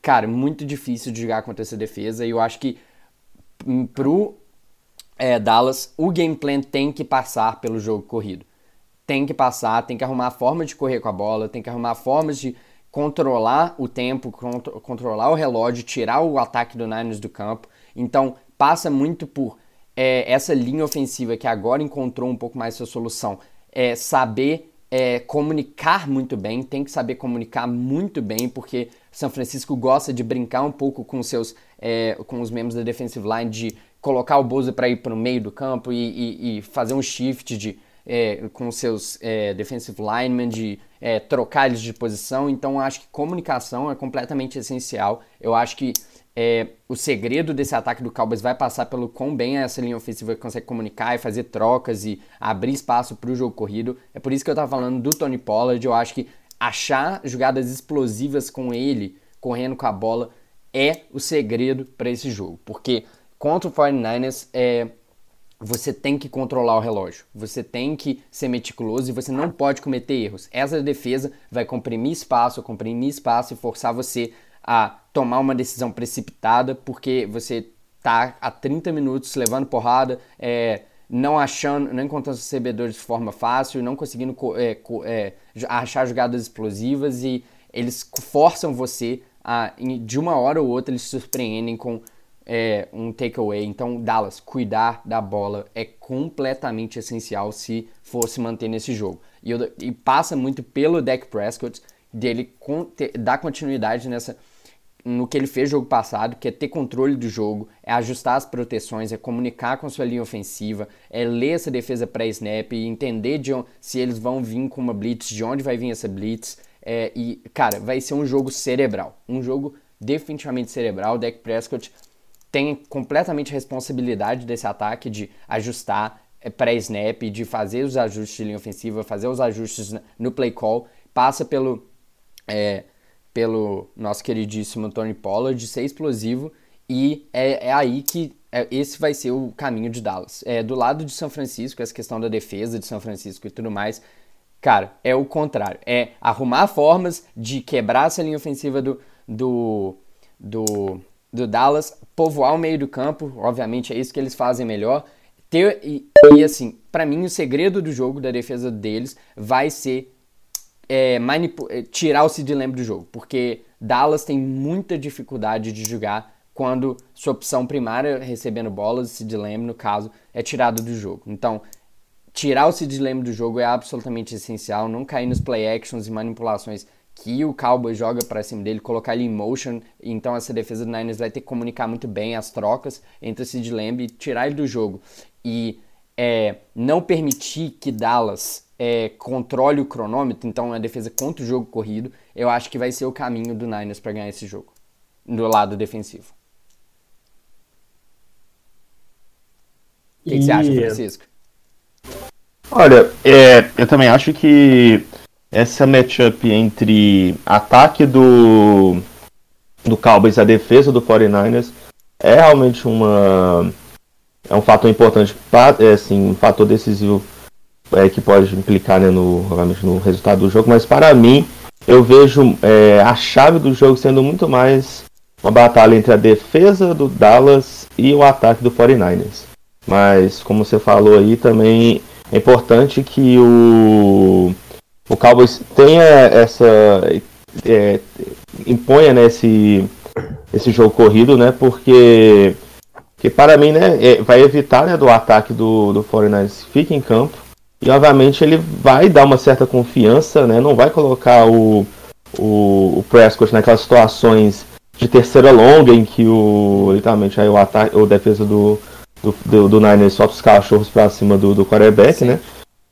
Cara, muito difícil de jogar contra essa defesa e eu acho que hum, pro é, Dallas o game plan tem que passar pelo jogo corrido. Tem que passar, tem que arrumar forma de correr com a bola, tem que arrumar formas de controlar o tempo, contro controlar o relógio, tirar o ataque do Niners do campo. Então, passa muito por é, essa linha ofensiva que agora encontrou um pouco mais sua solução. É, saber é, comunicar muito bem, tem que saber comunicar muito bem, porque São Francisco gosta de brincar um pouco com, seus, é, com os membros da defensive line, de colocar o Boza para ir para o meio do campo e, e, e, fazer um shift de, é, com seus é, defensive linemen, de é, trocar eles de posição. Então, acho que comunicação é completamente essencial. Eu acho que é, o segredo desse ataque do Cowboys vai passar pelo quão bem essa linha ofensiva consegue comunicar e fazer trocas e abrir espaço para o jogo corrido. É por isso que eu estava falando do Tony Pollard. Eu acho que achar jogadas explosivas com ele, correndo com a bola, é o segredo para esse jogo. Porque contra o 49ers, é, você tem que controlar o relógio, você tem que ser meticuloso e você não pode cometer erros. Essa defesa vai comprimir espaço, comprimir espaço e forçar você a tomar uma decisão precipitada porque você tá há 30 minutos levando porrada, é, não achando, não encontrando recebedores de forma fácil, não conseguindo é, é, achar jogadas explosivas e eles forçam você a, de uma hora ou outra, eles surpreendem com é, um takeaway. Então, Dallas, cuidar da bola é completamente essencial se for se manter nesse jogo. E, eu, e passa muito pelo Dak Prescott, dele dar continuidade nessa no que ele fez jogo passado, que é ter controle do jogo, é ajustar as proteções, é comunicar com sua linha ofensiva, é ler essa defesa pré-snap e entender de onde, se eles vão vir com uma blitz, de onde vai vir essa blitz. É, e, cara, vai ser um jogo cerebral. Um jogo definitivamente cerebral. O Dak Prescott tem completamente responsabilidade desse ataque de ajustar é, pré-snap, de fazer os ajustes de linha ofensiva, fazer os ajustes no play call. Passa pelo. É, pelo nosso queridíssimo Tony Pollard, ser explosivo, e é, é aí que é, esse vai ser o caminho de Dallas. É, do lado de São Francisco, essa questão da defesa de São Francisco e tudo mais, cara, é o contrário. É arrumar formas de quebrar essa linha ofensiva do, do, do, do Dallas, povoar o meio do campo, obviamente é isso que eles fazem melhor. Ter, e, e assim, para mim o segredo do jogo, da defesa deles, vai ser é, é, tirar o Sid Lamb do jogo, porque Dallas tem muita dificuldade de jogar quando sua opção primária recebendo bolas, Sid Lamb no caso, é tirado do jogo. Então, tirar o Sid Lamb do jogo é absolutamente essencial, não cair nos play actions e manipulações que o Cowboy joga para cima dele, colocar ele em motion, então essa defesa do Niners vai ter que comunicar muito bem as trocas entre o Sid Lamb e tirar ele do jogo. E é, não permitir que Dallas é, controle o cronômetro, então a defesa contra o jogo corrido, eu acho que vai ser o caminho do Niners para ganhar esse jogo, do lado defensivo. O que, e... que você acha, Francisco? Olha, é, eu também acho que essa matchup entre ataque do, do Cowboys e a defesa do 49ers é realmente uma é um fator importante, é, assim, um fator decisivo é, que pode implicar né, no, no resultado do jogo, mas para mim eu vejo é, a chave do jogo sendo muito mais uma batalha entre a defesa do Dallas e o ataque do 49ers. Mas como você falou aí, também é importante que o, o Cowboys tenha essa. É, imponha né, esse, esse jogo corrido, né? Porque, que para mim né, é, vai evitar né, do ataque do, do 49ers fique em campo e obviamente ele vai dar uma certa confiança, né? Não vai colocar o, o, o Prescott naquelas situações de terceira longa em que o literalmente aí o ataque ou defesa do, do, do, do Niners solta os cachorros para cima do, do quarterback, né?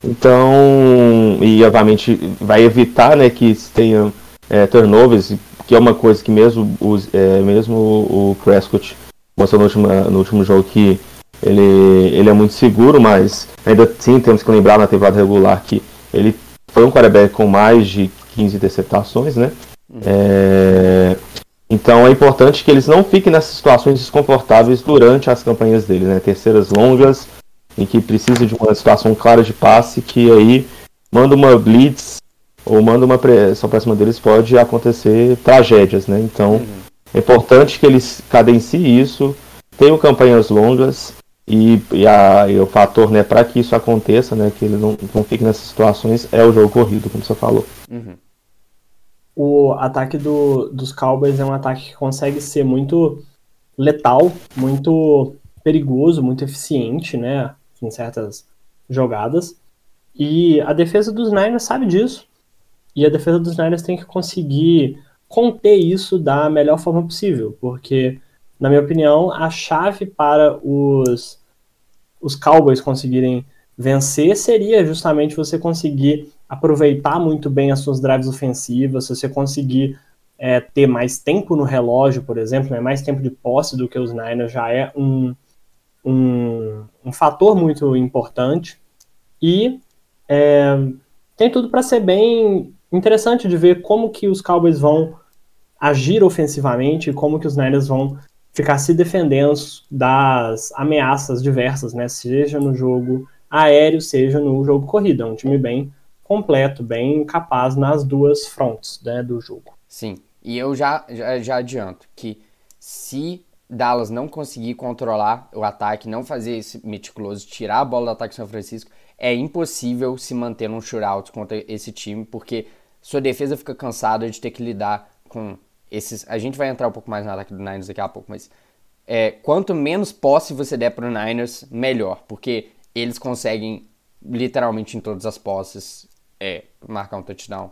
Então, e obviamente vai evitar, né, que tenha é, turnovers, que é uma coisa que mesmo, os, é, mesmo o Prescott mostrou no último, no último jogo que ele, ele é muito seguro, mas ainda assim temos que lembrar na temporada regular que ele foi um quarterback com mais de 15 interceptações, né? Uhum. É, então é importante que eles não fiquem nessas situações desconfortáveis durante as campanhas deles, né? Terceiras longas, em que precisa de uma situação clara de passe, que aí manda uma blitz ou manda uma pressão para cima deles, pode acontecer tragédias, né? Então uhum. é importante que eles cadenciem isso, tenham campanhas longas e, e, a, e o fator né, para que isso aconteça, né, que ele não, não fique nessas situações, é o jogo corrido, como você falou. Uhum. O ataque do, dos Cowboys é um ataque que consegue ser muito letal, muito perigoso, muito eficiente, né, em certas jogadas. E a defesa dos Niners sabe disso. E a defesa dos Niners tem que conseguir conter isso da melhor forma possível, porque na minha opinião, a chave para os, os Cowboys conseguirem vencer seria justamente você conseguir aproveitar muito bem as suas drives ofensivas, se você conseguir é, ter mais tempo no relógio, por exemplo, né, mais tempo de posse do que os Niners já é um, um, um fator muito importante. E é, tem tudo para ser bem interessante de ver como que os Cowboys vão agir ofensivamente e como que os Niners vão ficar se defendendo das ameaças diversas, né? Seja no jogo aéreo, seja no jogo corrida. É um time bem completo, bem capaz nas duas frontes né, do jogo. Sim, e eu já, já, já adianto que se Dallas não conseguir controlar o ataque, não fazer esse meticuloso, tirar a bola do ataque de São Francisco, é impossível se manter num shootout contra esse time, porque sua defesa fica cansada de ter que lidar com esses. A gente vai entrar um pouco mais no ataque do Niners daqui a pouco, mas é, quanto menos posse você der para o Niners, melhor, porque eles conseguem literalmente em todas as posses é, marcar um touchdown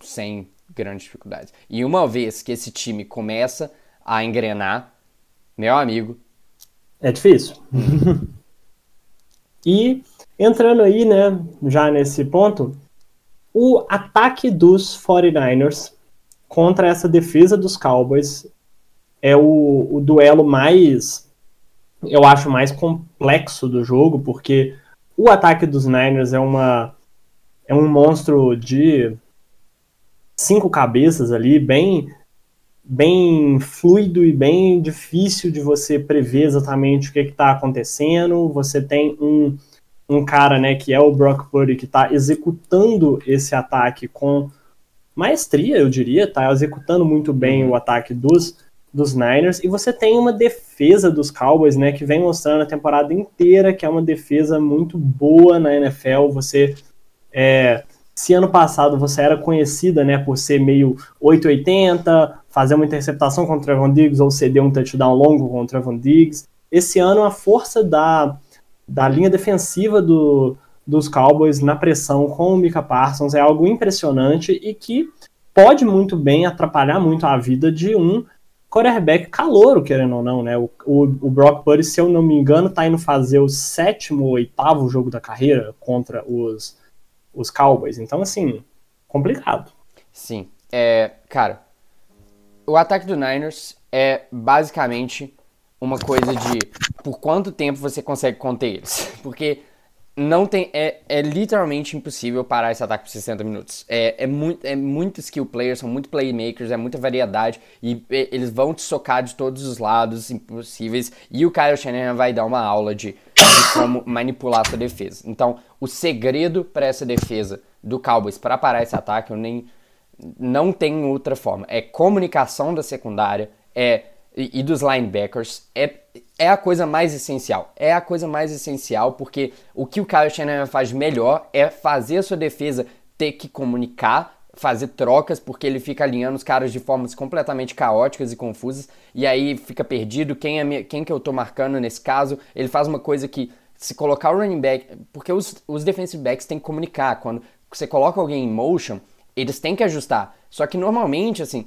sem grandes dificuldades. E uma vez que esse time começa a engrenar, meu amigo. É difícil. *laughs* e entrando aí, né, já nesse ponto, o ataque dos 49ers contra essa defesa dos Cowboys é o, o duelo mais, eu acho, mais complexo do jogo, porque o ataque dos Niners é uma é um monstro de cinco cabeças ali, bem bem fluido e bem difícil de você prever exatamente o que está acontecendo. Você tem um, um cara, né, que é o Brock Purdy, que está executando esse ataque com maestria, eu diria, está executando muito bem o ataque dos dos Niners, e você tem uma defesa dos Cowboys, né, que vem mostrando a temporada inteira que é uma defesa muito boa na NFL. Você, é, se ano passado você era conhecida, né, por ser meio 880, fazer uma interceptação contra o Trevon Diggs ou ceder um touchdown longo contra o Trevon Diggs, esse ano a força da, da linha defensiva do, dos Cowboys na pressão com o Mika Parsons é algo impressionante e que pode muito bem atrapalhar muito a vida de um quarterback calouro, querendo ou não, né? O, o, o, Brock Purdy, se eu não me engano, tá indo fazer o sétimo ou oitavo jogo da carreira contra os, os Cowboys. Então, assim, complicado. Sim. É, cara, o ataque do Niners é basicamente uma coisa de por quanto tempo você consegue conter eles. *laughs* Porque não tem. É, é literalmente impossível parar esse ataque por 60 minutos. É, é, muito, é muito skill players, são muito playmakers, é muita variedade e, eles vão te socar de todos os lados impossíveis. E o Kyle Shanahan vai dar uma aula de, de como manipular sua defesa. Então, o segredo para essa defesa do Cowboys para parar esse ataque, eu nem. Não tem outra forma. É comunicação da secundária, é e, e dos linebackers é, é a coisa mais essencial. É a coisa mais essencial porque o que o Kyle Shanahan faz melhor é fazer a sua defesa ter que comunicar, fazer trocas, porque ele fica alinhando os caras de formas completamente caóticas e confusas, e aí fica perdido quem, é, quem que eu tô marcando nesse caso. Ele faz uma coisa que, se colocar o running back, porque os, os defensive backs têm que comunicar, quando você coloca alguém em motion, eles têm que ajustar. Só que normalmente, assim,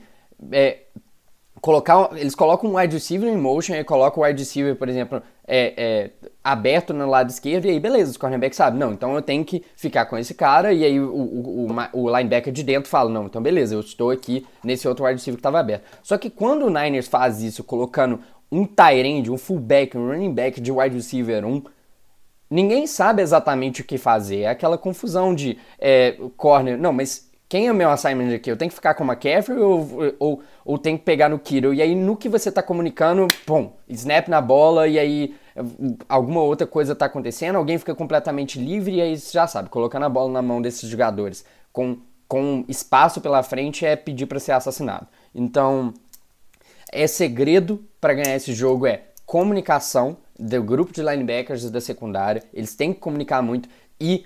é, colocar, eles colocam um wide receiver em motion e colocam o wide receiver, por exemplo, é, é, aberto no lado esquerdo, e aí beleza, os cornerbacks sabem, não, então eu tenho que ficar com esse cara, e aí o, o, o, o linebacker de dentro fala, não, então beleza, eu estou aqui nesse outro wide receiver que estava aberto. Só que quando o Niners faz isso, colocando um tight end, um fullback, um running back de wide receiver 1, ninguém sabe exatamente o que fazer, é aquela confusão de é, corner, não, mas quem é o meu assignment aqui? Eu tenho que ficar com o McCaffrey ou, ou, ou tenho que pegar no Kittle? E aí, no que você está comunicando, bom, snap na bola e aí alguma outra coisa está acontecendo, alguém fica completamente livre e aí você já sabe, colocando a bola na mão desses jogadores com, com espaço pela frente é pedir para ser assassinado. Então, é segredo para ganhar esse jogo é comunicação do grupo de linebackers da secundária, eles têm que comunicar muito e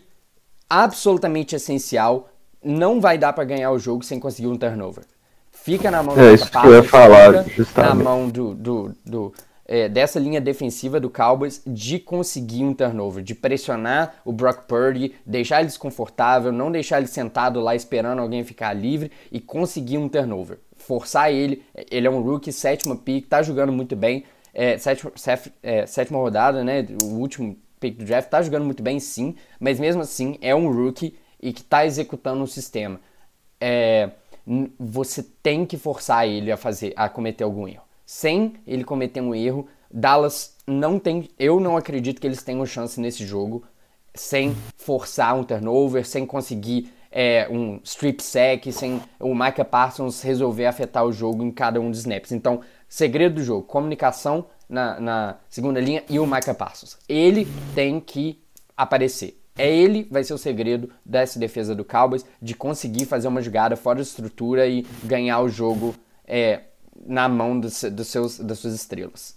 absolutamente essencial não vai dar para ganhar o jogo sem conseguir um turnover. Fica na mão é, do isso que eu ia falar, na mão do, do, do é, dessa linha defensiva do Cowboys de conseguir um turnover, de pressionar o Brock Purdy, deixar ele desconfortável, não deixar ele sentado lá esperando alguém ficar livre e conseguir um turnover. Forçar ele, ele é um rookie, sétima pick, tá jogando muito bem, é, sétima, é, sétima rodada, né, o último pick do draft, tá jogando muito bem sim, mas mesmo assim é um rookie e que está executando o sistema, é, você tem que forçar ele a fazer, a cometer algum erro. Sem ele cometer um erro, Dallas não tem, eu não acredito que eles tenham chance nesse jogo sem forçar um turnover, sem conseguir é, um strip sack, sem o Micah Parsons resolver afetar o jogo em cada um dos snaps. Então, segredo do jogo, comunicação na, na segunda linha e o Micah Parsons. Ele tem que aparecer. É ele vai ser o segredo dessa defesa do Cowboys de conseguir fazer uma jogada fora de estrutura e ganhar o jogo é, na mão dos, dos, seus, das suas estrelas.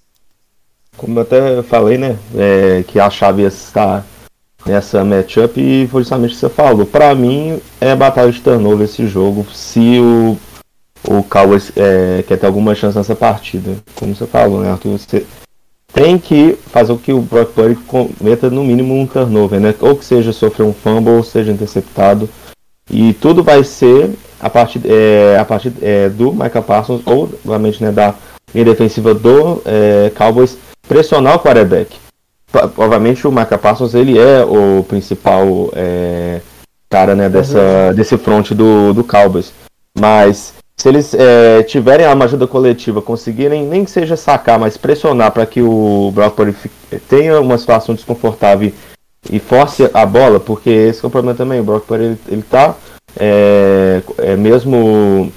Como eu até falei, né, é, que a chave está nessa matchup e foi justamente o que você falou. Para mim é batalha de turnover esse jogo. Se o o Cowboys é, quer ter alguma chance nessa partida. Como você falou, né, Arthur? Você tem que fazer o que o Brock Purdy cometa no mínimo um turnover, né? Ou que seja sofrer um fumble, ou seja interceptado. E tudo vai ser a partir, é, a partir é, do Michael Parsons, ou obviamente né, da linha defensiva do é, Cowboys, pressionar o quarterback. Obviamente o Michael Parsons ele é o principal é, cara né, dessa, desse front do, do Cowboys. Mas se eles é, tiverem uma ajuda coletiva, conseguirem nem que seja sacar, mas pressionar para que o Brock Purdy tenha uma situação desconfortável e force a bola, porque esse é o problema também. O Brock Purdy ele, ele tá é, é mesmo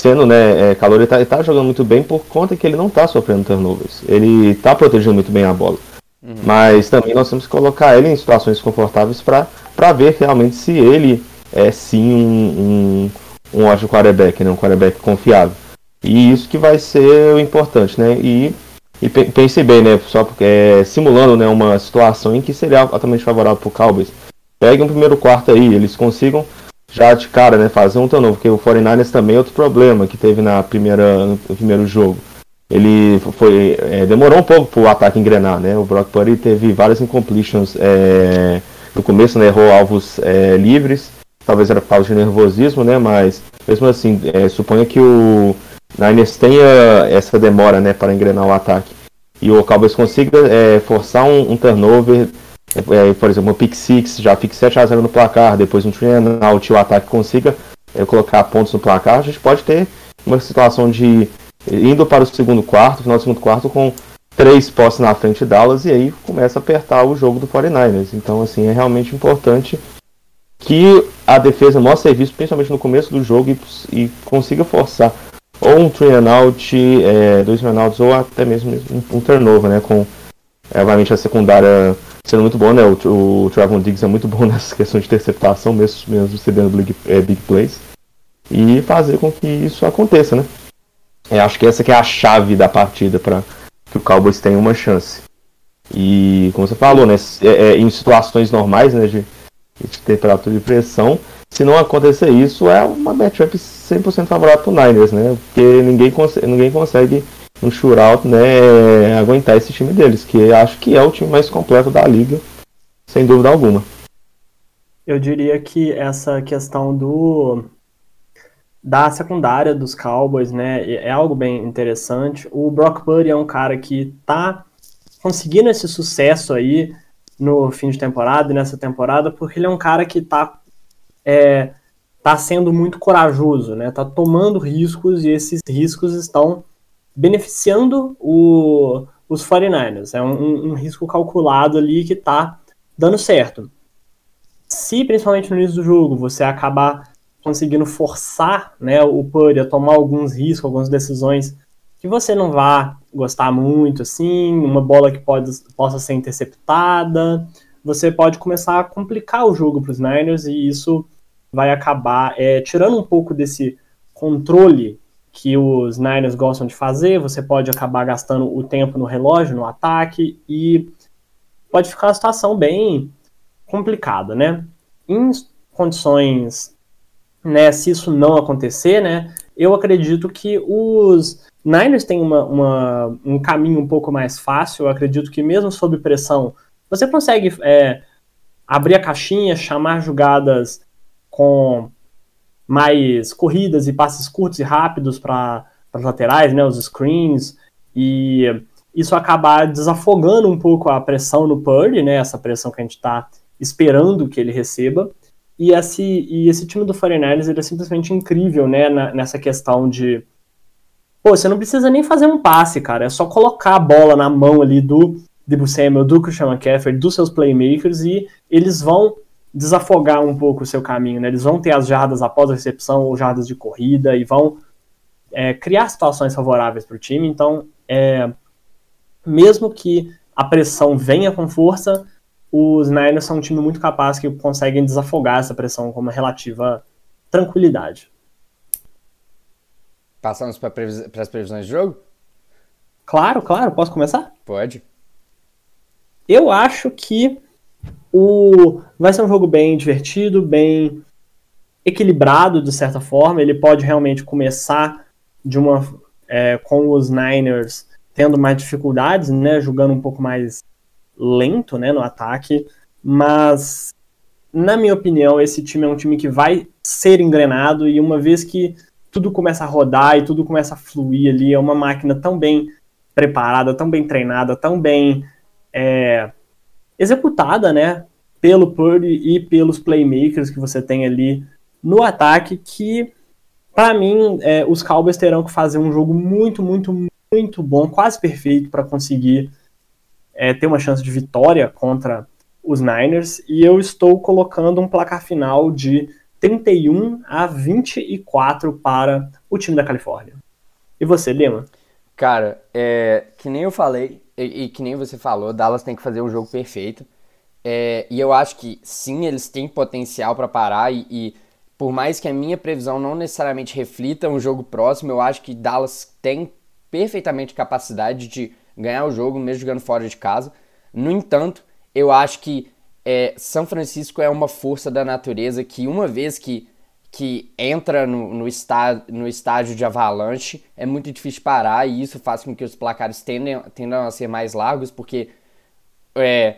sendo né, é, calor, ele tá, ele tá, jogando muito bem por conta que ele não tá sofrendo turnovers. Ele tá protegendo muito bem a bola. Uhum. Mas também nós temos que colocar ele em situações confortáveis para ver realmente se ele é sim um, um, um ótimo quarterback, né, um quarterback confiável. E isso que vai ser o importante, né? E, e pense bem, né? Só porque é, simulando né, uma situação em que seria altamente favorável para o Cowboys. Pegue um primeiro quarto aí, eles consigam já de cara, né, fazer um turnover, porque o 49ers também é outro problema que teve na primeira, no primeiro jogo. Ele foi é, demorou um pouco para o ataque engrenar, né? O Brock Purdy teve várias incompletions é, no começo, né, errou alvos é, livres, talvez era causa de nervosismo, né? Mas mesmo assim, é, suponha que o Niners tenha essa demora, né, para engrenar o ataque e o Cowboys consiga é, forçar um, um turnover é, por exemplo, um pick 6 já fique 7 a 0 no placar, depois um out e o ataque consiga é, colocar pontos no placar, a gente pode ter uma situação de indo para o segundo quarto, final do segundo quarto, com três postes na frente de Dallas e aí começa a apertar o jogo do 49ers. Então, assim, é realmente importante que a defesa mostre serviço, principalmente no começo do jogo, e, e consiga forçar ou um three and out, é, dois three outs, ou até mesmo um, um turnover, né? Com, é, obviamente, a secundária sendo muito bom, né? O, o Travon Diggs é muito bom *laughs* nessa questão de interceptação, mesmo, mesmo recebendo big, é, big plays. E fazer com que isso aconteça, né? É, acho que essa que é a chave da partida para que o Cowboys tenha uma chance. E como você falou, né? É, é, em situações normais, né? De, de temperatura e pressão, se não acontecer isso, é uma matchup 100% favorável para o Niners, né? Porque ninguém, consegue, ninguém consegue um shootout, né, aguentar esse time deles, que acho que é o time mais completo da liga, sem dúvida alguma. Eu diria que essa questão do da secundária dos Cowboys, né, é algo bem interessante. O Brock Purdy é um cara que tá conseguindo esse sucesso aí no fim de temporada e nessa temporada, porque ele é um cara que tá é, tá sendo muito corajoso, né? Tá tomando riscos e esses riscos estão beneficiando o, os 49ers. É um, um, risco calculado ali que está dando certo. Se, principalmente no início do jogo, você acabar conseguindo forçar né, o Purdy a tomar alguns riscos, algumas decisões que você não vá gostar muito, assim, uma bola que pode, possa ser interceptada, você pode começar a complicar o jogo para os Niners e isso vai acabar é, tirando um pouco desse controle que os Niners gostam de fazer, você pode acabar gastando o tempo no relógio, no ataque, e pode ficar uma situação bem complicada, né? Em condições, né, se isso não acontecer, né, eu acredito que os Niners têm uma, uma, um caminho um pouco mais fácil, eu acredito que mesmo sob pressão, você consegue é, abrir a caixinha, chamar jogadas com mais corridas e passes curtos e rápidos para as laterais, né, os screens, e isso acaba desafogando um pouco a pressão no Purdy, né, essa pressão que a gente está esperando que ele receba, e esse, e esse time do 49ers ele é simplesmente incrível, né, na, nessa questão de pô, você não precisa nem fazer um passe, cara, é só colocar a bola na mão ali do Debo Samuel, do Christian McCaffrey, dos seus playmakers, e eles vão desafogar um pouco o seu caminho, né? Eles vão ter as jardas após a recepção ou jardas de corrida e vão é, criar situações favoráveis para o time. Então, é, mesmo que a pressão venha com força, os Niners são um time muito capaz que conseguem desafogar essa pressão com uma relativa tranquilidade. Passamos para as previsões de jogo? Claro, claro. Posso começar? Pode. Eu acho que o vai ser um jogo bem divertido, bem equilibrado de certa forma. Ele pode realmente começar de uma é, com os Niners tendo mais dificuldades, né, jogando um pouco mais lento, né, no ataque, mas na minha opinião esse time é um time que vai ser engrenado e uma vez que tudo começa a rodar e tudo começa a fluir ali, é uma máquina tão bem preparada, tão bem treinada, tão bem é, executada, né, pelo Purdy e pelos playmakers que você tem ali no ataque, que para mim é, os Cowboys terão que fazer um jogo muito, muito, muito bom, quase perfeito para conseguir é, ter uma chance de vitória contra os Niners. E eu estou colocando um placar final de 31 a 24 para o time da Califórnia. E você, Lima? Cara, é, que nem eu falei e, e, que nem você falou, Dallas tem que fazer o jogo perfeito. É, e eu acho que sim, eles têm potencial para parar e, e, por mais que a minha previsão não necessariamente reflita um jogo próximo, eu acho que Dallas tem perfeitamente capacidade de ganhar o jogo mesmo jogando fora de casa. No entanto, eu acho que é, São Francisco é uma força da natureza que uma vez que, que entra no, no, está, no estágio de avalanche, é muito difícil parar e isso faz com que os placares tendem, tendam a ser mais largos, porque é,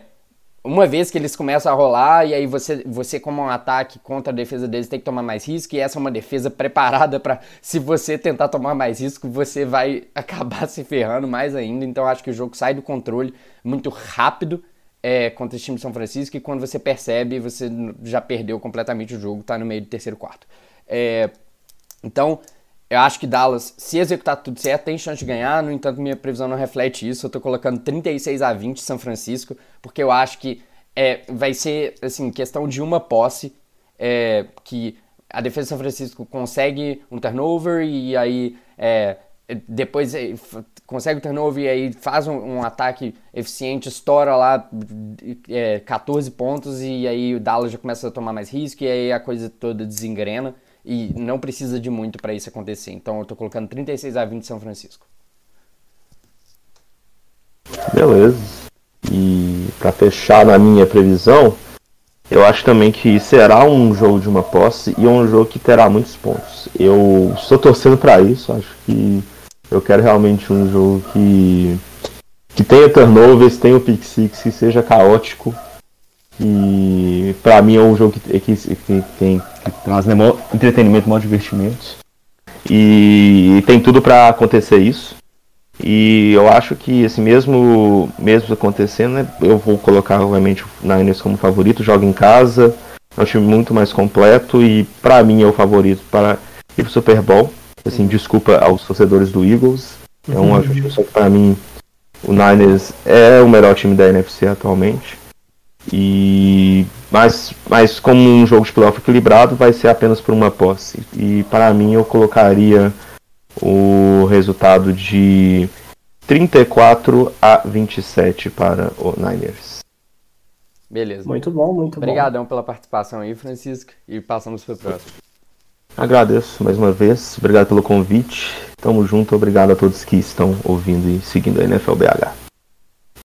uma vez que eles começam a rolar, e aí você, você como um ataque contra a defesa deles, tem que tomar mais risco, e essa é uma defesa *laughs* preparada para, se você tentar tomar mais risco, você vai *laughs* acabar se ferrando mais ainda. Então acho que o jogo sai do controle muito rápido é, contra esse time de São Francisco, e quando você percebe, você já perdeu completamente o jogo, tá no meio do terceiro quarto. É, então, eu acho que Dallas, se executar tudo certo, tem chance de ganhar. No entanto, minha previsão não reflete isso. Eu tô colocando 36 a 20 São Francisco, porque eu acho que é, vai ser assim questão de uma posse é, que a defesa de São Francisco consegue um turnover e aí é, depois é, consegue o turnover e aí faz um, um ataque eficiente, estoura lá é, 14 pontos e aí o Dallas já começa a tomar mais risco e aí a coisa toda desengrena. E não precisa de muito para isso acontecer. Então eu tô colocando 36 a 20 São Francisco. Beleza. E para fechar na minha previsão, eu acho também que será um jogo de uma posse e um jogo que terá muitos pontos. Eu estou torcendo para isso, acho que eu quero realmente um jogo que que tenha turnovers, tenha o pick six, que seja caótico e para mim é um jogo que, que, que, tem que traz né, entretenimento, maior divertimento. E, e tem tudo para acontecer isso. E eu acho que esse mesmo mesmo acontecendo, né, eu vou colocar obviamente o Niners como favorito, joga em casa, é um time muito mais completo e para mim é o favorito para ir pro Super Bowl. Assim, desculpa aos torcedores do Eagles. É um uhum. que para mim o Niners é o melhor time da NFC atualmente. E mas, mas como um jogo de playoff equilibrado, vai ser apenas por uma posse. E para mim eu colocaria o resultado de 34 a 27 para o Niners. Beleza. Muito bom, muito bom. Obrigadão pela participação aí, Francisco. E passamos para o próximo. Agradeço mais uma vez. Obrigado pelo convite. Tamo junto. Obrigado a todos que estão ouvindo e seguindo a NFLBH.